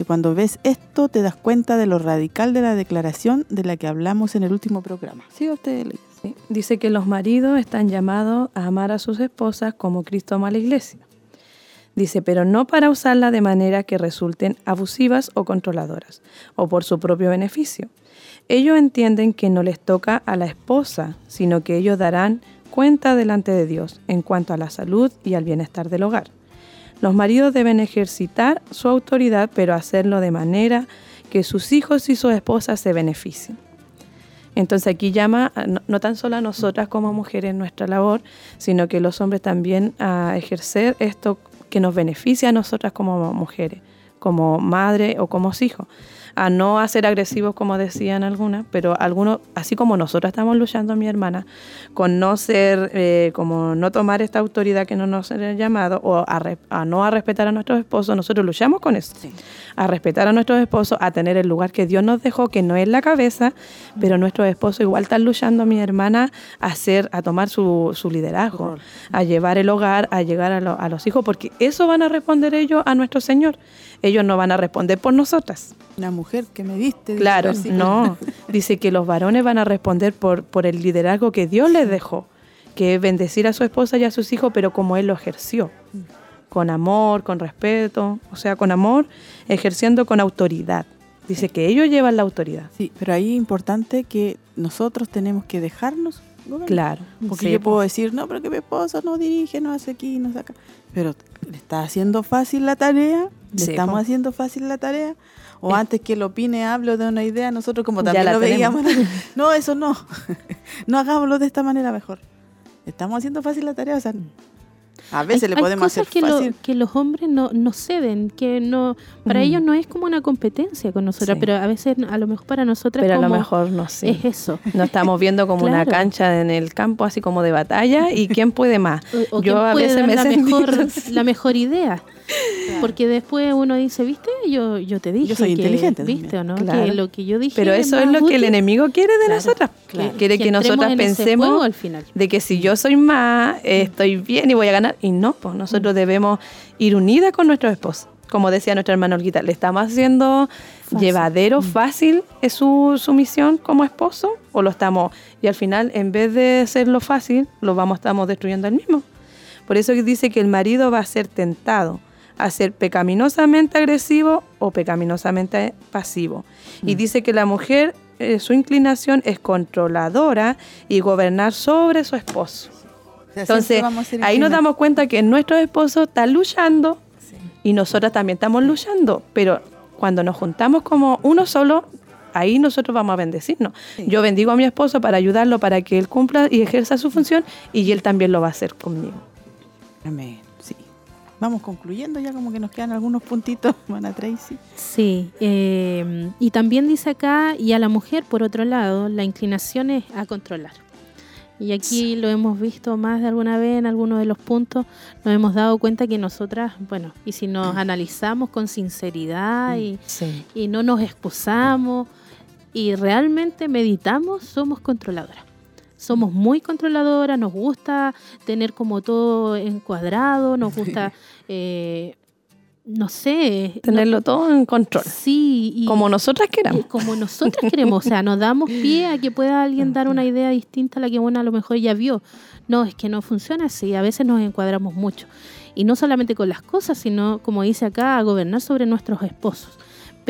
Dice, cuando ves esto te das cuenta de lo radical de la declaración de la que hablamos en el último programa. Sí, usted Dice que los maridos están llamados a amar a sus esposas como Cristo ama a la iglesia. Dice, pero no para usarla de manera que resulten abusivas o controladoras, o por su propio beneficio. Ellos entienden que no les toca a la esposa, sino que ellos darán cuenta delante de Dios en cuanto a la salud y al bienestar del hogar. Los maridos deben ejercitar su autoridad, pero hacerlo de manera que sus hijos y sus esposas se beneficien. Entonces aquí llama no tan solo a nosotras como mujeres nuestra labor, sino que los hombres también a ejercer esto que nos beneficia a nosotras como mujeres, como madre o como hijos. A no a ser agresivos como decían algunas, pero algunos, así como nosotras estamos luchando, mi hermana, con no ser, eh, como no tomar esta autoridad que no nos ha llamado o a, no a respetar a nuestros esposos, nosotros luchamos con eso. A respetar a nuestros esposos, a tener el lugar que Dios nos dejó, que no es la cabeza, pero nuestros esposos igual están luchando, mi hermana, a hacer, a tomar su, su liderazgo, a llevar el hogar, a llegar a, lo- a los hijos, porque eso van a responder ellos a nuestro Señor. Ellos no van a responder por nosotras. Una mujer que me diste. Claro, no. Dice que los varones van a responder por, por el liderazgo que Dios les dejó, que es bendecir a su esposa y a sus hijos, pero como Él lo ejerció, con amor, con respeto, o sea, con amor, ejerciendo con autoridad. Dice que ellos llevan la autoridad. Sí, pero ahí es importante que nosotros tenemos que dejarnos gobernar. Claro. Porque Sí, yo po. puedo decir, no, pero que mi esposo no dirige, no hace aquí, no hace acá. Pero le está haciendo fácil la tarea, le Sí, estamos po. haciendo fácil la tarea. O antes que él opine, hablo de una idea, nosotros como también lo tenemos. veíamos. No, eso no. no hagámoslo de esta manera mejor. Estamos haciendo fácil la tarea, o sea, a veces Hay- le hay podemos cosas hacer que, lo- fácil. que los hombres no, no ceden, que no para Mm. ellos no es como una competencia con nosotras, Sí. pero a veces a lo mejor para nosotras Pero a lo mejor no sé. es eso. No estamos viendo como una cancha en el campo, así como de batalla, y quién puede más. O, o Yo a veces dar me la mejor, así. la mejor idea. Porque después uno dice, ¿viste? Yo, yo te dije soy que, inteligente ¿viste o no? Claro. Que lo que yo dije Pero eso es lo que el enemigo quiere de Claro, nosotras. Quiere que, Que nosotras pensemos juego al final. de que si yo soy más, eh, estoy bien y voy a ganar. Y no, pues nosotros debemos ir unidas con nuestros esposos. Como decía nuestra hermana Olguita, ¿le estamos haciendo llevadero, fácil es su, su misión como esposo? ¿O lo estamos, y al final, en vez de hacerlo fácil, lo vamos, estamos destruyendo al mismo? Por eso dice que el marido va a ser tentado a ser pecaminosamente agresivo o pecaminosamente pasivo. Y dice que la mujer, eh, su inclinación es controladora y gobernar sobre su esposo. Entonces, ahí nos damos cuenta que nuestro esposo está luchando y nosotras también estamos luchando, pero cuando nos juntamos como uno solo, ahí nosotros vamos a bendecirnos. Yo bendigo a mi esposo para ayudarlo para que él cumpla y ejerza su función y él también lo va a hacer conmigo. Amén, sí. Vamos concluyendo ya como que nos quedan algunos puntitos, hermana Tracy. Sí, eh, y también dice acá, y a la mujer, por otro lado, la inclinación es a controlar. Y aquí lo hemos visto más de alguna vez en algunos de los puntos, nos hemos dado cuenta que nosotras, bueno, y si nos analizamos con sinceridad y, Sí. y no nos excusamos y realmente meditamos, somos controladoras. Somos muy controladoras, nos gusta tener como todo encuadrado, nos gusta, eh, no sé, no- Tenerlo todo en control. Sí, y Como nosotras queramos. como nosotras queremos, o sea, nos damos pie a que pueda alguien dar una idea distinta a la que uno a lo mejor ya vio. No, es que no funciona así, a veces nos encuadramos mucho. Y no solamente con las cosas, sino, como dice acá, a gobernar sobre nuestros esposos.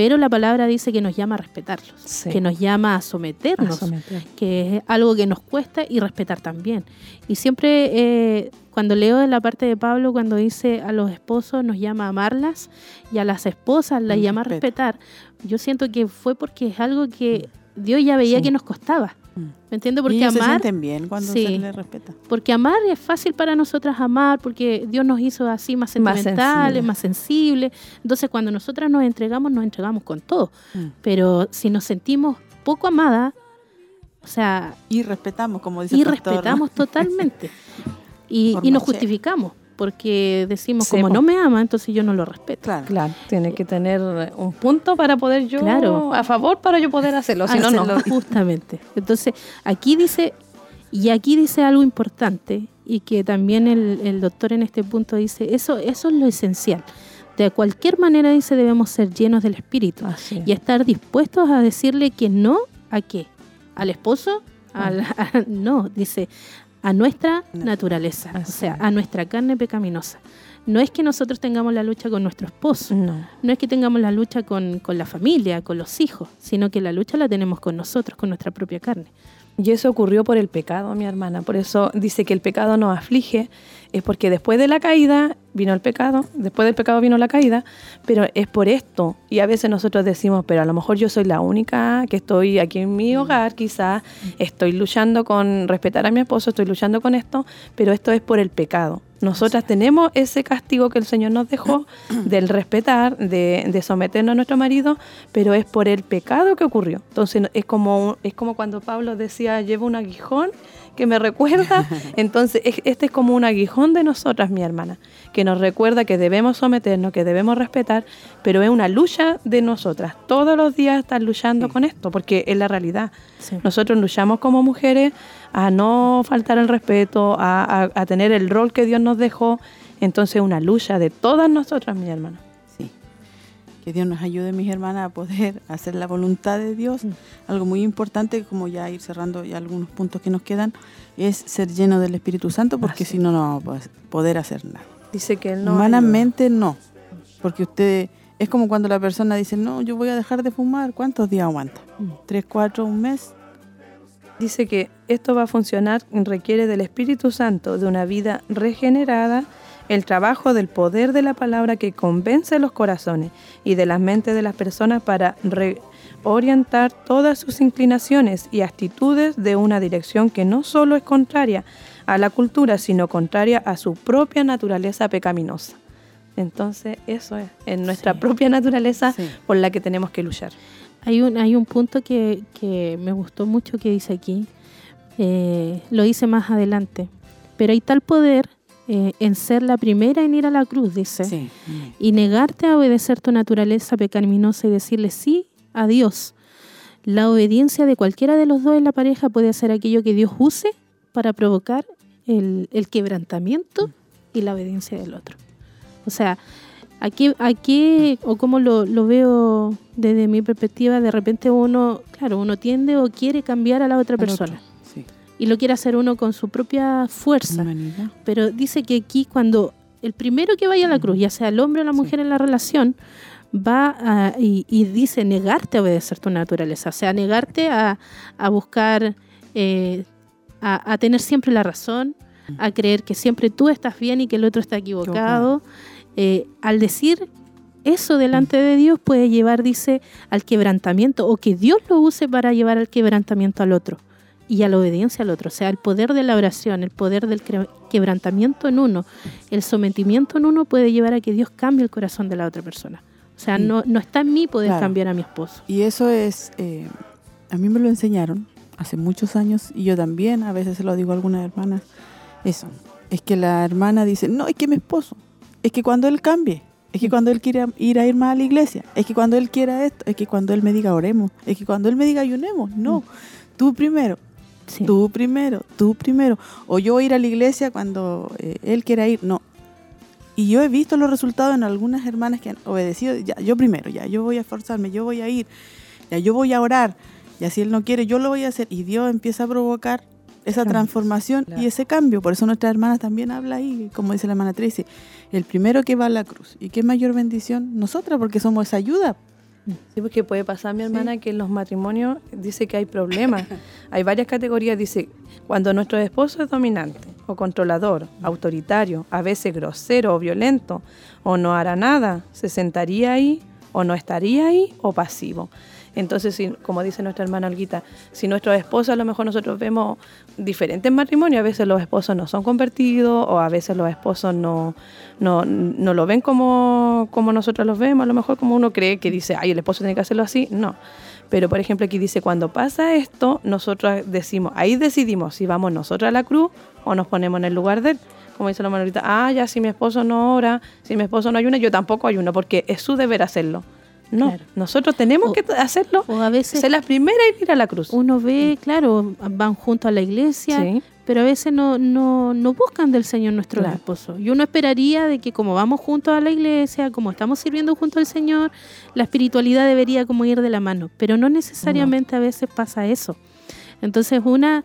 Pero la palabra dice que nos llama a respetarlos, Sí. que nos llama a someternos, A someter. que es algo que nos cuesta y respetar también. Y siempre eh, cuando leo en la parte de Pablo, cuando dice a los esposos nos llama a amarlas y a las esposas las llama a respetar, yo siento que fue porque es algo que Dios ya veía Sí. que nos costaba. ¿Me entiendes? y Porque ellos se amar, sienten bien cuando sí. se les respeta. porque amar es fácil para nosotras amar, porque Dios nos hizo así más Más sentimentales, sensible. más sensibles. Entonces, cuando nosotras nos entregamos, nos entregamos con todo. Mm. Pero si nos sentimos poco amadas, o sea, Y respetamos, como dice y el pastor, ¿no? respetamos totalmente. Y, nos justificamos, porque decimos, Sí, como po. no me ama, entonces yo no lo respeto. Claro. Claro, tiene que tener un punto para poder yo, Claro. a favor para yo poder hacerlo, si no, no. Justamente. Entonces, aquí dice, y aquí dice algo importante, y que también el, el doctor en este punto dice, eso, eso es lo esencial. De cualquier manera, dice, debemos ser llenos del Espíritu y estar dispuestos a decirle que no a qué, al esposo, al, a- no, dice, a nuestra naturaleza, o sea, a nuestra carne pecaminosa. No es que nosotros tengamos la lucha con nuestro esposo, No. no es que tengamos la lucha con, con la familia, con los hijos, sino que la lucha la tenemos con nosotros, con nuestra propia carne. Y eso ocurrió por el pecado, mi hermana. Por eso dice que el pecado nos aflige. Es porque después de la caída vino el pecado, después del pecado vino la caída, pero es por esto. Y a veces nosotros decimos, pero a lo mejor yo soy la única que estoy aquí en mi hogar, quizás estoy luchando con respetar a mi esposo, estoy luchando con esto, pero esto es por el pecado. Nosotras tenemos ese castigo que el Señor nos dejó del respetar, de, de someternos a nuestro marido, pero es por el pecado que ocurrió. Entonces es como, es como cuando Pablo decía, llevo un aguijón que me recuerda. Entonces es- este es como un aguijón de nosotras, mi hermana, que nos recuerda que debemos someternos, que debemos respetar, pero es una lucha de nosotras. Todos los días estar luchando con esto, porque es la realidad. Nosotros luchamos como mujeres a no faltar el respeto, a, a- a tener el rol que Dios nos dejó. Entonces es una lucha de todas nosotras, mi hermana. Que Dios nos ayude, mis hermanas, a poder hacer la voluntad de Dios. Algo muy importante, como ya ir cerrando ya algunos puntos que nos quedan, es ser lleno del Espíritu Santo, porque si no, no vamos a poder- hacer nada. Dice que no. Humanamente no, porque usted es como cuando la persona dice, no, yo voy a dejar de fumar, ¿cuántos días aguanta? ¿Tres, cuatro, un mes? Dice que esto va a funcionar, requiere del Espíritu Santo, de una vida regenerada, el trabajo del poder de la palabra que convence los corazones y de las mentes de las personas para reorientar todas sus inclinaciones y actitudes de una dirección que no solo es contraria a la cultura, sino contraria a su propia naturaleza pecaminosa. Entonces, eso es, en nuestra propia naturaleza por la que tenemos que luchar. Hay un, hay un punto que, que me gustó mucho que dice aquí, eh, lo dice más adelante, pero hay tal poder eh, en ser la primera en ir a la cruz, dice, y negarte a obedecer tu naturaleza pecaminosa y decirle sí a Dios. La obediencia de cualquiera de los dos en la pareja puede ser aquello que Dios use para provocar el, el quebrantamiento y la obediencia del otro. O sea, aquí, aquí o como lo, lo veo desde mi perspectiva, de repente uno, claro, uno tiende o quiere cambiar a la otra persona. Y lo quiere hacer uno con su propia fuerza. Pero dice que aquí cuando el primero que vaya a la cruz, ya sea el hombre o la mujer en la relación, va a- y, y dice negarte a obedecer tu naturaleza, o sea, negarte a, a buscar, eh, a, a tener siempre la razón, a creer que siempre tú estás bien y que el otro está equivocado. Eh, al decir eso delante de Dios puede llevar, dice, al quebrantamiento o que Dios lo use para llevar al quebrantamiento al otro y a la obediencia al otro. O sea, el poder de la oración, el poder del quebrantamiento en uno, el sometimiento en uno puede llevar a que Dios cambie el corazón de la otra persona. O sea, Sí. no, no está en mí poder Claro. cambiar a mi esposo. Y eso es, eh, a mí me lo enseñaron hace muchos años y yo también, a veces se lo digo a algunas hermanas, eso, es que la hermana dice, no, es que mi esposo, es que cuando él cambie, es que cuando él quiera ir a ir más a la iglesia, es que cuando él quiera esto, es que cuando él me diga oremos, es que cuando él me diga ayunemos, no, tú primero, tú primero, tú primero, o yo voy a ir a la iglesia cuando eh, él quiera ir, no. Y yo he visto los resultados en algunas hermanas que han obedecido, ya, yo primero, ya, yo voy a esforzarme, yo voy a ir, ya, yo voy a orar, ya si él no quiere, yo lo voy a hacer. Y Dios empieza a provocar esa transformación y ese cambio. Por eso nuestra hermana también habla ahí, como dice la hermana Tracy, el primero que va a la cruz. ¿Y qué mayor bendición? Nosotras, porque somos esa ayuda. Sí, porque puede pasar, mi hermana, que en los matrimonios dice que hay problemas. hay varias categorías. Dice, cuando nuestro esposo es dominante o controlador, autoritario, a veces grosero o violento, o no hará nada, se sentaría ahí, o no estaría ahí, o pasivo. Entonces, si, como dice nuestra hermana Olguita, si nuestros esposos, a lo mejor nosotros vemos diferentes matrimonios, a veces los esposos no son convertidos o a veces los esposos no, no, no lo ven como, como nosotros los vemos, a lo mejor como uno cree que dice, ay, el esposo tiene que hacerlo así, no. Pero, por ejemplo, aquí dice, cuando pasa esto, nosotros decimos, ahí decidimos si vamos nosotros a la cruz o nos ponemos en el lugar de él. Como dice la hermana ahorita, ah, ya, si mi esposo no ora, si mi esposo no ayuna, yo tampoco ayuno, porque es su deber hacerlo. No, nosotros tenemos que hacerlo, o a veces ser las primeras en ir a la cruz. Uno ve, claro, van juntos a la iglesia, Sí. pero a veces no, no, no buscan del Señor nuestro Claro. esposo. Y uno esperaría de que como vamos juntos a la iglesia, como estamos sirviendo junto al Señor, la espiritualidad debería como ir de la mano, pero no necesariamente a veces pasa eso. Entonces una,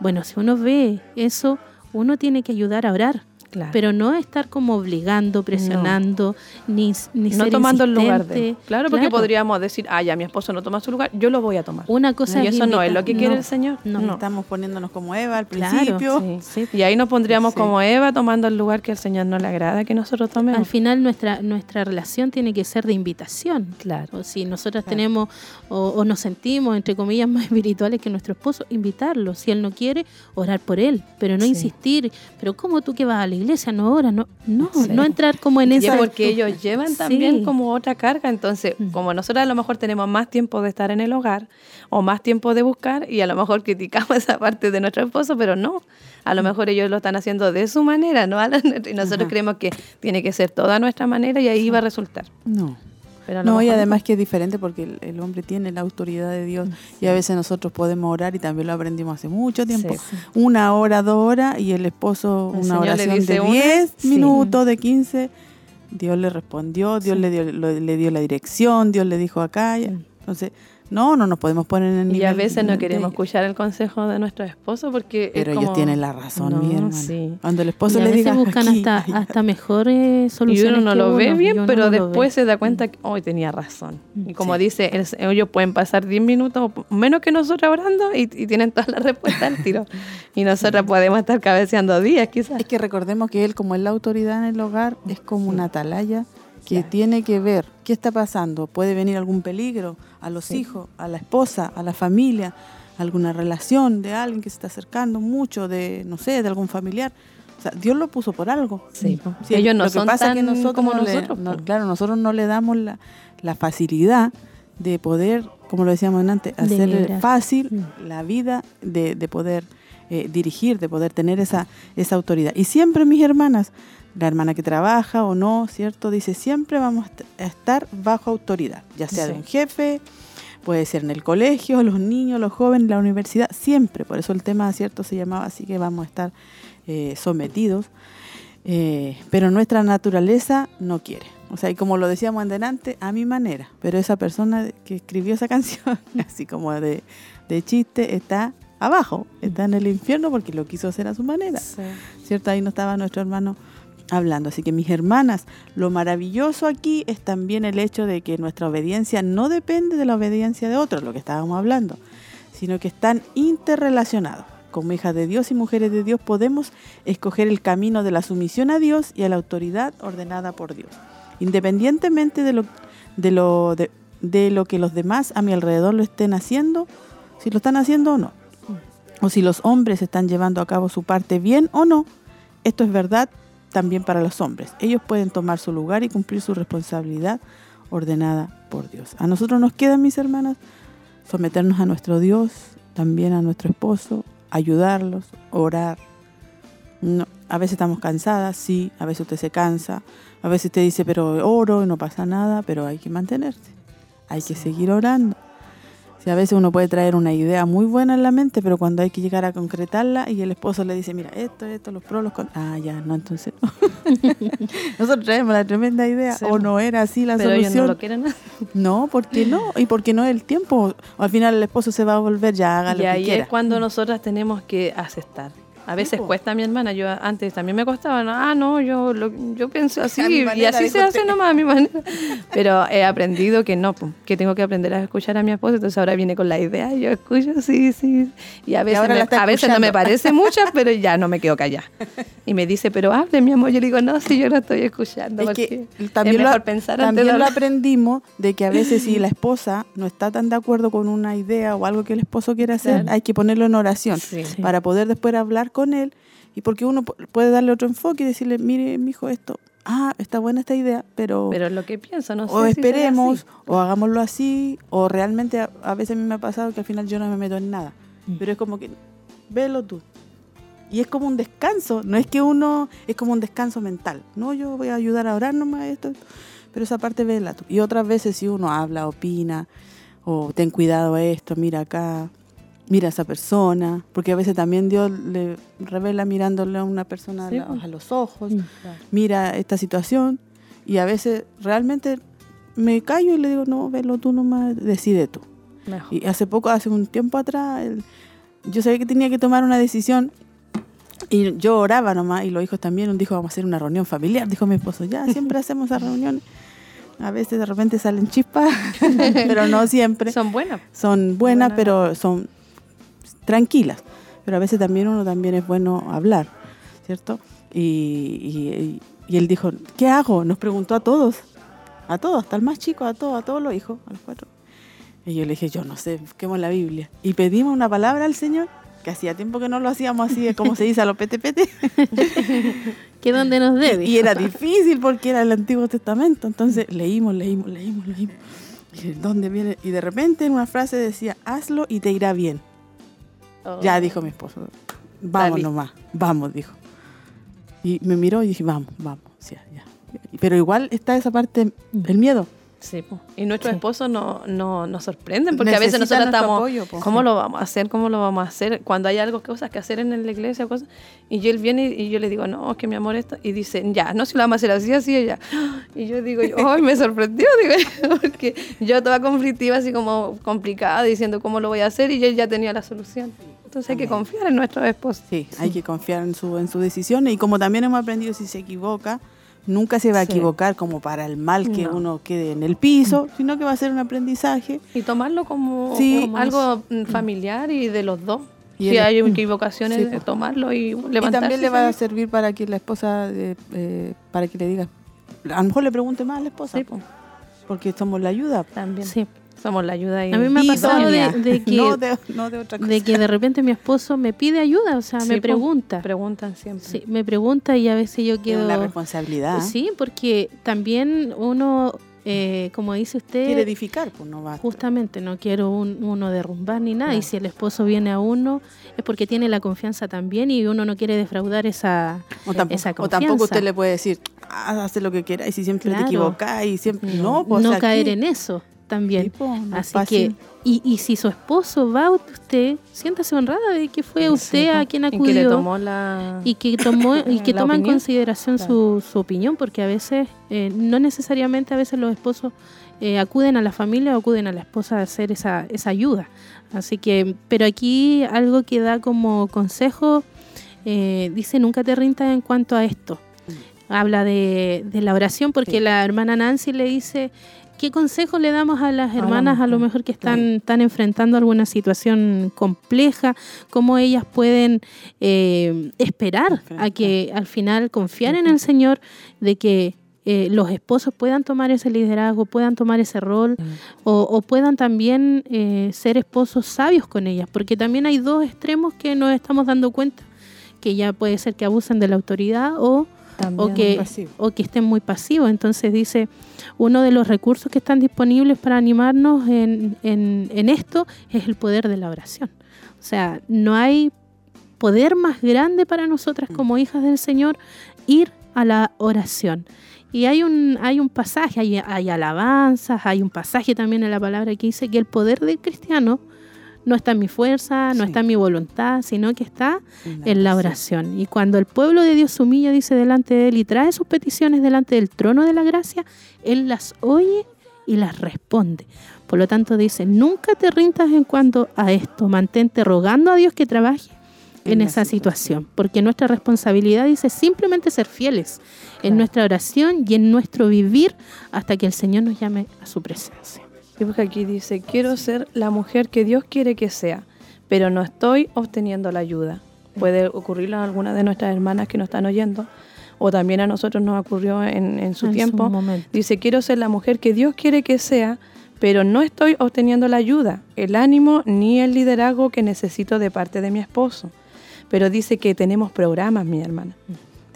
bueno, si uno ve eso, uno tiene que ayudar a orar. Claro. Pero no estar como obligando, presionando, ni, ni no ser tomando el lugar de. insistente. Claro, porque podríamos decir, ah, ya mi esposo no toma su lugar, yo lo voy a tomar. Una cosa y es eso no es lo que quiere no, el Señor. no. Estamos poniéndonos como Eva al Claro, principio. Sí. Y ahí nos pondríamos Sí. como Eva tomando el lugar que al Señor no le agrada que nosotros tomemos. Al final nuestra, nuestra relación tiene que ser de invitación. Claro. O si nosotras tenemos o, o nos sentimos, entre comillas, más espirituales que nuestro esposo, invitarlo. Si él no quiere, orar por él, pero no Sí. insistir. Pero ¿cómo tú que vas a la iglesia no oras? No, no, Sí. no entrar como en esa... es porque ellos llevan también Sí. como otra carga. Entonces, Mm. como nosotros a lo mejor tenemos más tiempo de estar en el hogar o más tiempo de buscar y a lo mejor criticamos esa parte de nuestro esposo, pero no. A Mm. lo mejor ellos lo están haciendo de su manera, ¿no? A la nuestra. Y nosotros Ajá. creemos que tiene que ser toda nuestra manera y ahí va a resultar. No. Pero No, y además que es diferente porque el, el hombre tiene la autoridad de Dios y a veces nosotros podemos orar y también lo aprendimos hace mucho tiempo. Sí. Una hora, dos horas y el esposo El una oración de una, 10 sí. minutos, de 15. Dios le respondió, Dios le, dio, lo- le dio la dirección, Dios le dijo acá. Entonces, no, no nos podemos poner en el Y a veces no de- queremos escuchar el consejo de nuestro esposo porque. es Pero ellos como- tienen la razón, No, mi sí. Cuando el Y esposo a le veces diga buscan aquí, hasta, allá. hasta mejores Y soluciones. uno no lo ve uno, y bien, pero no después ve. se da cuenta que hoy tenía razón. Y como Sí. dice, el- ellos pueden pasar 10 minutos menos que nosotros orando y, y tienen todas las respuestas al tiro. Y nosotras podemos estar cabeceando días quizás. Es que recordemos que él, como es la autoridad en el hogar, es como una atalaya que tiene que ver qué está pasando. Puede venir algún peligro a los hijos, a la esposa, a la familia, alguna relación de alguien que se está acercando mucho, de, no sé, de algún familiar. O sea, Dios lo puso por algo. Sí, ellos no lo que son pasa es tan que nosotros como no le- nosotros. no- claro, nosotros no le damos la, la facilidad de poder, como lo decíamos antes, hacer fácil Mm. la vida de, de poder eh, dirigir, de poder tener esa, esa autoridad. Y siempre, mis hermanas, la hermana que trabaja o no, ¿cierto? Dice, siempre vamos a est- a estar bajo autoridad, ya sea de un jefe, puede ser en el colegio, los niños, los jóvenes, la universidad, siempre. Por eso el tema, ¿cierto? Se llamaba así que vamos a estar eh, sometidos. Eh, pero nuestra naturaleza no quiere. O sea, y como lo decíamos en delante, a mi manera. Pero esa persona que escribió esa canción, así como de, de chiste, está abajo, está en el infierno porque lo quiso hacer a su manera. ¿Cierto? Ahí no estaba nuestro hermano hablando. Así que mis hermanas, lo maravilloso aquí es también el hecho de que nuestra obediencia no depende de la obediencia de otros, lo que estábamos hablando, sino que están interrelacionados. Como hijas de Dios y mujeres de Dios podemos escoger el camino de la sumisión a Dios y a la autoridad ordenada por Dios, independientemente de lo, de lo, de, de lo que los demás a mi alrededor lo estén haciendo, si lo están haciendo o no, o si los hombres están llevando a cabo su parte bien o no, esto es verdad también para los hombres. Ellos pueden tomar su lugar y cumplir su responsabilidad ordenada por Dios. A nosotros nos queda, mis hermanas, someternos a nuestro Dios, también a nuestro esposo, ayudarlos, orar. No, a veces estamos cansadas, sí, a veces usted se cansa, a veces usted dice, pero oro y no pasa nada, pero hay que mantenerse, hay que seguir orando. Si a veces uno puede traer una idea muy buena en la mente, pero cuando hay que llegar a concretarla y el esposo le dice, mira, esto, esto, los pros, los con... Ah, ya, no, entonces no. Nosotros traemos la tremenda idea, Sí. o no era así la Pero ellos solución. no lo quieren. No, ¿por qué no? Y porque no es el tiempo. Al final el esposo se va a volver, ya haga lo Y que ahí quiera. es cuando nosotras tenemos que aceptar. A veces cuesta a mi hermana, yo antes también me costaba, ¿no? ah, no, yo, lo- yo pienso así, y así se hace nomás a mi manera. Pero he aprendido que no, que tengo que aprender a escuchar a mi esposo, entonces ahora viene con la idea, yo escucho, sí, sí, y a veces, me- a veces no me parece muchas, pero ya no me quedo callada. Y me dice, pero hable, mi amor, yo le digo, no, si yo no estoy escuchando, Es porque que también, es lo, antes aprendimos de que a veces si la esposa no está tan de acuerdo con una idea o algo que el esposo quiere hacer, Claro. hay que ponerlo en oración Sí. para poder después hablar con él y porque uno pu- puede darle otro enfoque y decirle, mire, mi hijo, esto, ah, está buena esta idea, pero, Pero lo que pienso, no sé o si esperemos, así. o hagámoslo así, o realmente a, a veces a mí me ha pasado que al final yo no me meto en nada, Mm. pero es como que, velo tú. Y es como un descanso, no es que uno, es como un descanso mental. No, yo voy a ayudar a orar nomás esto, esto. pero esa parte vela tú. Y otras veces si uno habla, opina, o ten cuidado a esto, mira acá, mira a esa persona, porque a veces también Dios le revela mirándole a una persona Sí, a, la- pues. a los ojos, Mm. mira esta situación y a veces realmente me callo y le digo, no, velo tú nomás, decide tú. Mejor. Y hace poco, hace un tiempo atrás, el- yo sabía que tenía que tomar una decisión y yo oraba nomás y los hijos también, dijo, vamos a hacer una reunión familiar, dijo mi esposo, ya, siempre hacemos esas reuniones. A veces de repente salen chispas, pero no siempre. Son buenas. Son buenas, pero son tranquilas. Pero a veces también uno también es bueno hablar, ¿cierto? Y, y- y él dijo, ¿qué hago? Nos preguntó a todos, a todos, hasta el más chico, a todos, a todos los hijos, a los cuatro. Y yo le dije, yo no sé, busquemos la Biblia. Y pedimos una palabra al Señor, que hacía tiempo que no lo hacíamos así, como se dice a los PTPT. Que donde nos debe. Y era difícil porque era el Antiguo Testamento. Entonces leímos, leímos, leímos, leímos. Y ¿dónde viene? Y de repente en una frase decía, hazlo y te irá bien. Oh. Ya dijo mi esposo, vamos Dale. nomás, vamos, dijo. Y me miró y dije, vamos, vamos, sí, ya. Pero igual está esa parte, el miedo. Sí, po. y nuestros esposos no, no, nos sorprenden porque a veces nosotros estamos, apoyo. ¿cómo Sí. lo vamos a hacer? ¿Cómo lo vamos a hacer? Cuando hay algo, cosas que hacer en la iglesia, cosas, y yo él viene y yo le digo, no, es que mi amor esto, y dice, ya, no, si lo vamos a hacer así, así, ya. Y yo digo, ay, me sorprendió, digo, porque yo estaba conflictiva, así como complicada, diciendo cómo lo voy a hacer, y él ya tenía la solución. Entonces hay que confiar en nuestros esposos. Sí, hay que confiar en su, en su decisión y como también hemos aprendido, si se equivoca, nunca se va a Sí. equivocar como para el mal que No. uno quede en el piso, sino que va a ser un aprendizaje. Y tomarlo como, Sí. como algo mm, familiar y de los dos. Y si el- hay equivocaciones, Sí, pues. tomarlo y Y levantarse. también le va a servir para que la esposa, eh, eh, para que le diga, a lo mejor le pregunte más a la esposa, po, porque somos la ayuda. También. Sí. Somos la ayuda y A mí me ha pasado de, que, No de- no de otra cosa. de que de repente mi esposo me pide ayuda, o sea, Sí, me po. pregunta. Preguntan siempre. Sí, me pregunta y a veces yo quedo... una responsabilidad. Sí, porque también uno, eh, como dice usted... Quiere edificar, pues no va. Justamente, no quiero un- uno derrumbar ni nada. Y si el esposo viene a uno, es porque tiene la confianza también y uno no quiere defraudar esa, O tampoco, esa o confianza. tampoco usted le puede decir, ah, hace lo que quiera y si siempre Claro. te equivocas y siempre. No, pues, no o sea, caer aquí- en eso también. No Así fácil. que, y, y si su esposo va a usted, siéntase honrada de que fue usted a quien Y que acudió. le tomó la... y que tomó y que La toma en consideración su, su opinión porque a veces eh, no necesariamente a veces los esposos eh, acuden a la familia o acuden a la esposa a hacer esa, esa ayuda así que pero aquí algo que da como consejo eh, dice nunca te rindas en cuanto a esto habla de, de la oración porque la hermana Nancy le dice ¿Qué consejo le damos a las la hermanas a lo mujer, mejor que están, están enfrentando alguna situación compleja? ¿Cómo ellas pueden eh, esperar a que al final confiar en el Señor de que eh, los esposos puedan tomar ese liderazgo, puedan tomar ese rol o, o puedan también eh, ser esposos sabios con ellas? Porque también hay dos extremos que nos estamos dando cuenta, que ya puede ser que abusen de la autoridad o o que, pasivo. o que estén muy pasivos. Entonces dice, uno de los recursos que están disponibles para animarnos en, en, en esto es el poder de la oración. O sea, no hay poder más grande para nosotras como hijas del Señor ir a la oración. Y hay un, hay un pasaje, hay, hay alabanzas, hay un pasaje también en la palabra que dice que el poder del cristiano no está en mi fuerza, no está en mi voluntad, sino que está en la oración. Y cuando el pueblo de Dios humilla, dice delante de Él y trae sus peticiones delante del trono de la gracia, Él las oye y las responde. Por lo tanto, dice, nunca te rindas en cuanto a esto, mantente rogando a Dios que trabaje en esa situación, porque nuestra responsabilidad dice simplemente ser fieles en nuestra oración y en nuestro vivir hasta que el Señor nos llame a su presencia. Porque aquí dice, quiero ser la mujer que Dios quiere que sea, pero no estoy obteniendo la ayuda. Puede ocurrirle a alguna de nuestras hermanas que nos están oyendo, o también a nosotros nos ocurrió en, en su En su tiempo. momento. dice, quiero ser la mujer que Dios quiere que sea, pero no estoy obteniendo la ayuda, el ánimo ni el liderazgo que necesito de parte de mi esposo. Pero dice que tenemos programas, mi hermana.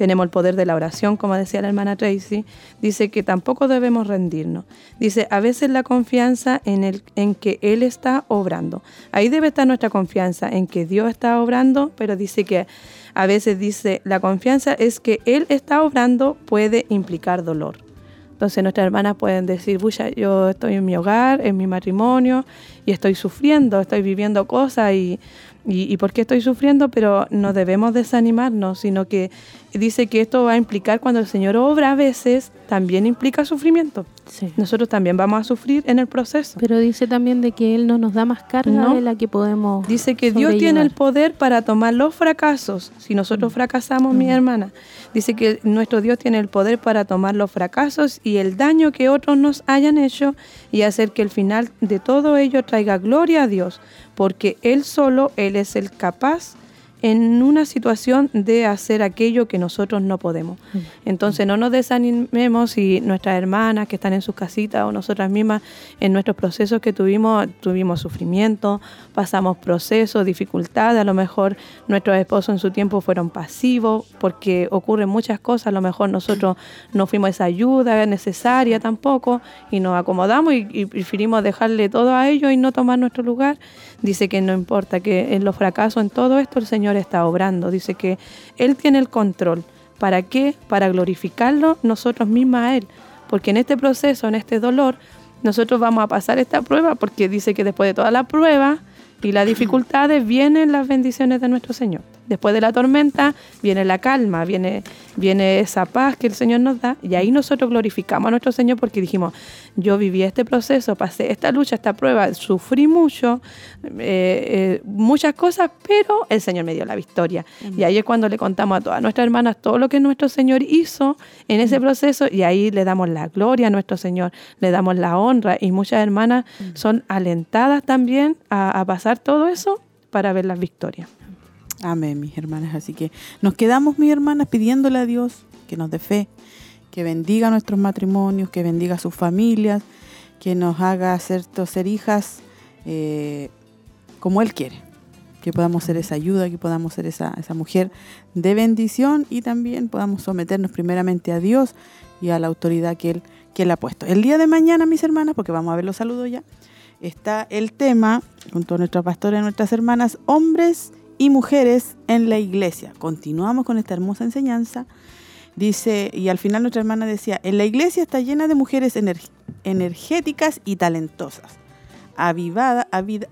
Tenemos el poder de la oración, como decía la hermana Tracy. Dice que tampoco debemos rendirnos. Dice, a veces la confianza en, el, en que Él está obrando. Ahí debe estar nuestra confianza en que Dios está obrando, pero dice que a veces dice, la confianza es que Él está obrando puede implicar dolor. Entonces nuestras hermanas pueden decir, pucha, yo estoy en mi hogar, en mi matrimonio, y estoy sufriendo, estoy viviendo cosas y, y, y por qué estoy sufriendo, pero no debemos desanimarnos, sino que dice que esto va a implicar cuando el Señor obra a veces, también implica sufrimiento. Nosotros también vamos a sufrir en el proceso. Pero dice también de que Él no nos da más carga No. de la que podemos Dice que Dios tiene el poder para tomar los fracasos. Si nosotros fracasamos, mi hermana, dice que nuestro Dios tiene el poder para tomar los fracasos y el daño que otros nos hayan hecho y hacer que el final de todo ello traiga gloria a Dios, porque Él solo, Él es el capaz en una situación de hacer aquello que nosotros no podemos. Entonces no nos desanimemos si nuestras hermanas que están en sus casitas o nosotras mismas en nuestros procesos que tuvimos, tuvimos sufrimiento, pasamos procesos, dificultades, a lo mejor nuestros esposos en su tiempo fueron pasivos porque ocurren muchas cosas, a lo mejor nosotros no fuimos esa ayuda necesaria tampoco y nos acomodamos y, y preferimos dejarle todo a ellos y no tomar nuestro lugar. Dice que no importa, que en los fracasos, en todo esto el Señor está obrando. Dice que Él tiene el control. ¿Para qué? Para glorificarlo nosotros mismos a Él. Porque en este proceso, en este dolor, nosotros vamos a pasar esta prueba porque dice que después de toda la prueba y las dificultades vienen las bendiciones de nuestro Señor. Después de la tormenta viene la calma, viene, viene esa paz que el Señor nos da y ahí nosotros glorificamos a nuestro Señor porque dijimos, yo viví este proceso, pasé esta lucha, esta prueba, sufrí mucho, eh, eh, muchas cosas, pero el Señor me dio la victoria. Y ahí es cuando le contamos a todas nuestras hermanas todo lo que nuestro Señor hizo en ese proceso y ahí le damos la gloria a nuestro Señor, le damos la honra y muchas hermanas son alentadas también a, a pasar todo eso para ver las victorias. Amén, mis hermanas. Así que nos quedamos, mis hermanas, pidiéndole a Dios que nos dé fe, que bendiga nuestros matrimonios, que bendiga sus familias, que nos haga ser, hijas eh, como Él quiere. Que podamos ser esa ayuda, que podamos ser esa, esa mujer de bendición y también podamos someternos primeramente a Dios y a la autoridad que Él, que él ha puesto. El día de mañana, mis hermanas, porque vamos a ver los saludos ya, está el tema, con todos nuestros pastores y nuestras hermanas, hombres y mujeres en la iglesia. Continuamos con esta hermosa enseñanza. Dice, y al final nuestra hermana decía, en la iglesia está llena de mujeres ener- energéticas y talentosas, avivada, avida-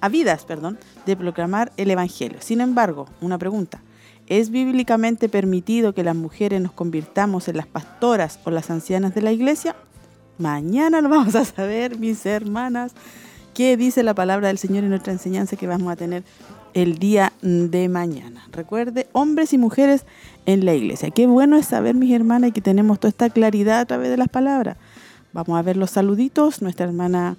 avidas perdón, de proclamar el Evangelio. Sin embargo, una pregunta, ¿es bíblicamente permitido que las mujeres nos convirtamos en las pastoras o las ancianas de la iglesia? Mañana lo vamos a saber, mis hermanas, qué dice la palabra del Señor en nuestra enseñanza que vamos a tener el día de mañana. Recuerde, hombres y mujeres en la iglesia. Qué bueno es saber, mis hermanas, que tenemos toda esta claridad a través de las palabras. Vamos a ver los saluditos. Nuestra hermana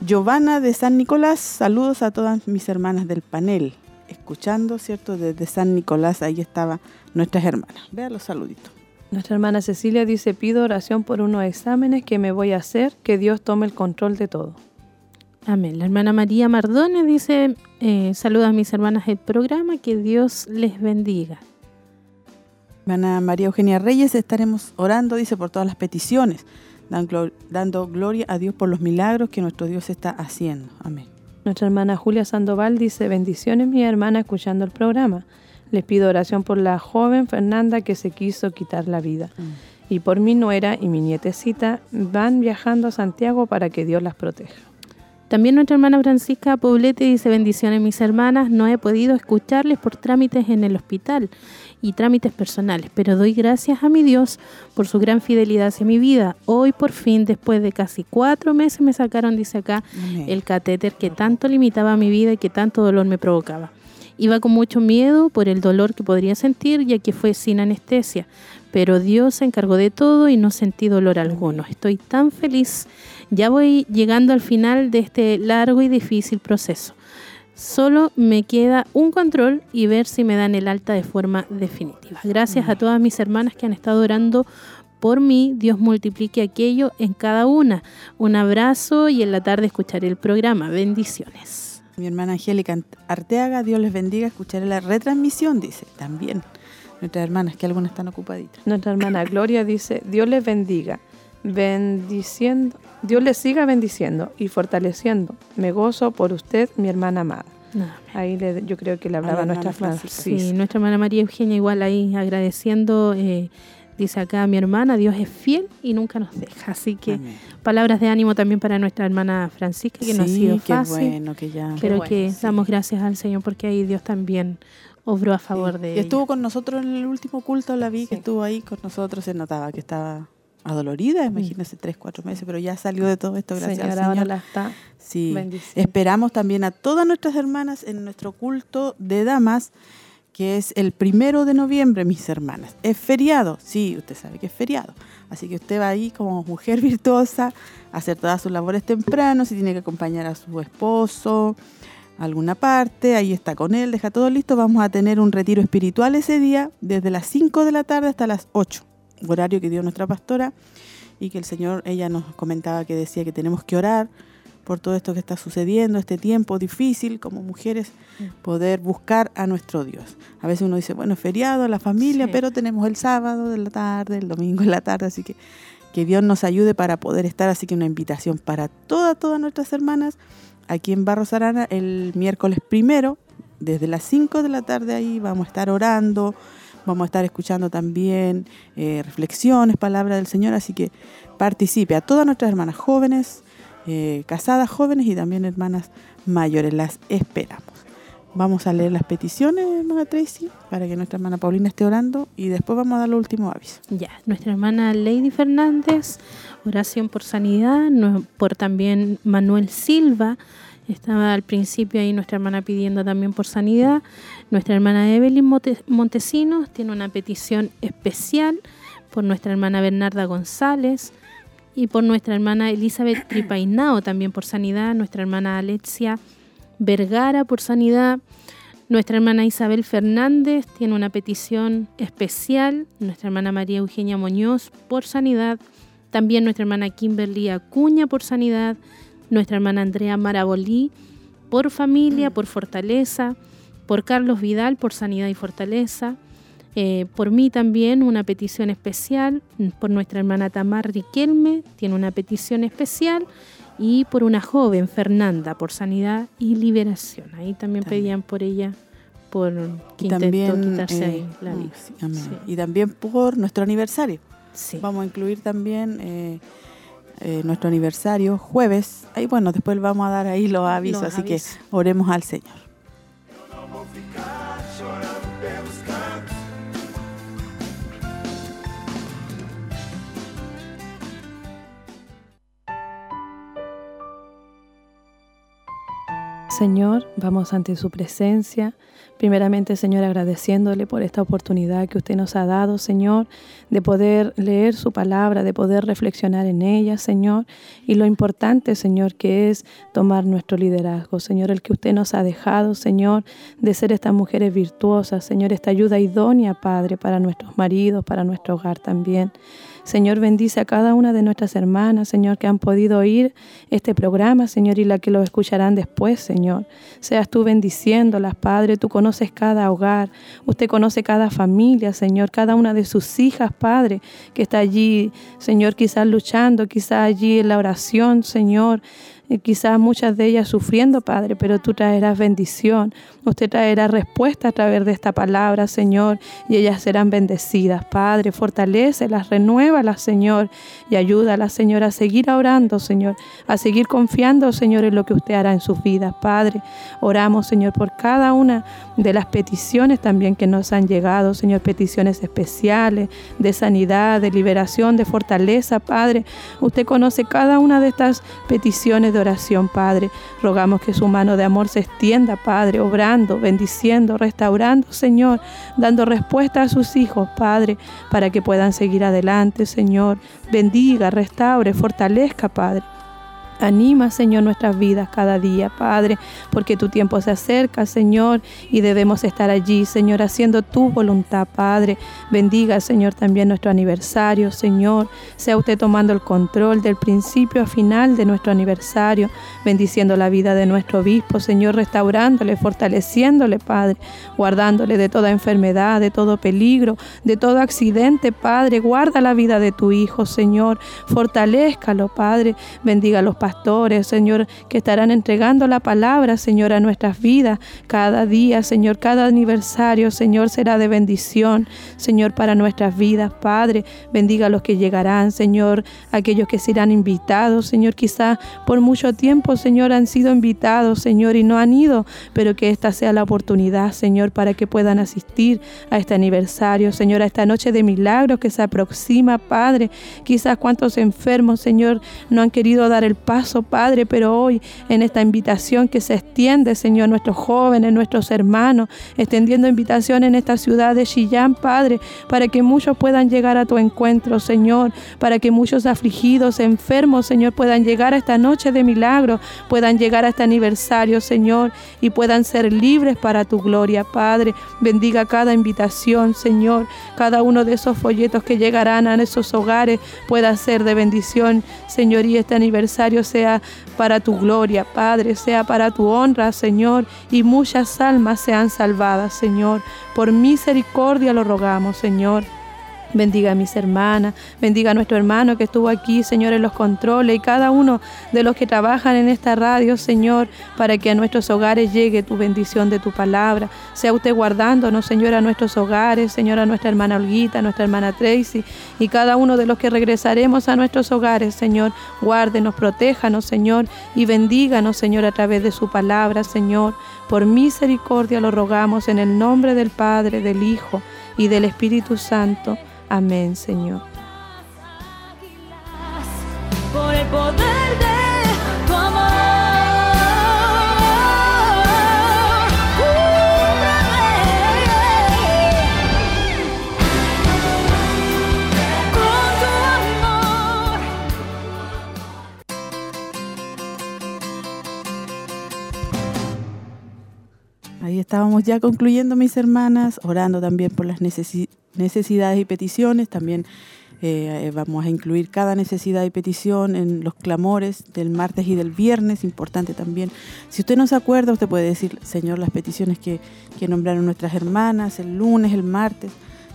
Giovanna de San Nicolás. Saludos a todas mis hermanas del panel. Escuchando, ¿cierto? Desde San Nicolás, ahí estaba nuestras hermanas. Vean los saluditos. Nuestra hermana Cecilia dice, pido oración por unos exámenes que me voy a hacer, que Dios tome el control de todo. Amén. La hermana María Mardones dice, eh, saluda a mis hermanas del programa, que Dios les bendiga. Hermana María Eugenia Reyes, estaremos orando, dice, por todas las peticiones, dando gloria a Dios por los milagros que nuestro Dios está haciendo. Amén. Nuestra hermana Julia Sandoval dice, bendiciones mi hermana escuchando el programa. Les pido oración por la joven Fernanda que se quiso quitar la vida. Y por mi nuera y mi nietecita van viajando a Santiago para que Dios las proteja. También nuestra hermana Francisca Poblete dice bendiciones mis hermanas, no he podido escucharles por trámites en el hospital y trámites personales, pero doy gracias a mi Dios por su gran fidelidad hacia mi vida. Hoy por fin, después de casi cuatro meses, me sacaron, dice acá, Amén. el catéter que tanto limitaba mi vida y que tanto dolor me provocaba. Iba con mucho miedo por el dolor que podría sentir, ya que fue sin anestesia, pero Dios se encargó de todo y no sentí dolor alguno. Estoy tan feliz. Ya voy llegando al final de este largo y difícil proceso. Solo me queda un control y ver si me dan el alta de forma definitiva. Gracias a todas mis hermanas que han estado orando por mí. Dios multiplique aquello en cada una. Un abrazo y en la tarde escucharé el programa. Bendiciones. Mi hermana Angélica Arteaga, Dios les bendiga, escucharé la retransmisión, dice, también. Nuestras hermanas, que algunas están ocupaditas. Nuestra hermana Gloria dice, Dios les bendiga, bendiciendo, Dios les siga bendiciendo y fortaleciendo. Me gozo por usted, mi hermana amada. Ahí le- yo creo que le hablaba la nuestra Francisca. Sí, nuestra hermana María Eugenia igual ahí agradeciendo, eh, Dice acá mi hermana, Dios es fiel y nunca nos deja. Así que palabras de ánimo también para nuestra hermana Francisca, que no ha sido fácil. bueno, que ya. Pero que damos gracias al Señor porque ahí Dios también obró a favor de y Estuvo con nosotros en el último culto, la vi que estuvo ahí con nosotros, se notaba que estaba adolorida, mm. imagínese, tres, cuatro meses, pero ya salió de todo esto, gracias al Señor. la está sí. Esperamos también a todas nuestras hermanas en nuestro culto de damas, que es el primero de noviembre, mis hermanas. Es feriado, sí, usted sabe que es feriado. Así que usted va ahí como mujer virtuosa a hacer todas sus labores temprano, si tiene que acompañar a su esposo a alguna parte, ahí está con él, deja todo listo. Vamos a tener un retiro espiritual ese día, desde las 5 de la tarde hasta las 8 horario que dio nuestra pastora y que el Señor, ella nos comentaba que decía que tenemos que orar por todo esto que está sucediendo, este tiempo difícil como mujeres, poder buscar a nuestro Dios. A veces uno dice, bueno, es feriado, la familia, pero tenemos el sábado de la tarde, el domingo de la tarde, así que que Dios nos ayude para poder estar, así que una invitación para todas, todas nuestras hermanas aquí en Barros Arana el miércoles primero, desde las 5 de la tarde ahí vamos a estar orando, Vamos a estar escuchando también eh, reflexiones, palabras del Señor, así que participe a todas nuestras hermanas jóvenes, eh, casadas jóvenes y también hermanas mayores. Las esperamos. Vamos a leer las peticiones, hermana Tracy, para que nuestra hermana Paulina esté orando y después vamos a dar el último aviso. Ya, nuestra hermana Lady Fernández, oración por sanidad, por también Manuel Silva, estaba al principio ahí nuestra hermana pidiendo también por sanidad. Nuestra hermana Evelyn Montesinos tiene una petición especial por nuestra hermana Bernarda González y por nuestra hermana Elizabeth Tripainao también por sanidad. Nuestra hermana Alexia Vergara por sanidad. Nuestra hermana Isabel Fernández tiene una petición especial. Nuestra hermana María Eugenia Muñoz por sanidad. También nuestra hermana Kimberly Acuña por sanidad nuestra hermana Andrea Marabolí, por familia, por fortaleza, por Carlos Vidal, por sanidad y fortaleza, eh, por mí también una petición especial, por nuestra hermana Tamar Riquelme, tiene una petición especial, y por una joven, Fernanda, por sanidad y liberación. Ahí también, pedían por ella, por que intentó quitarse ahí eh, la vida. Y también por nuestro aniversario. Vamos a incluir también... Eh, eh, nuestro aniversario, jueves. Ahí bueno, después vamos a dar ahí los avisos, así que oremos al Señor. Señor, vamos ante su presencia Primeramente, Señor, agradeciéndole por esta oportunidad que usted nos ha dado, Señor, de poder leer su palabra, de poder reflexionar en ella, Señor, y lo importante, Señor, que es tomar nuestro liderazgo, Señor, el que usted nos ha dejado, Señor, de ser estas mujeres virtuosas, Señor, esta ayuda idónea, Padre, para nuestros maridos, para nuestro hogar también. Señor, bendice a cada una de nuestras hermanas, Señor, que han podido oír este programa, Señor, y la que lo escucharán después, Señor. Seas tú bendiciéndolas, Padre. Tú conoces cada hogar. Usted conoce cada familia, Señor, cada una de sus hijas, Padre, que está allí, Señor, quizás luchando, quizás allí en la oración, Señor quizás muchas de ellas sufriendo, Padre, pero tú traerás bendición. Usted traerá respuesta a través de esta palabra, Señor, y ellas serán bendecidas. Padre, fortalecelas, renuévalas, Señor, y ayúdalas, Señor, a seguir orando, Señor, a seguir confiando, Señor, en lo que usted hará en sus vidas. Padre, oramos, Señor, por cada una de las peticiones también que nos han llegado, Señor, peticiones especiales de sanidad, de liberación, de fortaleza, Padre. Usted conoce cada una de estas peticiones de oración, Padre. Rogamos que su mano de amor se extienda, Padre, obrando, bendiciendo, restaurando, Señor, dando respuesta a sus hijos, Padre, para que puedan seguir adelante, Señor. Bendiga, restaure, fortalezca, Padre. Anima, Señor, nuestras vidas cada día, Padre, porque tu tiempo se acerca, Señor, y debemos estar allí, Señor, haciendo tu voluntad, Padre. Bendiga, Señor, también nuestro aniversario, Señor. Sea usted tomando el control del principio a final de nuestro aniversario, bendiciendo la vida de nuestro obispo, Señor, restaurándole, fortaleciéndole, Padre, guardándole de toda enfermedad, de todo peligro, de todo accidente, Padre. Guarda la vida de tu Hijo, Señor. Fortalezcalo, Padre. Bendiga a los pastores pastores, Señor, que estarán entregando la palabra, Señor, a nuestras vidas cada día, Señor, cada aniversario, Señor, será de bendición, Señor, para nuestras vidas, Padre. Bendiga a los que llegarán, Señor, aquellos que serán invitados, Señor, quizá por mucho tiempo, Señor, han sido invitados, Señor, y no han ido, pero que esta sea la oportunidad, Señor, para que puedan asistir a este aniversario, Señor, a esta noche de milagros que se aproxima, Padre. Quizás cuántos enfermos, Señor, no han querido dar el paso, Padre, pero hoy en esta invitación que se extiende, Señor, nuestros jóvenes, nuestros hermanos, extendiendo invitación en esta ciudad de Chillán, Padre, para que muchos puedan llegar a tu encuentro, Señor, para que muchos afligidos, enfermos, Señor, puedan llegar a esta noche de milagros, puedan llegar a este aniversario, Señor, y puedan ser libres para tu gloria, Padre. Bendiga cada invitación, Señor, cada uno de esos folletos que llegarán a esos hogares pueda ser de bendición, Señor, y este aniversario sea para tu gloria, Padre, sea para tu honra, Señor, y muchas almas sean salvadas, Señor. Por misericordia lo rogamos, Señor. Bendiga a mis hermanas, bendiga a nuestro hermano que estuvo aquí, Señor, en los controles y cada uno de los que trabajan en esta radio, Señor, para que a nuestros hogares llegue tu bendición de tu palabra. Sea usted guardándonos, Señor, a nuestros hogares, Señor, a nuestra hermana Olguita, a nuestra hermana Tracy y cada uno de los que regresaremos a nuestros hogares, Señor. Guárdenos, protéjanos, Señor, y bendíganos, Señor, a través de su palabra, Señor. Por misericordia lo rogamos en el nombre del Padre, del Hijo y del Espíritu Santo. Amén, Señor. Por el poder de tu amor. Cúbrame con tu amor. Ahí estábamos ya concluyendo, mis hermanas, orando también por las necesi- necesidades y peticiones. También eh, eh, vamos a incluir cada necesidad y petición en los clamores del martes y del viernes. Importante también. Si usted no se acuerda, usted puede decir, Señor, las peticiones que, que nombraron nuestras hermanas el lunes, el martes.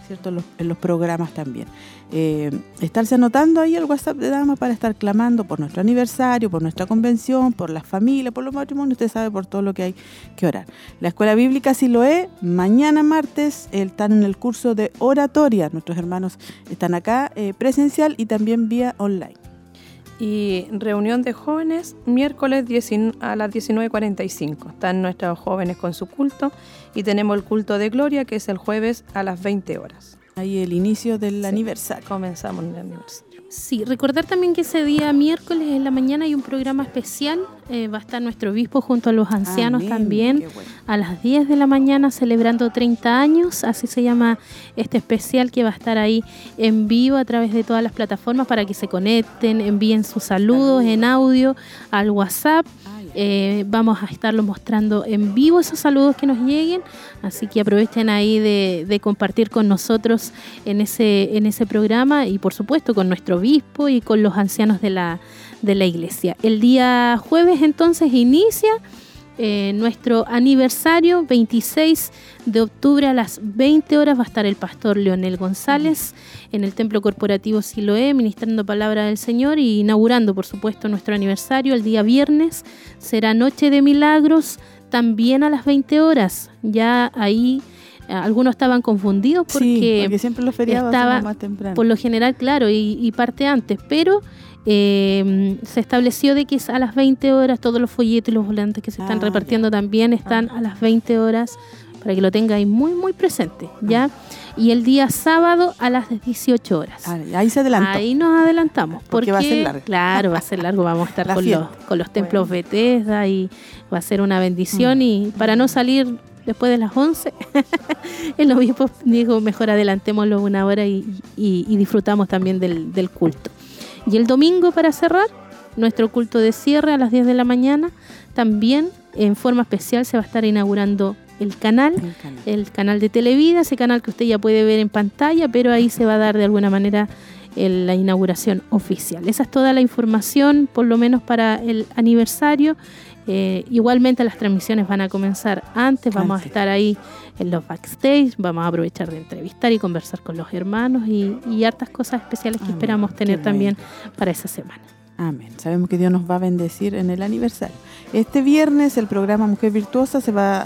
¿Cierto? Los- en los programas también. Eh, estarse anotando ahí el WhatsApp de Dama para estar clamando por nuestro aniversario, por nuestra convención, por las familias, por los matrimonios, usted sabe por todo lo que hay que orar. La Escuela Bíblica Siloé, mañana martes, están en el curso de oratoria. Nuestros hermanos están acá eh, presencial y también vía online. Y reunión de jóvenes miércoles 19 a las 19.45. Están nuestros jóvenes con su culto y tenemos el culto de gloria que es el jueves a las 20 horas. Ahí el inicio del Sí, aniversario. Comenzamos el aniversario. Sí, recordar también que ese día miércoles en la mañana hay un programa especial. eh, va a estar nuestro obispo junto a los ancianos Amén, también bueno. a las 10 de la mañana celebrando 30 años. Así se llama este especial que va a estar ahí en vivo a través de todas las plataformas para que se conecten, envíen sus saludos en audio al WhatsApp. Eh, vamos a estarlo mostrando en vivo esos saludos que nos lleguen, así que aprovechen ahí de, de compartir con nosotros en ese, en ese programa y por supuesto con nuestro obispo y con los ancianos de la, de la iglesia. El día jueves entonces inicia eh, nuestro aniversario, 26 de octubre a las 20 horas va a estar el pastor Leonel González en el Templo Corporativo Siloé, ministrando palabra del Señor y inaugurando, por supuesto, nuestro aniversario. El día viernes será Noche de Milagros, también a las 20 horas. Ya ahí eh, algunos estaban confundidos porque, sí, porque siempre los feriados estaba más temprano. por lo general, claro, y, y parte antes, pero eh, se estableció de que es a las 20 horas todos los folletos y los volantes que se están Ah, repartiendo también están a las 20 horas para que lo tengáis muy, muy presente, ¿ya? Y el día sábado a las 18 horas. Ah, ahí se adelantó. Ahí nos adelantamos. Porque va a ser largo. Claro, va a ser largo. Vamos a estar con los, con los templos Bethesda y va a ser una bendición. Y para no salir después de las 11, el obispo dijo, mejor adelantémoslo una hora y, y- y disfrutamos también del, del culto. Y el domingo, para cerrar, nuestro culto de cierre a las 10 de la mañana, también en forma especial se va a estar inaugurando el canal El canal. el canal de Televida, ese canal que usted ya puede ver en pantalla, pero ahí se va a dar de alguna manera el- la inauguración oficial. Esa es toda la información, por lo menos para el aniversario. Eh, igualmente las transmisiones van a comenzar antes, vamos Antes. a estar ahí en los backstage, vamos a aprovechar de entrevistar y conversar con los hermanos y, y hartas cosas especiales que Ah, esperamos tener también para esa semana. Amén. Sabemos que Dios nos va a bendecir en el aniversario. Este viernes el programa Mujer Virtuosa se va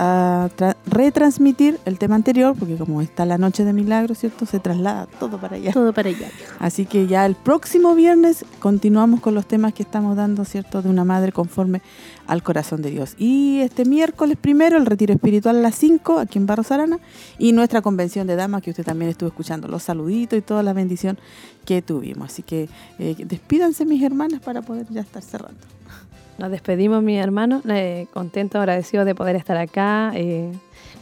a retransmitir el tema anterior, porque como está la noche de milagros, ¿cierto? Se traslada todo para allá. Todo para allá. Así que ya el próximo viernes continuamos con los temas que estamos dando, ¿cierto? De una madre conforme al corazón de Dios. Y este miércoles primero el retiro espiritual a las 5 aquí en Barros Arana y nuestra convención de damas que usted también estuvo escuchando, los saluditos y toda la bendición que tuvimos. Así que eh, despídanse mis hermanas para poder ya estar cerrando. Nos despedimos, mi hermano, eh, contento, agradecido de poder estar acá eh,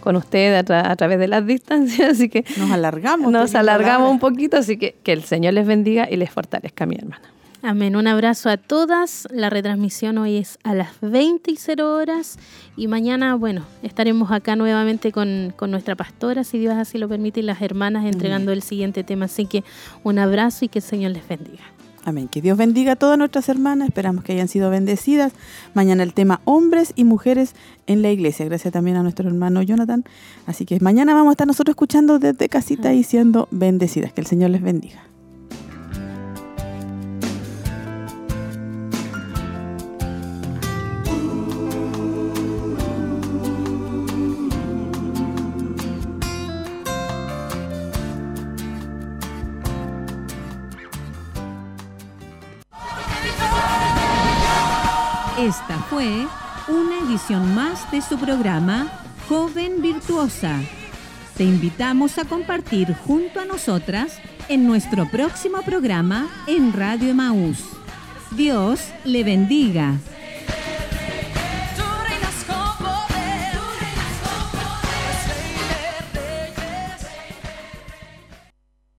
con usted a, través de las distancias, así que nos alargamos. Nos alargamos un poquito, así que que el Señor les bendiga y les fortalezca, mi hermana. Amén. Un abrazo a todas. La retransmisión hoy es a las 20 y 0 horas y mañana, bueno, estaremos acá nuevamente con, con nuestra pastora, si Dios así lo permite, y las hermanas entregando el siguiente tema. Así que un abrazo y que el Señor les bendiga. Amén. Que Dios bendiga a todas nuestras hermanas. Esperamos que hayan sido bendecidas. Mañana el tema hombres y mujeres en la iglesia. Gracias también a nuestro hermano Jonathan. Así que mañana vamos a estar nosotros escuchando desde casita y siendo bendecidas. Que el Señor les bendiga. Esta fue una edición más de su programa Joven Virtuosa. Te invitamos a compartir junto a nosotras en nuestro próximo programa en Radio Emaús. Dios le bendiga.